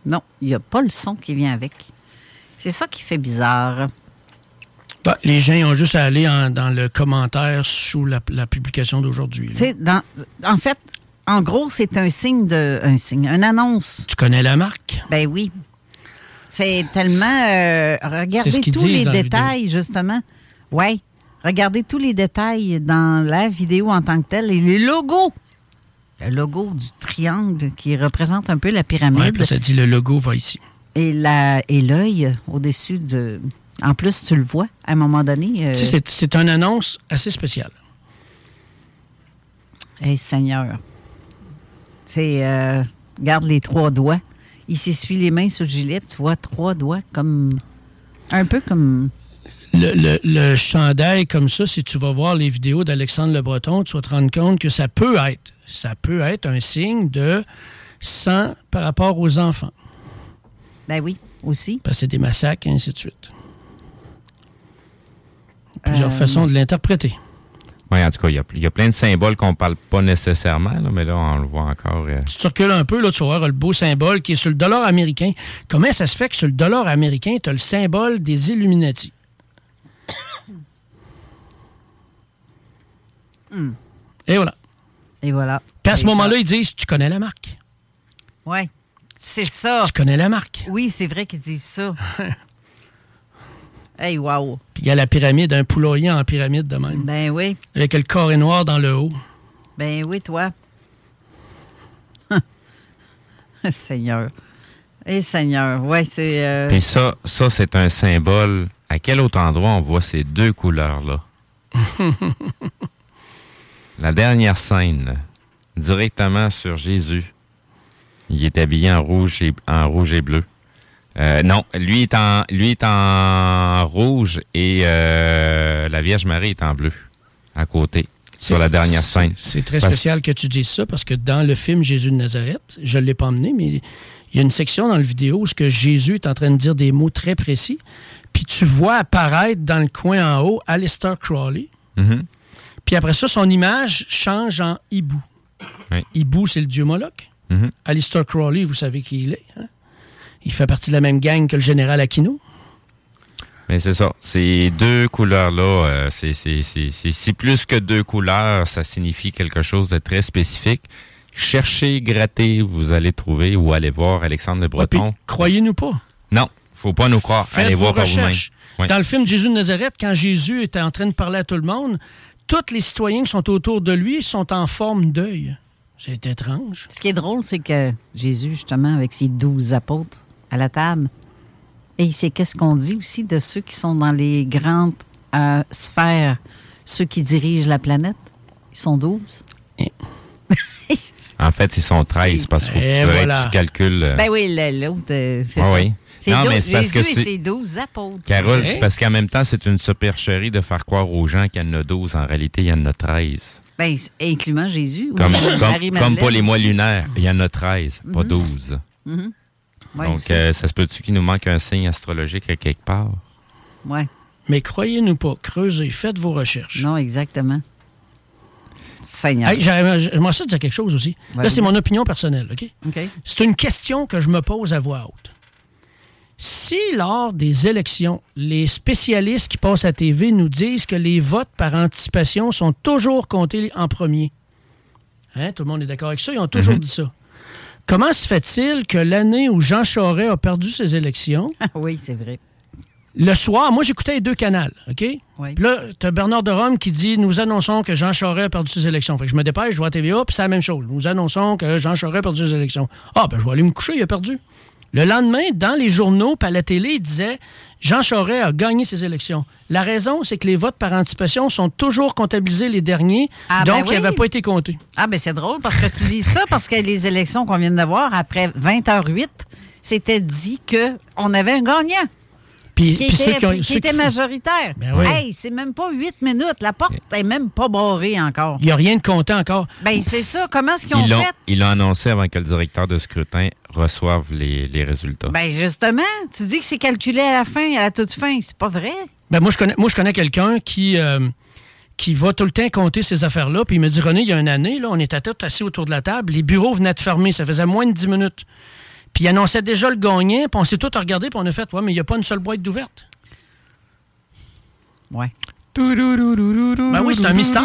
Non, il n'y a pas le son qui vient avec. C'est ça qui fait bizarre. ben, les gens ils ont juste à aller en- dans le commentaire sous la, la publication d'aujourd'hui. en fait, en gros, c'est un signe de. Un signe, une annonce. Tu connais la marque? Ben oui. C'est tellement. euh, regardez ce tous les la détails, justement. Oui. Regardez tous les détails dans la vidéo en tant que telle et les logos le logo du triangle qui représente un peu la pyramide. Ouais, puis ça dit le logo va ici. Et la et l'œil au-dessus de. En plus, tu le vois à un moment donné. euh, Tu sais, c'est- c'est une annonce assez spéciale. Hey, Seigneur. C'est. euh, garde les trois doigts. Il s'essuie les mains sur le gilet, puis tu vois trois doigts comme. Un peu comme. Le, le- le chandail comme ça, si tu vas voir les vidéos d'Alexandre Le Breton, tu vas te rendre compte que ça peut être, ça peut être un signe de sang par rapport aux enfants. Ben oui, aussi. Parce que c'est des massacres et ainsi de suite. Plusieurs Euh, façons de l'interpréter. Oui, en tout cas, il y a, il y a plein de symboles qu'on parle pas nécessairement, là, mais là, on le voit encore. euh, Si tu recules un peu, là, tu vas voir le beau symbole qui est sur le dollar américain. Comment ça se fait que sur le dollar américain, tu as le symbole des Illuminati? *coughs* Hmm. Et voilà. Et voilà. Puis à ce moment-là, ils disent Tu connais la marque. Ouais. C'est ça. Tu connais la marque. Oui, c'est vrai qu'ils disent ça. *laughs* hey, wow. Puis il y a la pyramide, un poulailler en pyramide de même. Ben oui. Avec le carré noir dans le haut. Ben oui, toi. *laughs* Seigneur. Eh, Seigneur. Ouais, c'est. euh, Puis ça, ça c'est un symbole. À quel autre endroit on voit ces deux couleurs-là? *laughs* La dernière scène, directement sur Jésus. Il est habillé en rouge et, en rouge et bleu. Euh, non, lui est en, lui est en rouge et euh, la Vierge Marie est en bleu à côté, sur la dernière scène. C'est très Parce- spécial que tu dises ça parce que dans le film Jésus de Nazareth, je ne l'ai pas emmené, mais il y a une section dans le vidéo où ce que Jésus est en train de dire des mots très précis. Puis tu vois apparaître dans le coin en haut Alistair Crowley. Mhm. Puis après ça, son image change en hibou. Oui. Hibou, c'est le dieu Moloch. Mhm. Alistair Crowley, vous savez qui il est. hein? Il fait partie de la même gang que le général Aquino? Mais c'est ça. Ces deux couleurs-là, euh, c'est- c'est c'est- c'est- si plus que deux couleurs, ça signifie quelque chose de très spécifique. Cherchez, grattez, vous allez trouver ou allez voir Alexandre Le Ouais, puis Breton. Croyez-nous pas. non, faut pas nous croire. Faites allez voir par vous-même. Ouais. Dans le film Jésus de Nazareth, quand Jésus était en train de parler à tout le monde, tous les citoyens qui sont autour de lui sont en forme d'œil. C'est étrange. Ce qui est drôle, c'est que Jésus, justement, avec ses douze apôtres à la table, et c'est qu'est-ce qu'on dit aussi de ceux qui sont dans les grandes euh, sphères, ceux qui dirigent la planète. Ils sont douze. *laughs* En fait, ils sont 13 parce qu'il faut que tu, voilà. tu calcules. euh, Ben oui, l'autre, euh, c'est Ah ça. oui. Non, mais c'est parce que Jésus et c'est- ses douze apôtres. Carole, c'est parce qu'en même temps, c'est une supercherie de faire croire aux gens qu'il y en a 12. En réalité, il y en a 13. Ben, incluant Jésus. Comme, ou comme, comme pas les mois lunaires. Il y en a 13, pas Mhm. 12. Mhm. Ouais, Donc, euh, ça se peut-tu qu'il nous manque un signe astrologique à quelque part? Ouais. Mais croyez-nous pas, creusez, faites vos recherches. Non, exactement. Seigneur. Hey, J'aimerais ça dire quelque chose aussi. Là, c'est mon opinion personnelle, OK? OK. C'est une question que je me pose à voix haute. Si lors des élections, les spécialistes qui passent à TV nous disent que les votes par anticipation sont toujours comptés en premier, hein, tout le monde est d'accord avec ça, ils ont toujours Mhm. dit ça. Comment se fait-il que l'année où Jean Charest a perdu ses élections, oui, c'est vrai. le soir, moi j'écoutais les deux canaux, OK? Oui. Puis là, tu as Bernard de Rome qui dit Nous annonçons que Jean Charest a perdu ses élections. Fait que je me dépêche, je vois TVA, puis c'est la même chose. Nous annonçons que Jean Charest a perdu ses élections. Ah, ben je vais aller me coucher, il a perdu. Le lendemain, dans les journaux, puis à la télé, il disait Jean Charest a gagné ses élections. La raison, c'est que les votes par anticipation sont toujours comptabilisés les derniers, Ah, ben donc ils n'avaient pas été comptés. Ah, ben c'est drôle parce que tu dis ça parce que les élections qu'on vient d'avoir, après 20h08, c'était dit qu'on avait un gagnant. Puis, Qui puis ceux était, qui ont- qui ceux était qui- majoritaire. Ben oui. Hey, c'est même pas huit minutes. La porte est même pas barrée encore. Il n'y a rien de compté encore. Ben, c'est ça. Comment est-ce qu'ils ont fait? ils l'ont annoncé avant que le directeur de scrutin reçoive les, les résultats. Ben, justement, tu dis que c'est calculé à la fin, à la toute fin. C'est pas vrai? Ben moi, je connais, moi, je connais quelqu'un qui, euh, qui va tout le temps compter ces affaires-là. Puis il me dit, René, il y a une année, là, on était tous assis autour de la table. Les bureaux venaient de fermer. Ça faisait moins de 10 minutes. Puis il annonçait déjà le gagnant. Puis on s'est tous regardés. Puis on a fait, ouais, mais il n'y a pas une seule boîte d'ouverte. Ouais. Ben oui, c'est un mystère.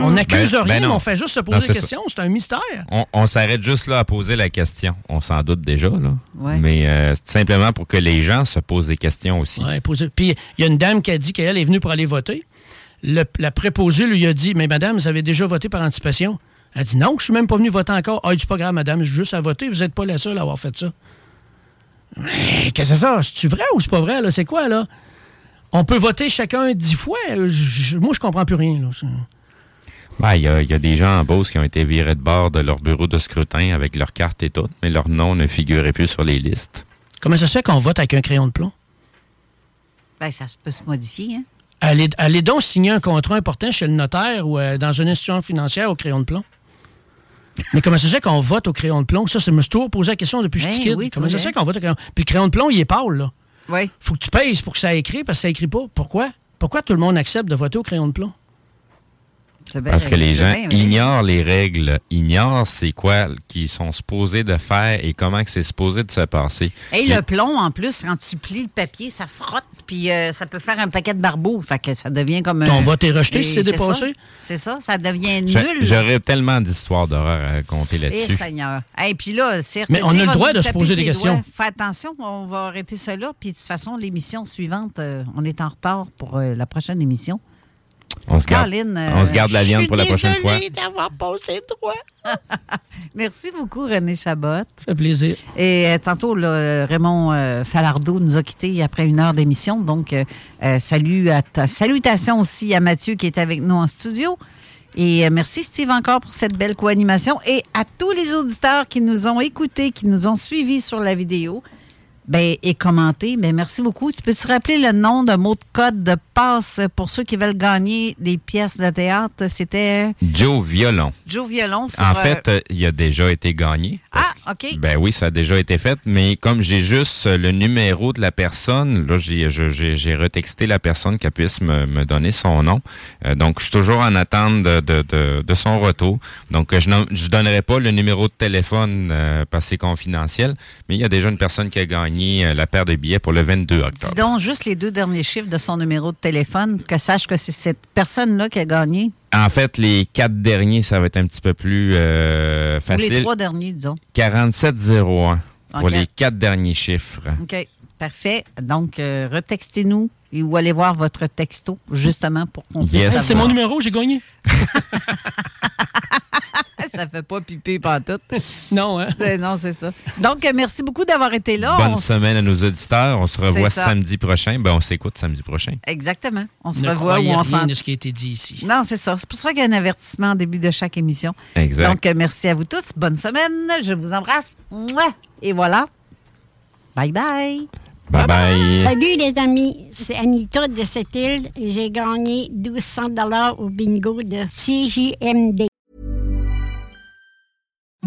On n'accuse Ben- ben rien, mais on fait juste se poser c'est des questions. C'est un mystère. On, on s'arrête juste là à poser la question. On s'en doute déjà, là. Ouais. Mais euh, simplement pour que les gens se posent des questions aussi. Ouais, posé- Puis il y a une dame qui a dit qu'elle est venue pour aller voter. Le- la préposée lui a dit Mais madame, vous avez déjà voté par anticipation Elle dit non, je suis même pas venu voter encore. Ah, c'est pas grave, madame, j'ai juste à voter. Vous n'êtes pas la seule à avoir fait ça. Mais qu'est-ce que c'est ça? C'est-tu vrai ou c'est pas vrai? là? C'est quoi, là? On peut voter chacun dix fois? Je- je- moi, je comprends plus rien. Là. Ben, Il y, a, il y a des gens en Beauce qui ont été virés de bord de leur bureau de scrutin avec leur carte et tout, mais leur nom ne figurait plus sur les listes. Comment ça se fait qu'on vote avec un crayon de plomb? Ben, ça peut se modifier, hein? Allez, allez donc signer un contrat important chez le notaire ou euh, dans une institution financière au crayon de plomb. Mais comment ça se fait qu'on vote au crayon de plomb? Ça, c'est me suis toujours posé la question depuis que je suis Ben kid. oui, comment ça se fait hein? qu'on vote au crayon? Puis le crayon de plomb, il est pâle, là. Oui. Faut que tu payes pour que ça écrit parce que ça écrit pas. Pourquoi? Pourquoi tout le monde accepte de voter au crayon de plomb? Parce que les gens ignorent les règles, ignorent c'est quoi qu'ils sont supposés de faire et comment que c'est supposé de se passer. Et Puis- le plomb, en plus, quand tu plies le papier, ça frotte, puis euh, ça peut faire un paquet de barbeaux. Fait que ça devient comme. Ton un- vote est rejeté Et si c'est dépassé? ça. C'est ça, ça devient nul. J'aurais tellement d'histoires d'horreur à raconter Eh, là-dessus. Seigneur. Et puis là, certes, Mais on a le droit de se poser des questions. doigts, Fais attention, on va arrêter cela. Puis de toute façon, l'émission suivante, euh, on est en retard pour euh, la prochaine émission. On se garde, Caroline, euh, on se garde la viande pour la prochaine fois. désolée d'avoir passé droit. *laughs* Merci beaucoup, René Chabot. Ça fait plaisir. Et euh, tantôt, là, Raymond euh, Falardeau nous a quittés après une heure d'émission. Donc, euh, euh, salut à ta- salutations aussi à Mathieu qui est avec nous en studio. Et euh, merci, Steve, encore pour cette belle co-animation. Et à tous les auditeurs qui nous ont écoutés, qui nous ont suivis sur la vidéo ben, et commenté, ben, merci beaucoup. Tu peux-tu rappeler le nom d'un mot de code de passe pour ceux qui veulent gagner des pièces de théâtre? C'était Joe Violon. Joe Violon. En euh, fait, euh, il a déjà été gagné. ah, OK. Ben oui, ça a déjà été fait, mais comme j'ai juste euh, le numéro de la personne, là, j'ai retexté la personne qu'elle puisse me, me donner son nom. Euh, donc, je suis toujours en attente de, de, de, de son retour. Donc, euh, je ne donnerai pas le numéro de téléphone euh, parce que c'est confidentiel, mais il y a déjà une personne qui a gagné euh, la paire de billets pour le 22 octobre. Dis donc juste les deux derniers chiffres de son numéro de téléphone, que sache que c'est cette personne-là qui a gagné. En fait, les quatre derniers, ça va être un petit peu plus euh, Ou facile. les trois derniers, disons. 4701 pour Ok. les quatre derniers chiffres. OK. Parfait. Donc, euh, retextez-nous et ou allez voir votre texto, justement, pour qu'on puisse. C'est mon numéro, j'ai gagné. *laughs* Ça fait pas piper pantoute. non, hein? non, c'est ça. Donc, merci beaucoup d'avoir été là. Bonne On semaine à nos auditeurs. On se revoit samedi prochain. Ben, on s'écoute samedi prochain. Exactement. On se Ne revoit où on s'en... de ce qui a été dit ici. Non, c'est ça. C'est pour ça qu'il y a un avertissement en début de chaque émission. Exact. Donc, euh, merci à vous tous. Bonne semaine. Je vous embrasse. Et voilà. Bye bye. Bye bye. Salut les amis, c'est Anita de cette île et j'ai gagné 1200 dollars au bingo de CJMD.